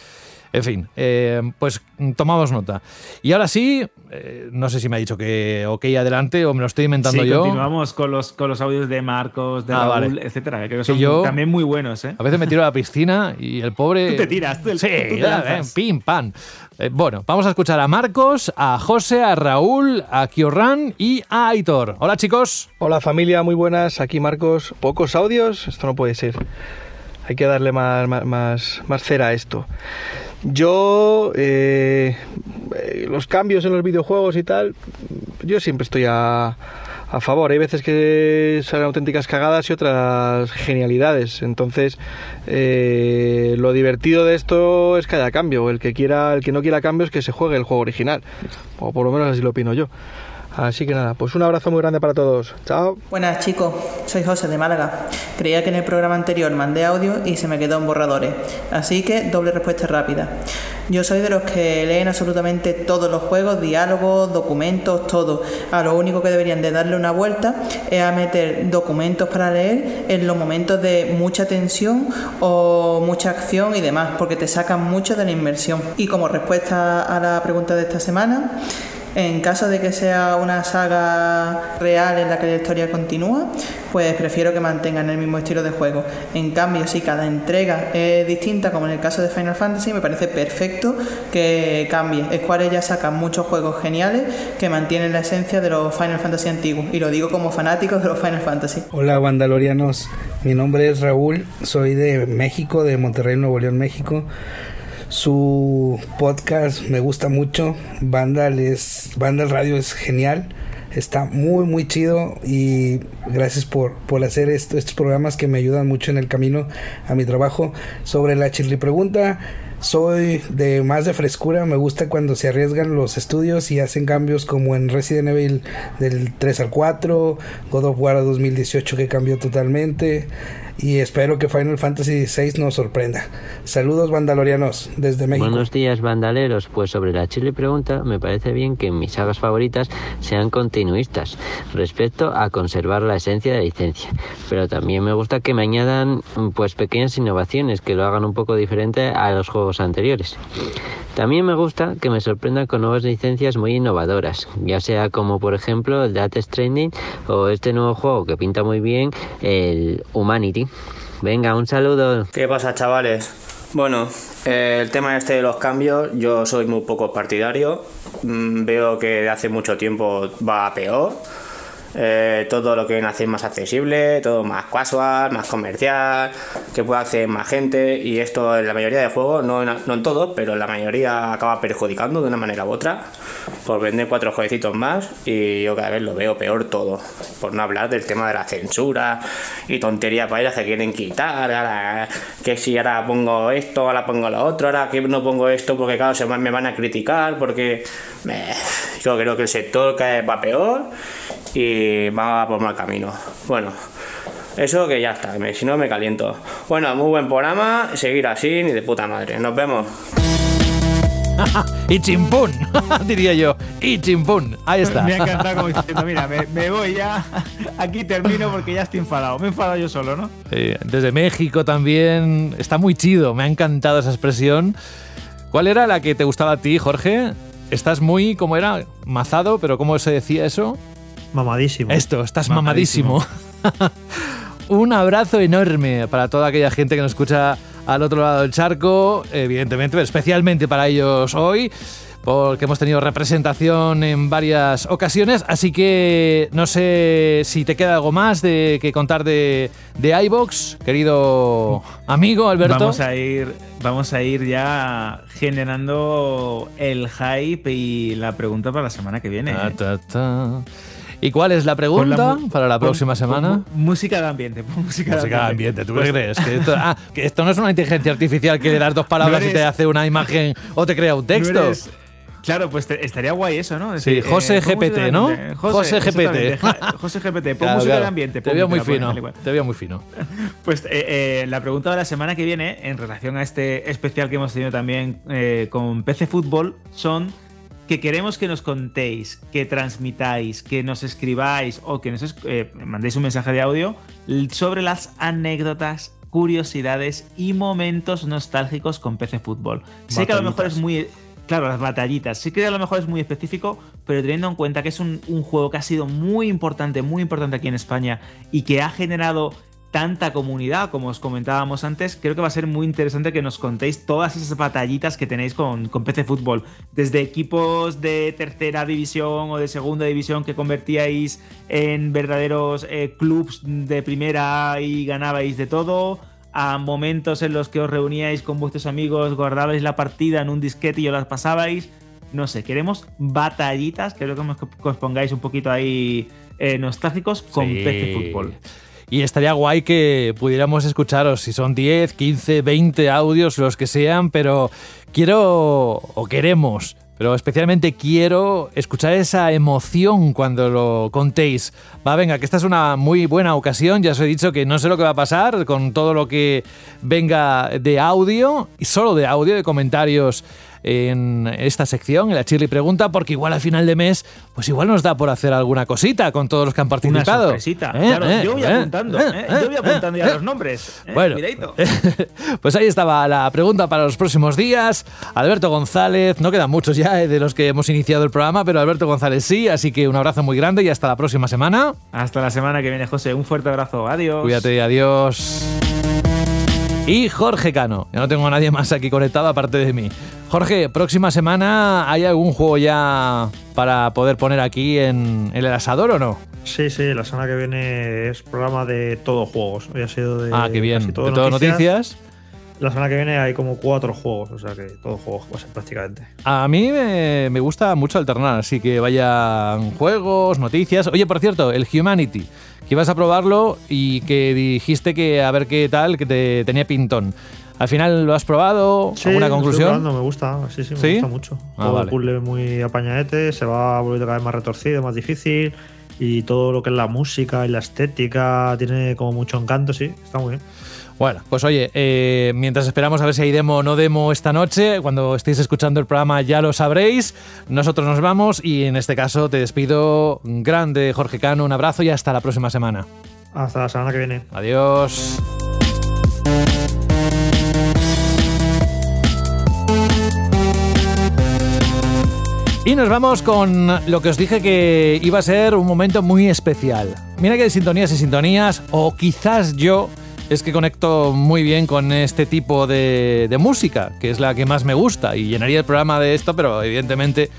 C: En fin, eh, pues tomamos nota. Y ahora sí, eh, no sé si me ha dicho que ok, adelante, o me lo estoy inventando
E: Sí,
C: yo.
E: continuamos con los, con los audios de Marcos, de
C: Ah,
E: Raúl,
C: vale.
E: etcétera, que creo que son
C: yo-
E: también muy buenos, ¿eh?
C: A veces me tiro a la piscina y el pobre.
E: Tú te tiras, tú-
C: sí,
E: tú te
C: ya, eh, pim, pam. Eh, bueno, vamos a escuchar a Marcos, a José, a Raúl, a Kiorran y a Aitor. Hola, chicos.
R: Hola familia, muy buenas. Aquí Marcos. Pocos audios, esto no puede ser. Hay que darle más, más, más, más cera a esto. Yo, eh, eh, los cambios en los videojuegos y tal, yo siempre estoy a, a favor. Hay veces que salen auténticas cagadas y otras genialidades. Entonces, eh, lo divertido de esto es que haya cambio. El que quiera, el que no quiera cambios, que se juegue el juego original. O por lo menos así lo opino yo. Así que nada, pues un abrazo muy grande para todos. Chao.
S: Buenas chicos, soy José de Málaga. Creía que en el programa anterior mandé audio y se me quedó en borradores, así que doble respuesta rápida. Yo soy de los que leen absolutamente todos los juegos, diálogos, documentos, todo. A lo único que deberían de darle una vuelta es a meter documentos para leer en los momentos de mucha tensión o mucha acción y demás, porque te sacan mucho de la inmersión. Y como respuesta a la pregunta de esta semana, en caso de que sea una saga real en la que la historia continúa, pues prefiero que mantengan el mismo estilo de juego. En cambio, si cada entrega es distinta, como en el caso de Final Fantasy, me parece perfecto que cambie. Square ya saca muchos juegos geniales que mantienen la esencia de los Final Fantasy antiguos. Y lo digo como fanático de los Final Fantasy.
T: Hola Vandalorianos, mi nombre es Raúl, soy de México, de Monterrey, Nuevo León, México. Su podcast me gusta mucho, Vandal es Radio es genial, está muy muy chido y gracias por, por hacer esto- estos programas que me ayudan mucho en el camino a mi trabajo. Sobre la chirri pregunta, soy de más de frescura, me gusta cuando se arriesgan los estudios y hacen cambios como en Resident Evil del 3 al 4, God of War 2018 que cambió totalmente y espero que Final Fantasy XVI nos sorprenda. Saludos vandalorianos desde México.
U: Buenos días, bandaleros. Pues sobre la chile pregunta, me parece bien que mis sagas favoritas sean continuistas respecto a conservar la esencia de la licencia. Pero también me gusta que me añadan pues pequeñas innovaciones que lo hagan un poco diferente a los juegos anteriores. También me gusta que me sorprendan con nuevas licencias muy innovadoras, ya sea como por ejemplo el Death Stranding o este nuevo juego que pinta muy bien, el Humanity. Venga, un saludo.
V: ¿Qué pasa, chavales? Bueno, eh, el tema este de los cambios, yo soy muy poco partidario. Mm, veo que de hace mucho tiempo va a peor. Eh, todo lo que viene a hacer más accesible, todo más casual, más comercial, que pueda hacer más gente. Y esto en la mayoría de juegos, no en, no en todos, pero en la mayoría acaba perjudicando de una manera u otra por vender cuatro jueguecitos más. Y yo cada vez lo veo peor todo. Por no hablar del tema de la censura y tonterías para ellas que quieren quitar. ahora, que si ahora pongo esto, ahora pongo lo otro, ahora que no pongo esto porque claro, se me van a criticar porque yo creo que el sector cada vez va peor y va por mal camino. Bueno, eso que ya está, me- si no me caliento. Bueno, muy buen programa, seguir así ni de puta madre. Nos vemos.
C: y chimpún, diría yo. Y chimpún. Ahí está.
E: Me ha encantado como diciendo, mira, me, me voy ya, aquí termino porque ya estoy enfadado. Me he enfadado yo solo, ¿no?
C: Desde México también. Está muy chido. Me ha encantado esa expresión. ¿Cuál era la que te gustaba a ti, Jorge? Estás muy, ¿cómo era? Mazado, pero ¿cómo se decía eso?
D: Mamadísimo.
C: Esto, estás mamadísimo. Un abrazo enorme para toda aquella gente que nos escucha al otro lado del charco, evidentemente, pero especialmente para ellos hoy. porque hemos tenido representación en varias ocasiones, así que no sé si te queda algo más de que contar de, de iBox, querido amigo Alberto.
E: Vamos a ir, vamos a ir ya generando el hype y la pregunta para la semana que viene.
C: Ta,
E: ¿eh?
C: ta, ta. ¿Y cuál es la pregunta
E: la
C: para la próxima
E: pon
C: semana?
E: música de ambiente. música,
C: de ambiente, ¿tú qué
E: Pues-
C: crees? Que esto, ah, que esto no es una inteligencia artificial que le das dos palabras
E: No
C: y te hace una imagen o te crea un
E: No
C: texto.
E: eres- Claro, pues te- estaría guay eso, ¿no?
C: Sí, José
E: música
C: GPT, ¿no?
E: ambiente.
C: José GPT.
E: José GPT, pon
C: Claro,
E: música
C: claro.
E: de ambiente.
C: Te veo muy fino. Te veo muy fino.
E: Pues eh, eh, la pregunta de la semana que viene, en relación a este especial que hemos tenido también eh, con PC Fútbol, son que queremos que nos contéis, que transmitáis, que nos escribáis o que nos eh, mandéis un mensaje de audio sobre las anécdotas, curiosidades y momentos nostálgicos con PC Fútbol. Sé que a lo mejor es muy... Claro, las batallitas. Sí que a lo mejor es muy específico, pero teniendo en cuenta que es un, un juego que ha sido muy importante, muy importante aquí en España y que ha generado tanta comunidad, como os comentábamos antes, creo que va a ser muy interesante que nos contéis todas esas batallitas que tenéis con, con PC Fútbol. Desde equipos de tercera división o de segunda división que convertíais en verdaderos eh, clubs de primera y ganabais de todo, a momentos en los que os reuníais con vuestros amigos, guardabais la partida en un disquete y os las pasabais. No sé, queremos batallitas, creo que os- pongáis un poquito ahí eh, nostálgicos con
C: Sí.
E: PC Fútbol.
C: Y estaría guay que pudiéramos escucharos, si son 10, 15, 20 audios, los que sean, pero quiero o queremos, pero especialmente quiero escuchar esa emoción cuando lo contéis. Va, venga, que esta es una muy buena ocasión, ya os he dicho que no sé lo que va a pasar con todo lo que venga de audio, y solo de audio, de comentarios en esta sección, en la Chirly Pregunta, porque igual al final de mes, pues igual nos da por hacer alguna cosita con todos los que han participado. ¿Eh?
E: Claro,
C: ¿Eh?
E: yo voy
C: ¿Eh?
E: apuntando,
C: ¿Eh?
E: Yo voy apuntando ya los nombres.
C: Bueno. Pues ahí estaba la pregunta para los próximos días. Alberto González, no quedan muchos ya de los que hemos iniciado el programa, pero Alberto González sí, así que un abrazo muy grande y hasta la próxima semana.
E: Hasta la semana que viene, José. Un fuerte abrazo. Adiós.
C: Cuídate, adiós. Y Jorge Cano, ya no tengo a nadie más aquí conectado aparte de mí. Jorge, próxima semana, ¿hay algún juego ya para poder poner aquí en, en el asador o no?
D: Sí, sí, la semana que viene es programa de todos juegos. Hoy ha sido de.
C: Ah, qué bien.
D: casi todo
C: De todo noticias.
D: La semana que viene hay como cuatro juegos, o sea que todos juegos prácticamente.
C: A mí me, me gusta mucho alternar, así que vayan juegos, noticias. Oye, por cierto, el Humanity, que ibas a probarlo y que dijiste que a ver qué tal, que te tenía pintón. ¿Al final lo has probado?
D: Sí,
C: ¿Alguna conclusión?
D: probando, me gusta, sí, sí, me
C: ¿Sí?
D: gusta mucho.
C: Ah,
D: todo
C: vale.
D: el puzzle muy apañadete, se va volviendo cada vez más retorcido, más difícil. Y todo lo que es la música y la estética tiene como mucho encanto, sí, está muy bien.
C: Bueno, pues oye, eh, mientras esperamos a ver si hay demo o no demo esta noche, cuando estéis escuchando el programa ya lo sabréis. Nosotros nos vamos y en este caso te despido. Grande, Jorge Cano, un abrazo y hasta la próxima semana.
D: Hasta la semana que viene.
C: Adiós. Y nos vamos con lo que os dije que iba a ser un momento muy especial. Mira que hay sintonías y sintonías, o quizás yo es que conecto muy bien con este tipo de, música, que es la que más me gusta, y llenaría el programa de esto, pero evidentemente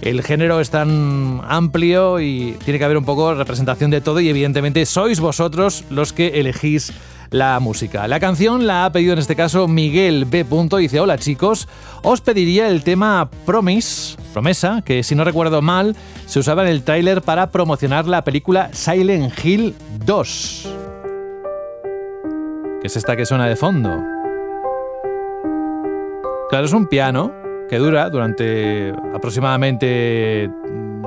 C: el género es tan amplio y tiene que haber un poco representación de todo y evidentemente sois vosotros los que elegís la música. La canción la ha pedido en este caso Miguel B. Dice, hola chicos, os pediría el tema Promise, promesa, que si no recuerdo mal se usaba en el tráiler para promocionar la película Silent Hill 2. Que es esta que suena de fondo. Claro, es un piano que dura durante aproximadamente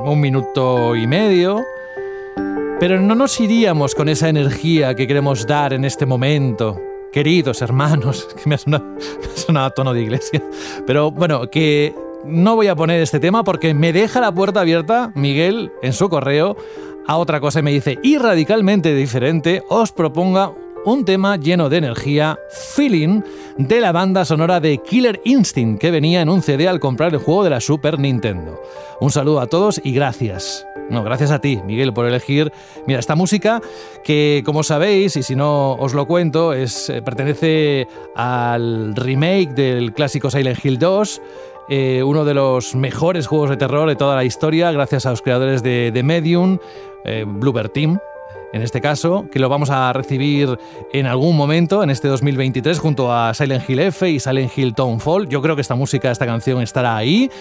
C: un minuto y medio. Pero no nos iríamos con esa energía que queremos dar en este momento. Queridos hermanos, que me ha sonado, me ha sonado a tono de iglesia. Pero bueno, que no voy a poner este tema porque me deja la puerta abierta, Miguel, en su correo, a otra cosa y me dice, y radicalmente diferente, os proponga un tema lleno de energía, Feeling, de la banda sonora de Killer Instinct, que venía en un CD al comprar el juego de la Super Nintendo. Un saludo a todos y gracias. No, gracias a ti, Miguel, por elegir. Mira, esta música que, como sabéis, y si no os lo cuento, es, eh, pertenece al remake del clásico Silent Hill 2 eh, uno de los mejores juegos de terror de toda la historia, gracias a los creadores de, Medium, eh, Team. En este caso, que lo vamos a recibir en algún momento, en este 2023, junto a Silent Hill F y Silent Hill Townfall. Yo creo que esta música, esta canción estará ahí.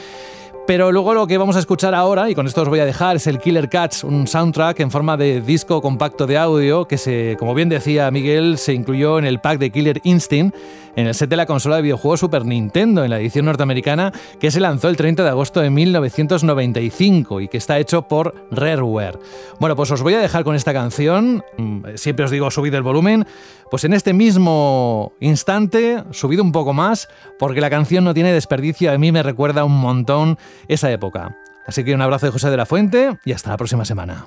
C: Pero luego lo que vamos a escuchar ahora, y con esto os voy a dejar, es el Killer Cats, un soundtrack en forma de disco compacto de audio que, se, como bien decía Miguel, se incluyó en el pack de Killer Instinct en el set de la consola de videojuegos Super Nintendo, en la edición norteamericana, que se lanzó el 30 de agosto de 1995 y que está hecho por Rareware. Bueno, pues os voy a dejar con esta canción, mm, siempre os digo subid el volumen, pues en este mismo instante, subido un poco más, porque la canción no tiene desperdicio, a mí me recuerda un montón esa época. Así que un abrazo de José de la Fuente y hasta la próxima semana.